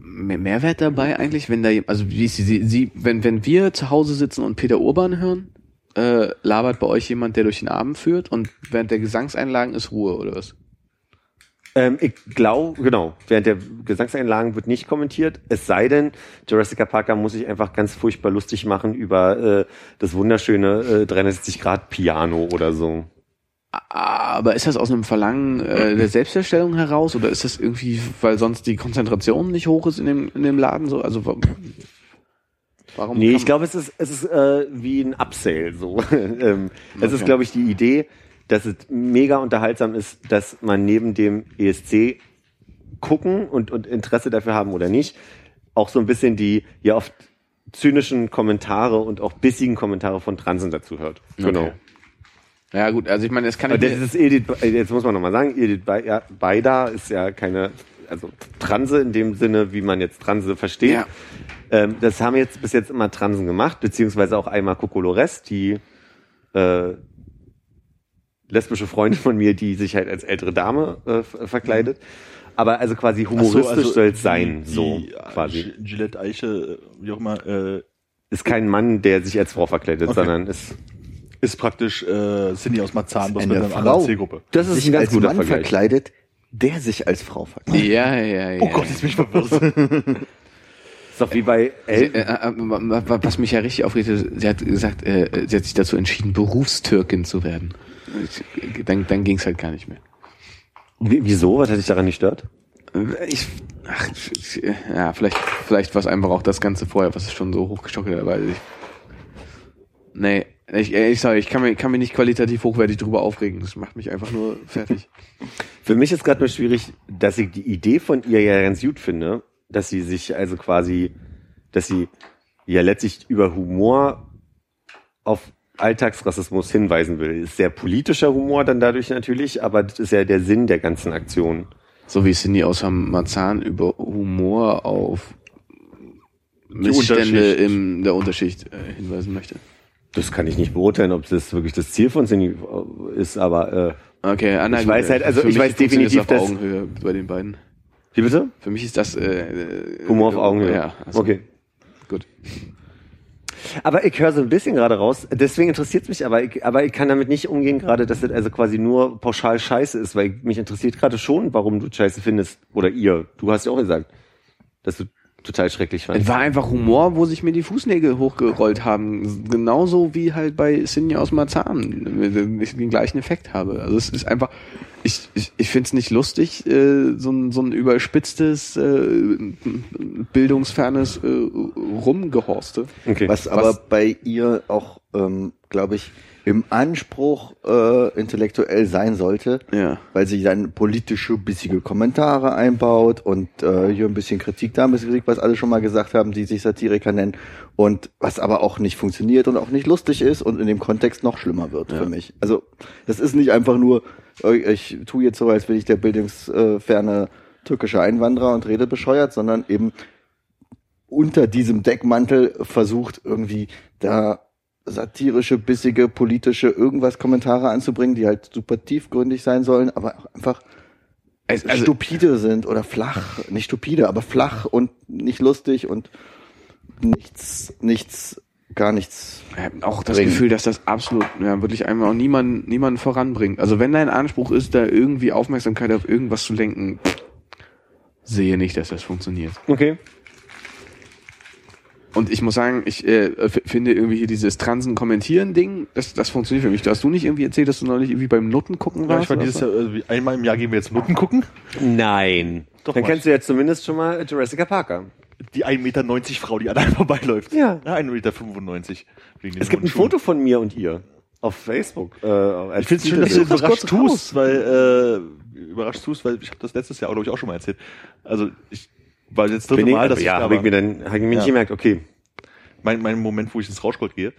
mehr Mehrwert dabei eigentlich, wenn da, also wie ist sie, sie, sie wenn, wenn wir zu Hause sitzen und Peter Urban hören, äh, labert bei euch jemand, der durch den Abend führt und während der Gesangseinlagen ist Ruhe oder was? Ähm, ich glaube, genau, während der Gesangseinlagen wird nicht kommentiert. Es sei denn, Jurassic Parker muss sich einfach ganz furchtbar lustig machen über äh, das wunderschöne äh, 360 Grad Piano oder so. Aber ist das aus einem Verlangen äh, der Selbstdarstellung heraus oder ist das irgendwie, weil sonst die Konzentration nicht hoch ist in dem, in dem Laden so? Also warum? Nee, ich glaube, es ist, es ist äh, wie ein Upsale so. ähm, Es ist, Okay. glaube ich, die Idee, dass es mega unterhaltsam ist, dass man neben dem ESC gucken und, und Interesse dafür haben oder nicht, auch so ein bisschen die ja oft zynischen Kommentare und auch bissigen Kommentare von Transen dazu hört. Genau. Okay. Ja gut, also ich meine, das kann Aber das ist Edith, jetzt muss man nochmal sagen, Edith Beida ist ja keine, also Transe in dem Sinne, wie man jetzt Transe versteht. Ja. Ähm, das haben jetzt bis jetzt immer Transen gemacht, beziehungsweise auch einmal Kokolores, die äh, lesbische Freundin von mir, die sich halt als ältere Dame äh, ver- verkleidet. Aber also quasi humoristisch soll es sein, so die, äh, quasi. Gillette Eiche, wie auch immer, äh, Ist kein Mann, der sich als Frau verkleidet, Okay. sondern ist ist praktisch äh, Cindy aus Marzahn, bloß Eine mit einer Frau. anderen Zielgruppe. das ist sich ein ganz als guter Mann Vergleich. verkleidet, der sich als Frau verkleidet. ja, ja, ja. Oh Gott, jetzt bin ich verwirrt. Ist doch wie bei Elton. äh, äh, was mich ja richtig aufregte, sie hat gesagt, äh, sie hat sich dazu entschieden, Berufstürkin zu werden. Dann, dann ging es halt gar nicht mehr. Wie- Wieso? Was hat dich daran nicht stört? Äh, Ich, ach, ich- ja, vielleicht, vielleicht war es einfach auch das Ganze vorher, was schon so hochgestockelt hat, weil ich, nee, ich, ich sage, ich kann mir, kann mich nicht qualitativ hochwertig drüber aufregen. Das macht mich einfach nur fertig. Für mich ist gerade nur schwierig, dass ich die Idee von ihr ja ganz gut finde, dass sie sich also quasi, dass sie ja letztlich über Humor auf Alltagsrassismus hinweisen will. Ist sehr politischer Humor dann dadurch natürlich, aber das ist ja der Sinn der ganzen Aktion. So wie Cindy aus Marzahn über Humor auf Missstände in der Unterschicht äh, hinweisen möchte. Das kann ich nicht beurteilen, ob das wirklich das Ziel von Cindy äh, ist, aber äh, Okay, Anna, Ich weiß halt, also ich weiß definitiv, auf dass- bei den beiden. Wie bitte? Für mich ist das äh, äh, Humor auf Augenhöhe. Ja, also, okay. Gut. Aber ich höre so ein bisschen gerade raus, deswegen interessiert es mich, aber ich, aber ich kann damit nicht umgehen gerade, dass das also quasi nur pauschal scheiße ist, weil mich interessiert gerade schon, warum du scheiße findest. Oder ihr. Du hast ja auch gesagt, dass du total schrecklich Es fandest. war einfach Humor, wo sich mir die Fußnägel hochgerollt haben. Genauso wie halt bei Sinja aus Marzahn. Ich den gleichen Effekt habe. Also es ist einfach, ich, ich, ich finde es nicht lustig, äh, so, ein, so ein überspitztes, äh, bildungsfernes äh, Rumgehorste. Okay. Was aber bei ihr auch, ähm, glaube ich, im Anspruch äh, intellektuell sein sollte, Ja. weil sie dann politische, bissige Kommentare einbaut und äh, hier ein bisschen Kritik, da ein bisschen Kritik, was alle schon mal gesagt haben, die sich Satiriker nennen und was aber auch nicht funktioniert und auch nicht lustig ist und in dem Kontext noch schlimmer wird für mich. Also das ist nicht einfach nur, äh, ich tue jetzt so, als bin ich der bildungsferne türkische Einwanderer und rede bescheuert, sondern eben unter diesem Deckmantel versucht irgendwie da satirische, bissige, politische irgendwas Kommentare anzubringen, die halt super tiefgründig sein sollen, aber auch einfach Es, also, stupide sind oder flach, nicht stupide, aber flach und nicht lustig und nichts, nichts, gar nichts. Ich hab auch das bringen. Gefühl, dass das absolut ja, wirklich einmal auch niemanden, niemanden voranbringt. Also wenn dein Anspruch ist, da irgendwie Aufmerksamkeit auf irgendwas zu lenken, sehe nicht, dass das funktioniert. Okay. Und ich muss sagen, ich äh, finde irgendwie hier dieses Transen-Kommentieren-Ding, das, das funktioniert für mich. Da hast du nicht irgendwie erzählt, dass du neulich irgendwie beim Nutten gucken Ja, warst? ich war dieses? Jahr, äh, einmal im Jahr gehen wir jetzt Nutten gucken. Nein. Doch, Dann mach kennst du jetzt zumindest schon mal Jurassic Parker. Die 1,90 Meter Frau, die an einem vorbeiläuft. Ja. ja 1,95 Meter. Es gibt ein Schuhen. Foto von mir und ihr auf Facebook. Äh, Ich finde es schön, dass du Titelbild. überrascht tust, weil äh, überrascht tust, weil ich habe das letztes Jahr, glaube ich, auch schon mal erzählt. Also ich war jetzt dritte Bin ich, Mal, dass ja, ich da habe ich mir dann hab ich mir nicht Ja. gemerkt, okay. mein, mein Moment, wo ich ins Rauschgold gehe.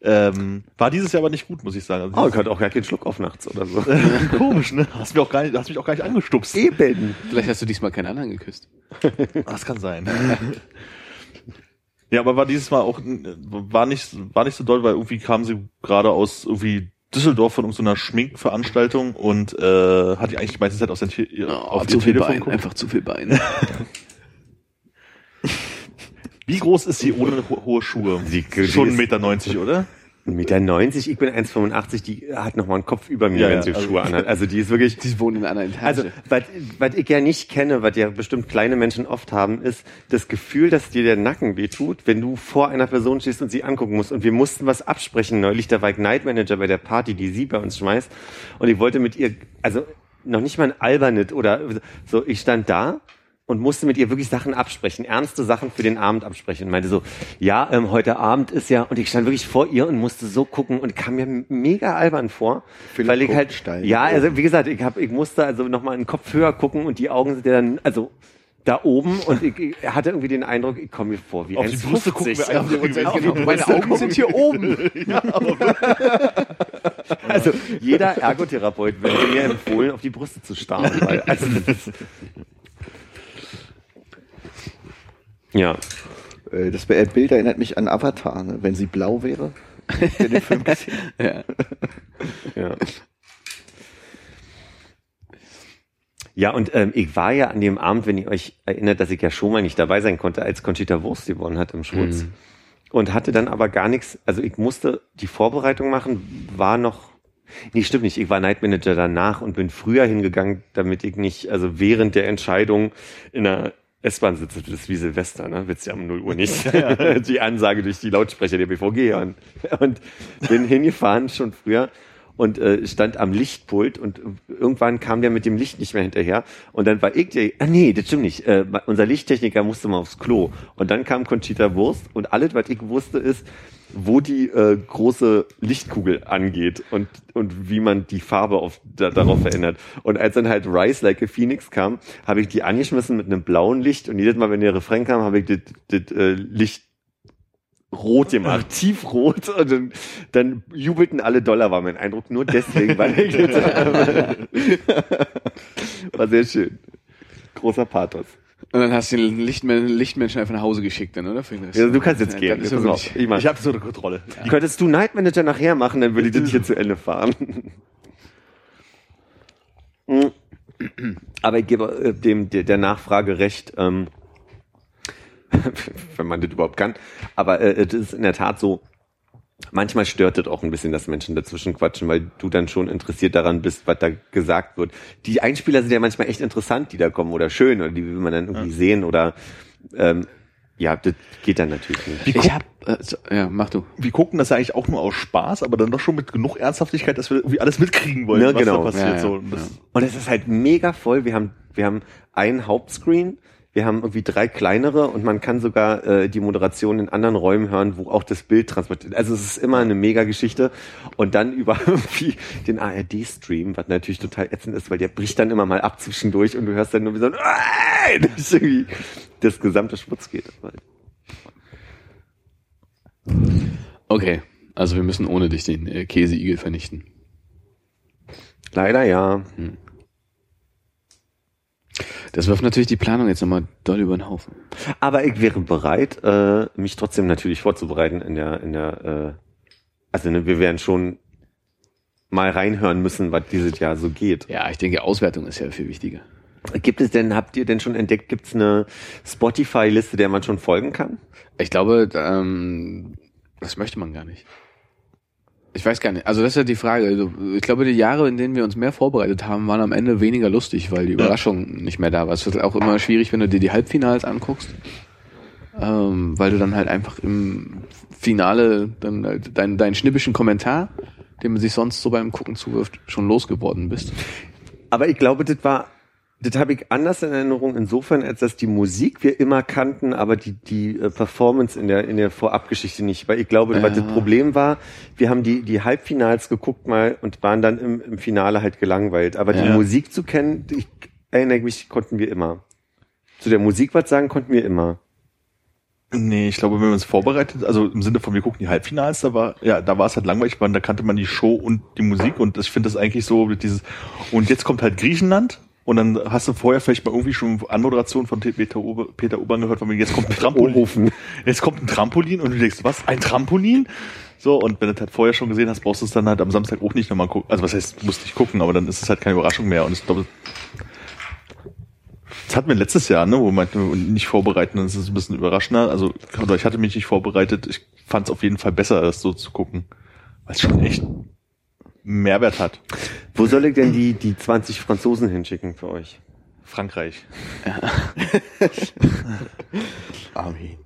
Ähm, war dieses Jahr aber nicht gut, muss ich sagen. Oh, Also ich hatte auch gar keinen Schluck auf nachts oder so. komisch, ne? Hast, mir auch gar nicht, hast mich auch gar nicht angestupst. Eben. Vielleicht hast du diesmal keinen anderen geküsst. Das kann sein. ja, aber war dieses Mal auch, war nicht, war nicht so doll, weil irgendwie kam sie gerade aus irgendwie Düsseldorf von irgendeiner Schminkveranstaltung und äh, hat die eigentlich die meiste Zeit auf, sein, Te- Oh, auf zu ihr viel Telefon Bein, geguckt. einfach zu viel Bein. Wie groß ist sie ohne ho hohe Schuhe? Sie- Schon ist- 1,90 Meter, 90, oder? 1,90 Meter, 90, ich bin 1,85, die hat noch mal einen Kopf über mir, Ja, wenn sie also- Schuhe anhat. Also die ist wirklich, Die wohnen in einer Etage. Also, was, was ich ja nicht kenne, was ja bestimmt kleine Menschen oft haben, ist das Gefühl, dass dir der Nacken wehtut, wenn du vor einer Person stehst und sie angucken musst. Und wir mussten was absprechen neulich. Da war ich Night Manager bei der Party, die sie bei uns schmeißt. Und ich wollte mit ihr, also noch nicht mal ein Albernet oder so, ich stand da und musste mit ihr wirklich Sachen absprechen, ernste Sachen für den Abend absprechen. Und meinte so, ja, ähm, heute Abend ist ja, und ich stand wirklich vor ihr und musste so gucken und kam mir mega albern vor, Philipp weil ich halt, Kuppenstein. ja, also wie gesagt, ich hab, ich musste also nochmal einen Kopf höher gucken und die Augen sind ja dann, also da oben und ich, ich hatte irgendwie den Eindruck, ich komme mir vor wie Auf die Brüste 1,50. gucken wir einfach Brüste. genau. Meine Augen sind hier oben. Also jeder Ergotherapeut würde mir empfohlen, auf die Brüste zu starren. Weil, also, das ist- ja. Äh, Das Bild erinnert mich an Avatar, ne? wenn sie blau wäre. Ihr den Film gesehen? ja. Ja. Ja, und ähm, ich war ja an dem Abend, wenn ihr euch erinnert, dass ich ja schon mal nicht dabei sein konnte, als Conchita Wurst gewonnen hat im Schwutz. Und hatte dann aber gar nichts, also ich musste die Vorbereitung machen, war noch, nee, stimmt nicht, ich war Night Manager danach und bin früher hingegangen, damit ich nicht, also während der Entscheidung in der S-Bahn sitze, das ist wie Silvester, ne? Willst ja um 0 Uhr nicht. die Ansage durch die Lautsprecher der BVG und, und bin hingefahren schon früher und äh, stand am Lichtpult und irgendwann kam der mit dem Licht nicht mehr hinterher. Und dann war ich der, ah nee, das stimmt nicht, äh, unser Lichttechniker musste mal aufs Klo. Und dann kam Conchita Wurst und alles, was ich wusste, ist, wo die äh, große Lichtkugel angeht und, und wie man die Farbe auf, da, darauf verändert. Und als dann halt Rise Like a Phoenix kam, habe ich die angeschmissen mit einem blauen Licht. Und jedes Mal, wenn der Refrain kam, habe ich das, das äh, Licht rot gemacht, tiefrot und dann, dann jubelten alle Dollar, war mein Eindruck, nur deswegen, weil ich war sehr schön. Großer Pathos. Und dann hast du den Lichtmen Lichtmenschen einfach nach Hause geschickt, dann, oder? Für den Rest. Ja, du kannst jetzt Ja, gehen. ja auf. wirklich- Ich. Ich habe so eine Kontrolle. Könntest du Night Manager nachher machen, dann würde ich das hier zu Ende fahren. Hm. Aber ich gebe äh, dem der, der Nachfrage recht, ähm, wenn man das überhaupt kann. Aber äh, es ist in der Tat so, manchmal stört es auch ein bisschen, dass Menschen dazwischen quatschen, weil du dann schon interessiert daran bist, was da gesagt wird. Die Einspieler sind ja manchmal echt interessant, die da kommen oder schön oder die will man dann irgendwie sehen oder ähm, ja, das geht dann natürlich nicht. Ich hab, äh, so, ja, mach du. Wir gucken das ja eigentlich auch nur aus Spaß, aber dann doch schon mit genug Ernsthaftigkeit, dass wir irgendwie alles mitkriegen wollen, Ja, was genau. da passiert. Ja, ja, so. Und das, Und es ist halt mega voll. Wir haben, wir haben einen Hauptscreen, wir haben irgendwie drei kleinere und man kann sogar äh, die Moderation in anderen Räumen hören, wo auch das Bild transportiert. Also es ist immer eine mega Geschichte. Und dann über irgendwie den ARD-Stream, was natürlich total ätzend ist, weil der bricht dann immer mal ab zwischendurch und du hörst dann nur wie so ein "Nein!" das irgendwie das gesamte Schmutz geht. Okay, also wir müssen ohne dich den äh, Käseigel vernichten. Leider ja. Das wirft natürlich die Planung jetzt nochmal doll über den Haufen. Aber ich wäre bereit, äh, mich trotzdem natürlich vorzubereiten in der, in der, äh, also ne, wir werden schon mal reinhören müssen, was dieses Jahr so geht. Ja, ich denke, Auswertung ist ja viel wichtiger. Gibt es denn, habt ihr denn schon entdeckt, gibt es eine Spotify-Liste, der man schon folgen kann? Ich glaube, ähm, das möchte man gar nicht. Ich weiß gar nicht. Also das ist ja die Frage. Also, ich glaube, die Jahre, in denen wir uns mehr vorbereitet haben, waren am Ende weniger lustig, weil die Überraschung nicht mehr da war. Es wird auch immer schwierig, wenn du dir die Halbfinals anguckst, ähm, weil du dann halt einfach im Finale dann halt deinen deinen schnippischen Kommentar, den man sich sonst so beim Gucken zuwirft, schon losgeworden bist. Aber ich glaube, das war, das habe ich anders in Erinnerung insofern, als dass die Musik wir immer kannten, aber die, die äh, Performance in der, in der Vorabgeschichte nicht. Weil ich glaube, was das Ja. Problem war, wir haben die, die Halbfinals geguckt mal und waren dann im, im Finale halt gelangweilt. Aber die Ja. Musik zu kennen, ich erinnere mich, konnten wir immer. Zu der Musik was sagen konnten wir immer. nee, ich glaube, wenn wir uns vorbereitet, also im Sinne von wir gucken die Halbfinals, da war, ja, da war es halt langweilig, weil da kannte man die Show und die Musik und ich finde das eigentlich so dieses, und jetzt kommt halt Griechenland und dann hast du vorher vielleicht mal irgendwie schon Anmoderation von Peter, Ober, Peter Obern gehört, von mir, jetzt kommt ein Trampolin. Jetzt kommt ein Trampolin und du denkst, was? Ein Trampolin? So, und wenn du das halt vorher schon gesehen hast, brauchst du es dann halt am Samstag auch nicht nochmal gucken. Also was heißt, musst nicht gucken, aber dann ist es halt keine Überraschung mehr. Und ich glaube, das hatten wir letztes Jahr, ne, wo man nicht vorbereiten, dann ist es ein bisschen überraschender. Also, ich hatte mich nicht vorbereitet. Ich fand es auf jeden Fall besser, das so zu gucken. Weil es schon echt Mehrwert hat. Wo soll ich denn die, die 20 Franzosen hinschicken für euch? Frankreich. Armin.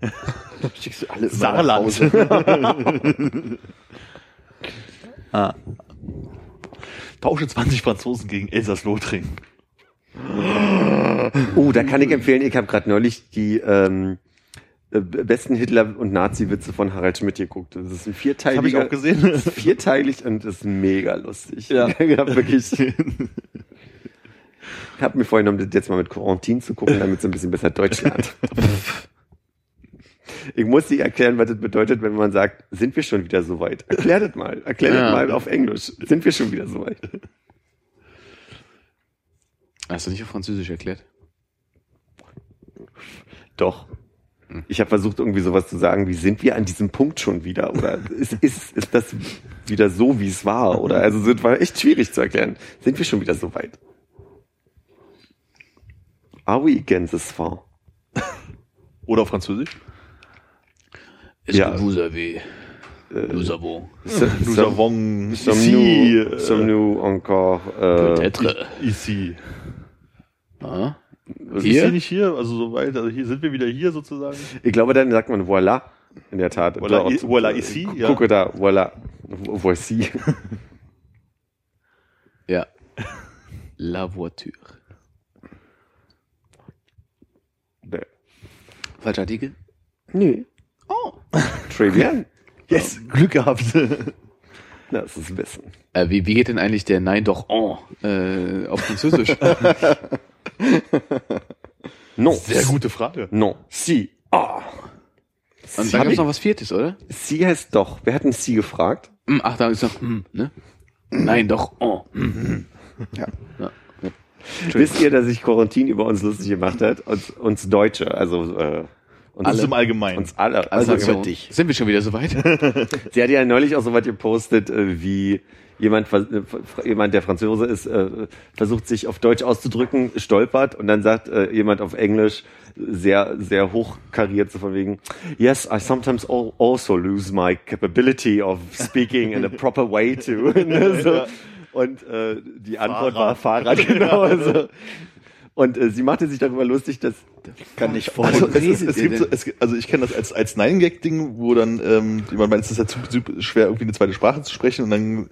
Schickst du alle Saarland. Ah. Tausche 20 Franzosen gegen Elsass-Lothringen. Oh, da kann ich empfehlen, ich habe gerade neulich die ähm, äh, besten Hitler- und Nazi-Witze von Harald Schmidt geguckt. Das ist ein vierteiliger. Habe ich auch gesehen. Vierteilig und ist mega lustig. Ja. ich hab wirklich. Ich habe mir vorgenommen, das jetzt mal mit Quarantin zu gucken, damit es ein bisschen besser Deutsch lernt. Ich muss dir erklären, was das bedeutet, wenn man sagt, sind wir schon wieder so weit? Erklär das mal. Erklär Ja. das mal auf Englisch. Sind wir schon wieder so weit? Hast du nicht auf Französisch erklärt? Doch. Ich habe versucht, irgendwie sowas zu sagen, wie sind wir an diesem Punkt schon wieder? Oder ist, ist, ist das wieder so, wie es war? Oder also es war echt schwierig zu erklären. Sind wir schon wieder so weit? Are we against this far? Oder auf Französisch? Est-ce Ja. que vous avez, nous avons, Nous avons Some ici, new, äh, some new encore. Äh, peut-être, ici. ah, Ist Hier? hier nicht hier? Also soweit, also hier sind wir wieder hier sozusagen. ich glaube, dann sagt man voilà. In der Tat. Voilà, i- voilà ici, ja. Gucke da, voilà. Vo- Voici. ja. La voiture. Falscher Artikel? Nö. Oh. Très bien. Yes, Glück gehabt. Das ist Wissen. Äh, wie, wie geht denn eigentlich der Nein doch oh, äh, auf Französisch? Non. Sehr gute Frage. Non. Si. Ah. Und Sie dann gibt's hab noch was Viertes, oder? Sie heißt doch. Wer hat denn Sie gefragt? Hm, Ach, da ist noch, hm, ne? Nein doch oh. Hm. Ja. ja. Wisst ihr, dass sich Quarantin über uns lustig gemacht hat? Uns, uns Deutsche, also äh, Uns Also im Allgemeinen. Uns alle. Also Also, für dich. Sind wir schon wieder soweit? sie hat ja neulich auch so was gepostet, äh, wie jemand, äh, jemand, der Franzose ist, äh, versucht sich auf Deutsch auszudrücken, stolpert und dann sagt jemand auf Englisch sehr, sehr hochkariert so von wegen, yes, I sometimes al- also lose my capability of speaking in a proper way too. So. Und äh, die Antwort war Fahrrad, genau. Also. Und äh, sie machte sich darüber lustig, dass Kann nicht Also, vorstellen. es, es gibt so, es, also ich kenne das als, als Nine-Gag-Ding, wo dann ähm, jemand meint, es ist ja zu, zu schwer, irgendwie eine zweite Sprache zu sprechen und dann,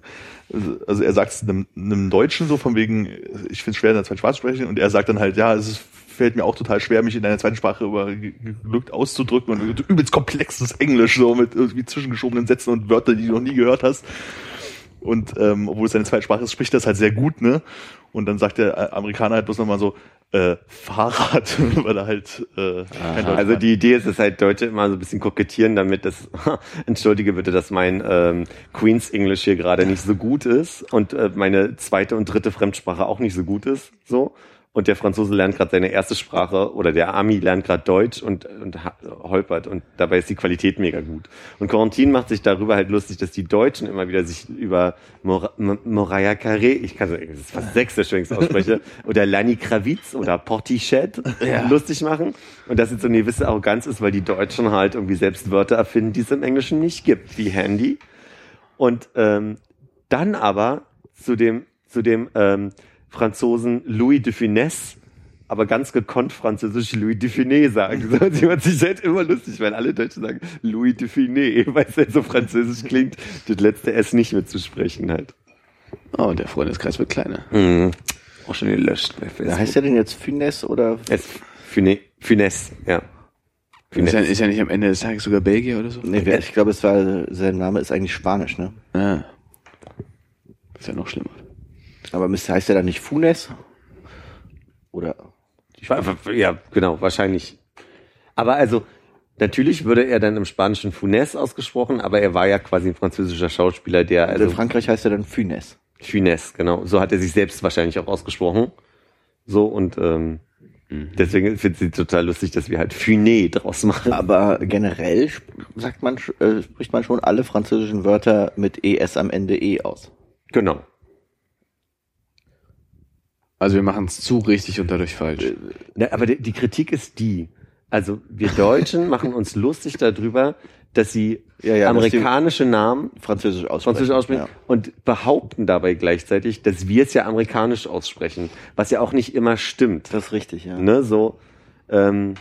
also er sagt es einem, einem Deutschen so von wegen, ich finde es schwer, in einer zweiten Sprache zu sprechen und er sagt dann halt, ja, es ist, fällt mir auch total schwer, mich in einer zweiten Sprache über glückt auszudrücken und übelst komplexes Englisch so mit irgendwie zwischengeschobenen Sätzen und Wörtern, die du noch nie gehört hast. Und ähm, obwohl es seine zweite Sprache ist, spricht das halt sehr gut, ne? Und dann sagt der äh, Amerikaner halt bloß nochmal so, äh, Fahrrad, weil er halt äh, kein Deutsch Also die Idee ist, dass halt Deutsche immer so ein bisschen kokettieren, damit das, entschuldige bitte, dass mein ähm, Queen's English hier gerade nicht so gut ist und äh, meine zweite und dritte Fremdsprache auch nicht so gut ist, so. Und der Franzose lernt gerade seine erste Sprache oder der Ami lernt gerade Deutsch und, und holpert und dabei ist die Qualität mega gut. Und Corentin macht sich darüber halt lustig, dass die Deutschen immer wieder sich über Mor M- Moraya Carré, ich kann das ist fast sächsisch, wenn ich es ausspreche, oder Lani Kravitz oder Portichet lustig machen. Und dass jetzt so eine gewisse Arroganz ist, weil die Deutschen halt irgendwie selbst Wörter erfinden, die es im Englischen nicht gibt, wie Handy. Und ähm, dann aber zu dem, zu dem ähm, Franzosen Louis de Funès, aber ganz gekonnt französisch Louis de Funès sagen. So, sie macht sich halt immer lustig, weil alle Deutschen sagen Louis de Funès, weil es halt so französisch klingt, das letzte S nicht mitzusprechen halt. Oh, der Freundeskreis wird kleiner. Mhm. Auch schon gelöscht bei Facebook. heißt der denn jetzt Finesse oder? Es Funès, Funès, ja. Ist ja, ist ja nicht am Ende des Tages sogar Belgier oder so? Nee, ich glaube, es war, sein Name ist eigentlich Spanisch, ne? Ah. Ist ja noch schlimmer. Aber heißt der dann nicht Funes? Oder? Ja, genau, wahrscheinlich. Aber also, natürlich würde er dann im Spanischen Funès ausgesprochen, aber er war ja quasi ein französischer Schauspieler, der, Also also in Frankreich heißt er dann Funes. Funès, genau. So hat er sich selbst wahrscheinlich auch ausgesprochen. So und ähm, deswegen finde ich sie total lustig, dass wir halt Funé draus machen. Aber generell sagt man, äh, spricht man schon alle französischen Wörter mit ES am Ende E aus. Genau. Also wir machen es zu richtig und dadurch falsch. Na, aber die, die Kritik ist die. Also wir Deutschen machen uns lustig darüber, dass sie Ja, ja, dass amerikanische Namen Französisch aussprechen. Französisch aussprechen Ja. und behaupten dabei gleichzeitig, dass wir es ja amerikanisch aussprechen, was ja auch nicht immer stimmt. Das ist richtig, ja. Ne, so. Ähm,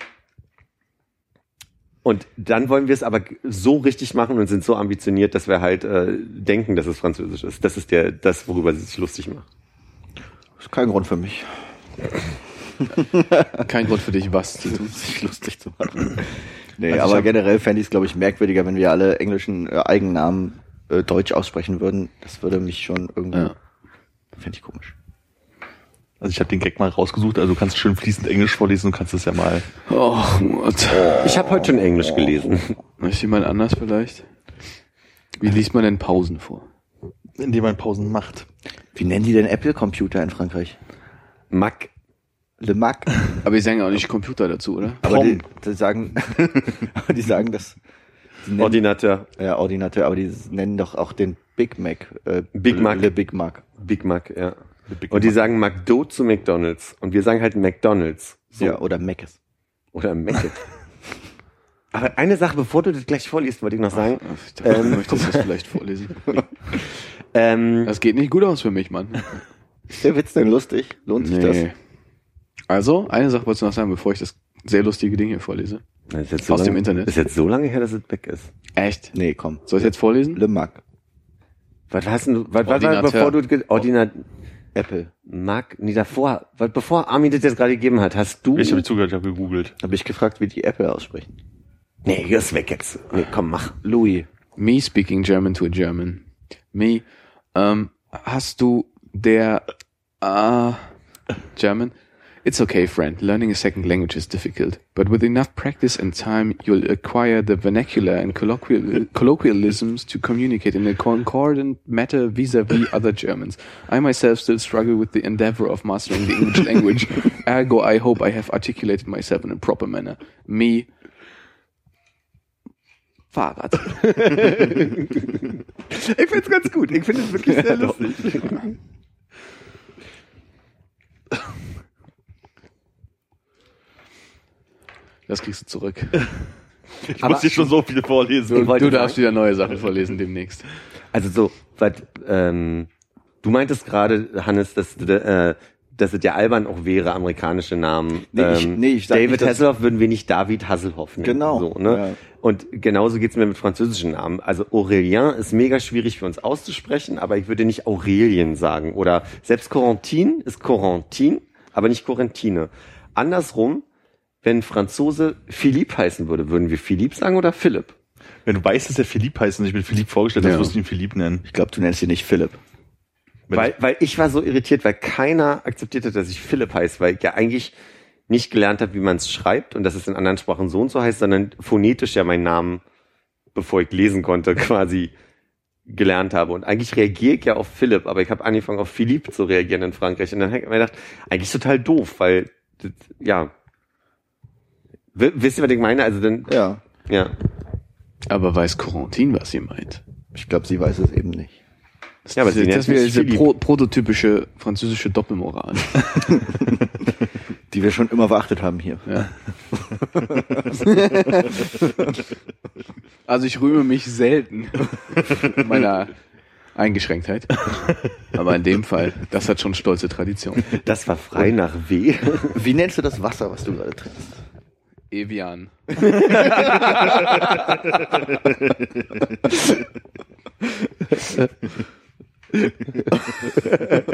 und dann wollen wir es aber so richtig machen und sind so ambitioniert, dass wir halt äh, denken, dass es Französisch ist. Das ist der, das, worüber sie sich lustig macht. Das ist kein Grund für mich, Kein Grund für dich, was zu tun. sich lustig zu machen. Nee, Also aber hab- generell fände ich es, glaube ich, merkwürdiger, wenn wir alle englischen äh, Eigennamen äh, deutsch aussprechen würden. Das würde mich schon irgendwie, Ja. fände ich komisch. Also ich habe den Gag mal rausgesucht, also du kannst schön fließend Englisch vorlesen und kannst es ja mal. Oh, Gott. Ich habe heute schon Englisch gelesen. Ist jemand anders vielleicht? Wie liest man denn Pausen vor? Indem man Pausen macht. Wie nennen die denn Apple-Computer in Frankreich? Mac. Le Mac. Aber die sagen ja auch nicht Computer dazu, oder? Aber die, die sagen, aber die sagen das. Die nennen, Ordinateur. ja, Ordinateur, aber die nennen doch auch den Big Mac. Äh, Big Mac. Le Big Mac. Big Mac, ja. Big Und die Mac. sagen McDo zu McDonalds. Und wir sagen halt McDonalds. So. Ja, oder Mc's. Oder Mac. Aber eine Sache, bevor du das gleich vorliest, wollte ich noch sagen. Ich dachte, du Ähm. möchtest das vielleicht vorlesen. Ähm, Das geht nicht gut aus für mich, Mann. Ist der Witz denn lustig? Lohnt sich das? Also, eine Sache wolltest du noch sagen, bevor ich das sehr lustige Ding hier vorlese. jetzt so Aus lange, dem Internet. Ist jetzt so lange her, dass es weg ist. Echt? Nee, komm. Soll ich jetzt vorlesen? Le Mac. Was hast du, was, was war, bevor du, Ordinat, Apple. Mac, nee, davor, was, bevor Armin das jetzt gerade gegeben hat, hast du, Ich habe zugehört, ich habe gegoogelt. Habe ich gefragt, wie die Apple aussprechen. nee, hier ist weg jetzt. Nee, komm, mach. Louis. Me speaking German to a German. Me. Ähm, hast du der ah German? It's okay, friend. Learning a second language is difficult, but with enough practice and time, you'll acquire the vernacular and colloquial, colloquialisms to communicate in a concordant manner vis-a-vis other Germans. I myself still struggle with the endeavor of mastering the English language. Ergo, I hope I have articulated myself in a proper manner. Me, Fahrrad. Ich find's ganz gut. Ich finde es wirklich sehr lustig. Das kriegst du zurück. Ich Aber- muss dir schon so viele vorlesen. Wollte Du darfst wieder neue Sachen vorlesen demnächst. Also so, was, ähm, du meintest gerade, Hannes, dass, äh, dass es ja albern auch wäre, amerikanische Namen. Nee, ich- nee, ich sag David nicht, Hasselhoff würden wir nicht David Hasselhoff nennen. Genau, So, ne? ja. Und genauso geht's mir mit französischen Namen. Also Aurélien ist mega schwierig für uns auszusprechen, aber ich würde nicht Aurelien sagen. Oder selbst Corentin ist Corentin, aber nicht Corentine. Andersrum, wenn Franzose Philippe heißen würde, würden wir Philippe sagen oder Philipp? Wenn du weißt, dass er Philipp heißt und ich bin Philipp vorgestellt, Ja. dann wirst du ihn Philipp nennen. Ich glaube, du nennst ihn nicht Philipp. Weil, weil ich war so irritiert, weil keiner akzeptiert hat, dass ich Philipp heiße, weil ich ja eigentlich nicht gelernt habe, wie man es schreibt und dass es in anderen Sprachen so und so heißt, sondern phonetisch ja meinen Namen, bevor ich lesen konnte, quasi gelernt habe. Und eigentlich reagiere ich ja auf Philipp, aber ich habe angefangen auf Philippe zu reagieren in Frankreich. Und dann habe ich mir gedacht, eigentlich total doof, weil, das, ja. W wisst ihr, was ich meine? Also dann, Ja. ja. Aber weiß Corentin, was ihr meint? Ich glaube, sie weiß es eben nicht. Ja, aber das das wäre mich diese pro prototypische französische Doppelmoral. Die wir schon immer beachtet haben hier. Ja. also ich rühme mich selten meiner Eingeschränktheit. Aber in dem Fall, das hat schon stolze Tradition. Das war frei nach W. Wie nennst du das Wasser, was du gerade trinkst? Evian.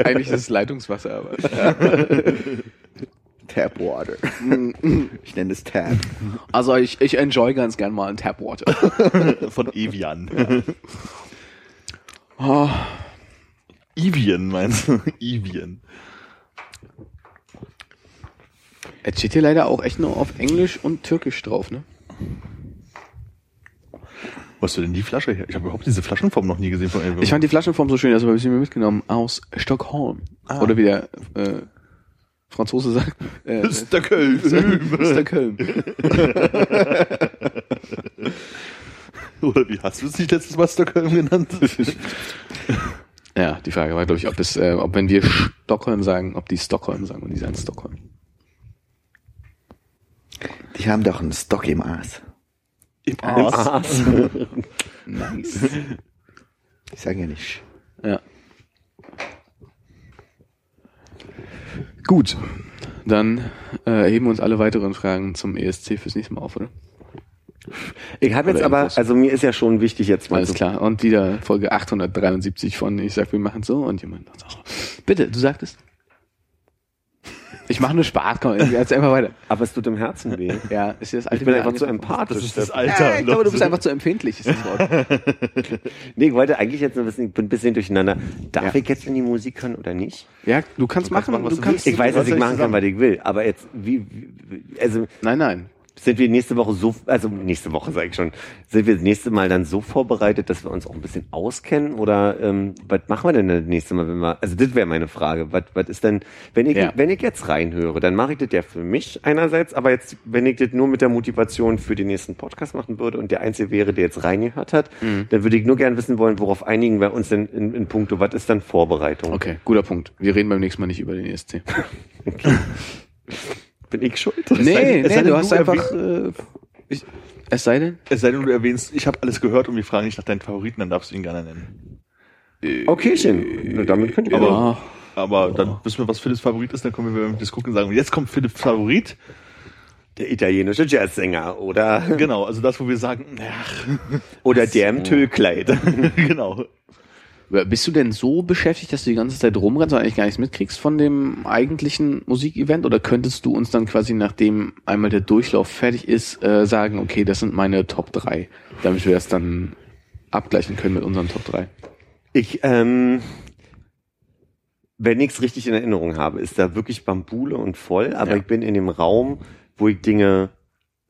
Eigentlich ist es Leitungswasser, aber. Tap Water. ich nenne es Tap. Also ich, ich enjoy ganz gern mal ein Tapwater. Von Evian. Oh, Evian meinst du? Evian. es steht hier leider auch echt nur auf Englisch und Türkisch drauf, ne? Wo hast du denn die Flasche her? Ich habe überhaupt diese Flaschenform noch nie gesehen von irgendwo. Ich fand die Flaschenform so schön, also habe ich sie mir mitgenommen aus Stockholm. Ah. Oder wie der äh, Franzose sagt. Äh, Stockholm. Stockholm. Oder wie hast du es nicht letztes Mal Stockholm genannt? Ja, die Frage war, glaube ich, ob es, äh, ob wenn wir Stockholm sagen, ob die Stockholm sagen und die sagen Stockholm. Die haben doch einen Stock im Aas. Im Aas. Nice. Die sagen ja nicht. ja. Gut. Dann äh, heben wir uns alle weiteren Fragen zum ESC fürs nächste Mal auf, oder? Ich habe jetzt aber, Infos. also mir ist ja schon wichtig jetzt mal Alles klar. Und wieder Folge 873 von Ich sag, wir machen so und jemand sagt so. Bitte, du sagtest. Ich mache nur Spaß, komm, jetzt einfach weiter. Aber es tut im Herzen weh. Ja, ist das alte Ich bin einfach zu empathisch. Das ist das. Alter. Ja, ich glaube, du bist einfach zu empfindlich, ist das Wort. Nee, ich wollte eigentlich jetzt nur wissen, ich bin ein bisschen durcheinander. Darf Ja. ich jetzt in die Musik hören oder nicht? Ja, du kannst Du kannst machen, machen, was du kannst. Ich weiß, was dass ich machen kann, was ich will. Aber jetzt, wie, wie also Nein, nein. Sind wir nächste Woche so, also nächste Woche sage ich schon, sind wir das nächste Mal dann so vorbereitet, dass wir uns auch ein bisschen auskennen? Oder ähm, was machen wir denn das nächste Mal, wenn wir, also das wäre meine Frage. Was, was ist denn, wenn ich, Ja. wenn ich jetzt reinhöre, dann mache ich das ja für mich einerseits, aber jetzt, wenn ich das nur mit der Motivation für den nächsten Podcast machen würde und der Einzige wäre, der jetzt reingehört hat, Mhm. dann würde ich nur gern wissen wollen, worauf einigen wir uns denn in, in puncto, was ist dann Vorbereitung? Okay, guter Punkt. Wir reden beim nächsten Mal nicht über den ESC. Bin ich schuld? Nee, sei denn- es sei nee, denn, du du hast einfach. Äh, ich, es sei denn? Es sei denn, du erwähnst, ich habe alles gehört und wir fragen dich nach deinen Favoriten, dann darfst du ihn gerne nennen. Okay, schön. Damit könnt ihr Aber- aber Aber dann wissen wir, was Philipps Favorit ist, dann können wir das gucken und sagen, jetzt kommt Philipps Favorit. der italienische Jazzsänger oder, Genau, also das, wo wir sagen, ach, oder der im Tüllkleid. genau. Bist du denn so beschäftigt, dass du die ganze Zeit rumrennst und eigentlich gar nichts mitkriegst von dem eigentlichen Musikevent? Oder könntest du uns dann quasi, nachdem einmal der Durchlauf fertig ist, äh, sagen, okay, das sind meine Top 3, damit wir das dann abgleichen können mit unseren Top 3? Ich, ähm, wenn ich es richtig in Erinnerung habe, ist da wirklich Bambule und voll, aber Ja. ich bin in dem Raum, wo ich Dinge,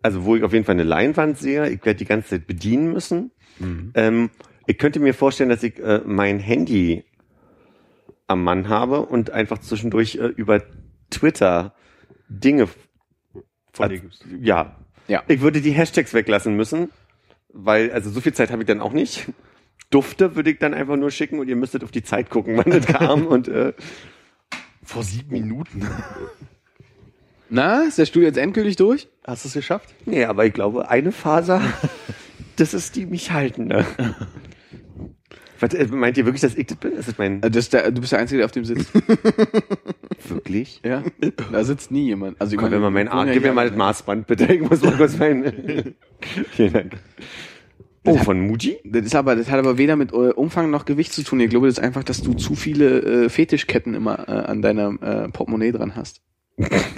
also wo ich auf jeden Fall eine Leinwand sehe, ich werde die ganze Zeit bedienen müssen. Ähm, ich könnte mir vorstellen, dass ich äh, mein Handy am Mann habe und einfach zwischendurch äh, über Twitter Dinge Von dir gibt's. ja. Ja. Ich würde die Hashtags weglassen müssen, weil, also so viel Zeit habe ich dann auch nicht. Dufte würde ich dann einfach nur schicken und ihr müsstet auf die Zeit gucken, wann das kam und äh, Vor sieben Minuten. Na, ist der Stuhl jetzt endgültig durch? Hast du es geschafft? nee, aber ich glaube, eine Faser, das ist die mich haltende. Was, äh, meint ihr wirklich, dass ich das bin? Ist das mein Äh, Das ist der, du bist der Einzige, der auf dem sitzt. wirklich? ja. Da sitzt nie jemand. Also ich Komm, wenn man meinen Arm, gib mir mal das Maßband, bitte. Ich muss mal kurz mein. Vielen Dank. Oh, von Muji? Das ist aber, das hat aber weder mit äh, Umfang noch Gewicht zu tun. Ich glaube, das ist einfach, dass du zu viele äh, Fetischketten immer äh, an deiner äh, Portemonnaie dran hast.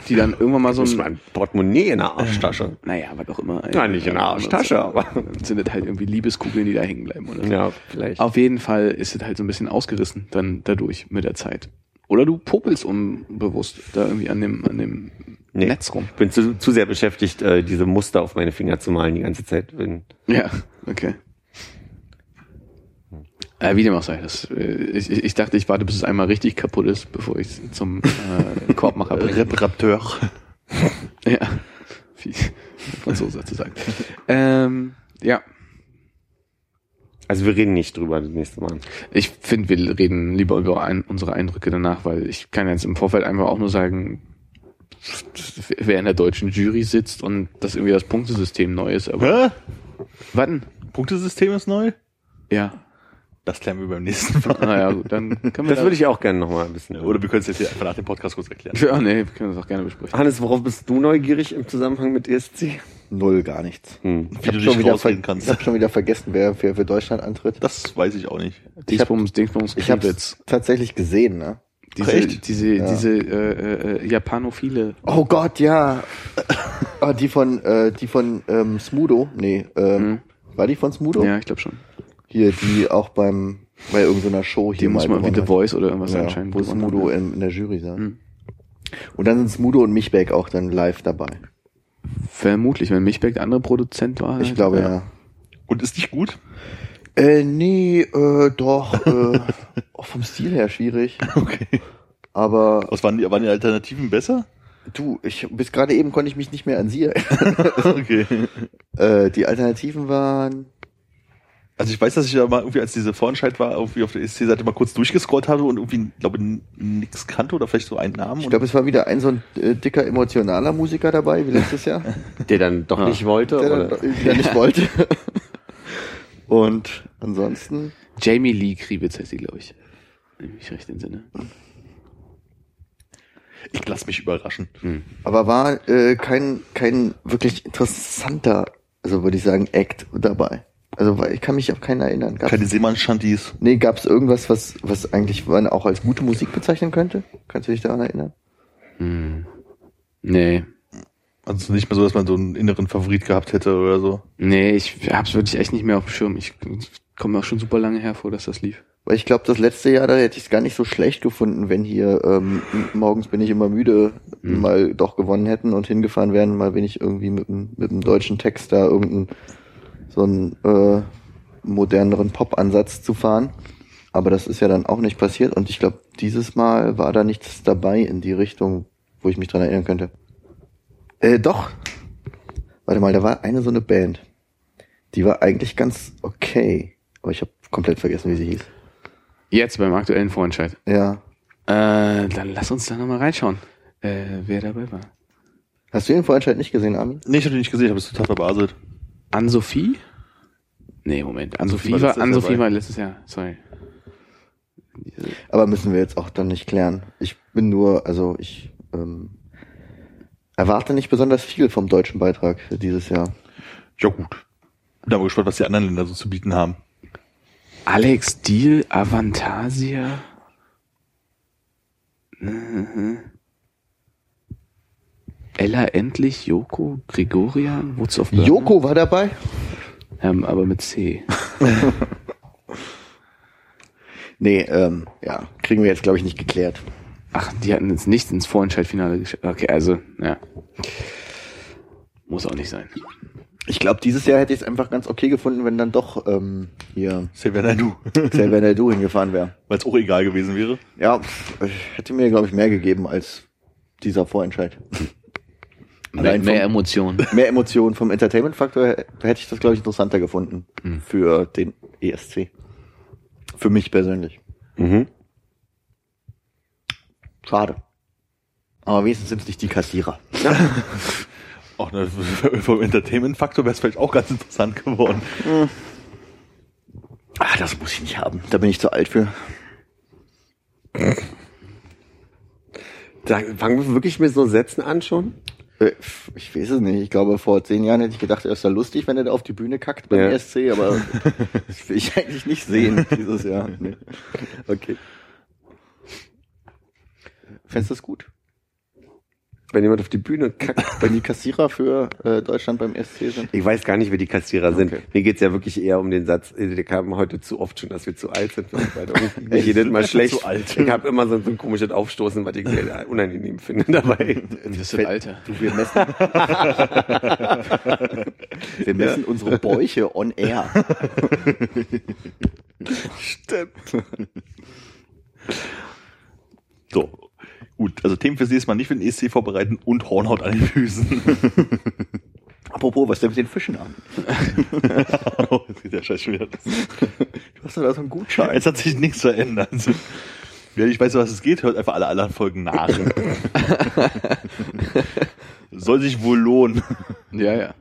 Die dann irgendwann mal so ein, mein Portemonnaie in der Arschtasche. naja, was auch immer. Ja, nicht in der Arschtasche, aber. Dann sind das halt irgendwie Liebeskugeln, die da hängen bleiben oder so. Ja, vielleicht. Auf jeden Fall ist es halt so ein bisschen ausgerissen dann dadurch mit der Zeit. Oder du popelst unbewusst da irgendwie an dem, an dem Nee. Netz rum. Ich bin zu, zu sehr beschäftigt, äh, diese Muster auf meine Finger zu malen die ganze Zeit. Wenn, Ja, okay. Äh, wie dem auch sei, das, äh, ich, ich dachte, ich warte, bis es einmal richtig kaputt ist, bevor ich es zum äh, Korbmacher bringe. Reparateur. Ja, wie Franzose zu sagen. ähm, ja, also wir reden nicht drüber das nächste Mal. ich finde, wir reden lieber über ein, unsere Eindrücke danach, weil ich kann jetzt im Vorfeld einfach auch nur sagen, wer in der deutschen Jury sitzt und dass irgendwie das Punktesystem neu ist. Aber Hä? warten, Punktesystem ist neu? ja, Das klären wir beim nächsten Mal. naja, gut, dann können wir Das würde ich auch gerne nochmal ein bisschen. Oder wir können es jetzt hier einfach nach dem Podcast kurz erklären. Ja, nee, wir können das auch gerne besprechen. Hannes, worauf bist du neugierig im Zusammenhang mit ESC? Null, gar nichts. Hm. Ich Wie habe du schon, dich wieder rausreden kannst. ich hab schon wieder vergessen, wer für, für Deutschland antritt. Das weiß ich auch nicht. Dingsbums, Dingsbums, Ich habe es tatsächlich gesehen, ne? Diese, Echt? diese, Ja. diese äh, äh, Japanophile. Oh Gott, ja. ah, die von, äh, die von ähm, Smudo. Nee, ähm, Mhm. war die von Smudo? Ja, ich glaube schon. Hier, die auch beim bei irgendeiner Show hier Die muss man wie The. Voice oder irgendwas ja, anscheinend wo Smudo in, in der Jury saß. Mhm. Und dann sind Smudo und Michbeck auch dann live dabei. Vermutlich, wenn Michbeck der andere Produzent war. Ich halt. glaube, ja. Und ist nicht gut? Äh, nee, äh, doch, äh, auch vom Stil her schwierig. Okay. Aber Was waren die, waren die Alternativen besser? du, ich bis gerade eben konnte ich mich nicht mehr an sie erinnern. Okay. äh, die Alternativen waren. Also ich weiß, dass ich da mal irgendwie, als diese Vorentscheid war, irgendwie auf der ESC-Seite mal kurz durchgescrollt habe und irgendwie, glaube ich, nix kannte oder vielleicht so einen Namen. Ich glaube, es war wieder ein so ein äh, dicker emotionaler Musiker dabei, wie letztes Jahr, Der dann doch Ja. nicht wollte? der oder? dann wieder nicht wollte. Und ansonsten, Jamie Lee Kriebitz heißt sie, glaube ich. Wenn ich mich recht entsinne. ich lasse mich überraschen. aber war äh, kein kein wirklich interessanter, also würde ich sagen, Act dabei. Also weil ich kann mich auf keinen erinnern. Gab's, Keine Seemann-Shanties. nee, gab es irgendwas, was was eigentlich man auch als gute Musik bezeichnen könnte? Kannst du dich daran erinnern? Hm. Nee. Also nicht mehr so, dass man so einen inneren Favorit gehabt hätte oder so. Nee, ich hab's wirklich echt nicht mehr auf dem Schirm. Ich komme mir auch schon super lange hervor, dass das lief. Weil ich glaube, das letzte Jahr, da hätte ich es gar nicht so schlecht gefunden, wenn hier ähm, morgens bin ich immer müde Mhm. mal doch gewonnen hätten und hingefahren wären, mal wenn ich irgendwie mit, dem- mit dem deutschen Text da irgendeinen so einen äh, moderneren Pop-Ansatz zu fahren. Aber das ist ja dann auch nicht passiert und ich glaube, dieses Mal war da nichts dabei in die Richtung, wo ich mich dran erinnern könnte. Äh, doch. Warte mal, da war eine so eine Band. Die war eigentlich ganz okay. Aber ich habe komplett vergessen, wie sie hieß. Jetzt beim aktuellen Vorentscheid. Ja. Äh, dann lass uns da nochmal reinschauen, äh, wer dabei war. Hast du den Vorentscheid nicht gesehen, Armin? Nee, ich habe die nicht gesehen, ich habe es total verbaselt. Ann-Sophie? Nee, Moment. Ann-Sophie war war, letztes Ann-Sophie Jahr war letztes Jahr. Sorry. Aber müssen wir jetzt auch dann nicht klären. Ich bin nur, also ich ähm, erwarte nicht besonders viel vom deutschen Beitrag für dieses Jahr. Ja gut. Bin aber gespannt, was die anderen Länder so zu bieten haben. Alex Deal, Avantasia. Mhm. Ella Endlich, Joko, Gregorian, Woods of Burma? Joko war dabei? Ähm, aber mit C. Nee, ähm, ja, kriegen wir jetzt, glaube ich, nicht geklärt. Ach, die hatten jetzt nicht ins Vorentscheidfinale geschafft. Okay, also, ja. Muss auch nicht sein. Ich glaube, dieses Jahr hätte ich es einfach ganz okay gefunden, wenn dann doch ähm, hier Xavier Naidoo. Xavier Naidoo hingefahren wäre. Weil es auch egal gewesen wäre. Ja, pff, hätte mir, glaube ich, mehr gegeben als dieser Vorentscheid. Mehr, Allein mehr vom- Emotionen. Mehr Emotionen vom Entertainment-Faktor hätte ich das, glaube ich, interessanter gefunden Hm. für den ESC. Für mich persönlich. Mhm. Schade. Aber wenigstens sind es nicht die Kassierer. Auch ne, vom Entertainment-Faktor wäre es vielleicht auch ganz interessant geworden. Ah, das muss ich nicht haben. Da bin ich zu alt für. Da fangen wir wirklich mit so Sätzen an schon? Äh, Ich weiß es nicht. Ich glaube, vor zehn Jahren hätte ich gedacht, er ist ja lustig, wenn er da auf die Bühne kackt beim Ja. ESC, aber das will ich eigentlich nicht sehen dieses Jahr. Nee. Okay. Fändest du das gut? Wenn jemand auf die Bühne kackt. Wenn die Kassierer für äh, Deutschland beim ESC sind? Ich weiß gar nicht, wer die Kassierer sind. Okay. Mir geht's ja wirklich eher um den Satz, äh, der kam heute zu oft schon, dass wir zu alt sind. Mir jedes Mal schlecht. Zu alt. Ich habe immer so, so ein komisches Aufstoßen, was ich sehr unangenehm finde dabei. Das ist Alter. Du, wir messen, wir messen unsere Bäuche on air. Stimmt. So. Gut, also Themen fürs nächste Mal nicht für den ESC vorbereiten und Hornhautanalysen. Apropos, was denn mit den Fischen an? oh, jetzt geht der Scheiß schon wieder. Du hast doch da so einen Gutschein. Jetzt hat sich nichts verändert. Wer nicht weiß, was es geht, hört einfach alle anderen Folgen nach. Soll sich wohl lohnen. Ja, ja.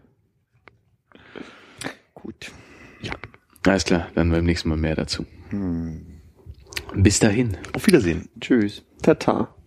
Gut. Alles klar, dann beim nächsten Mal mehr dazu. Bis dahin. Auf Wiedersehen. Tschüss. Tata.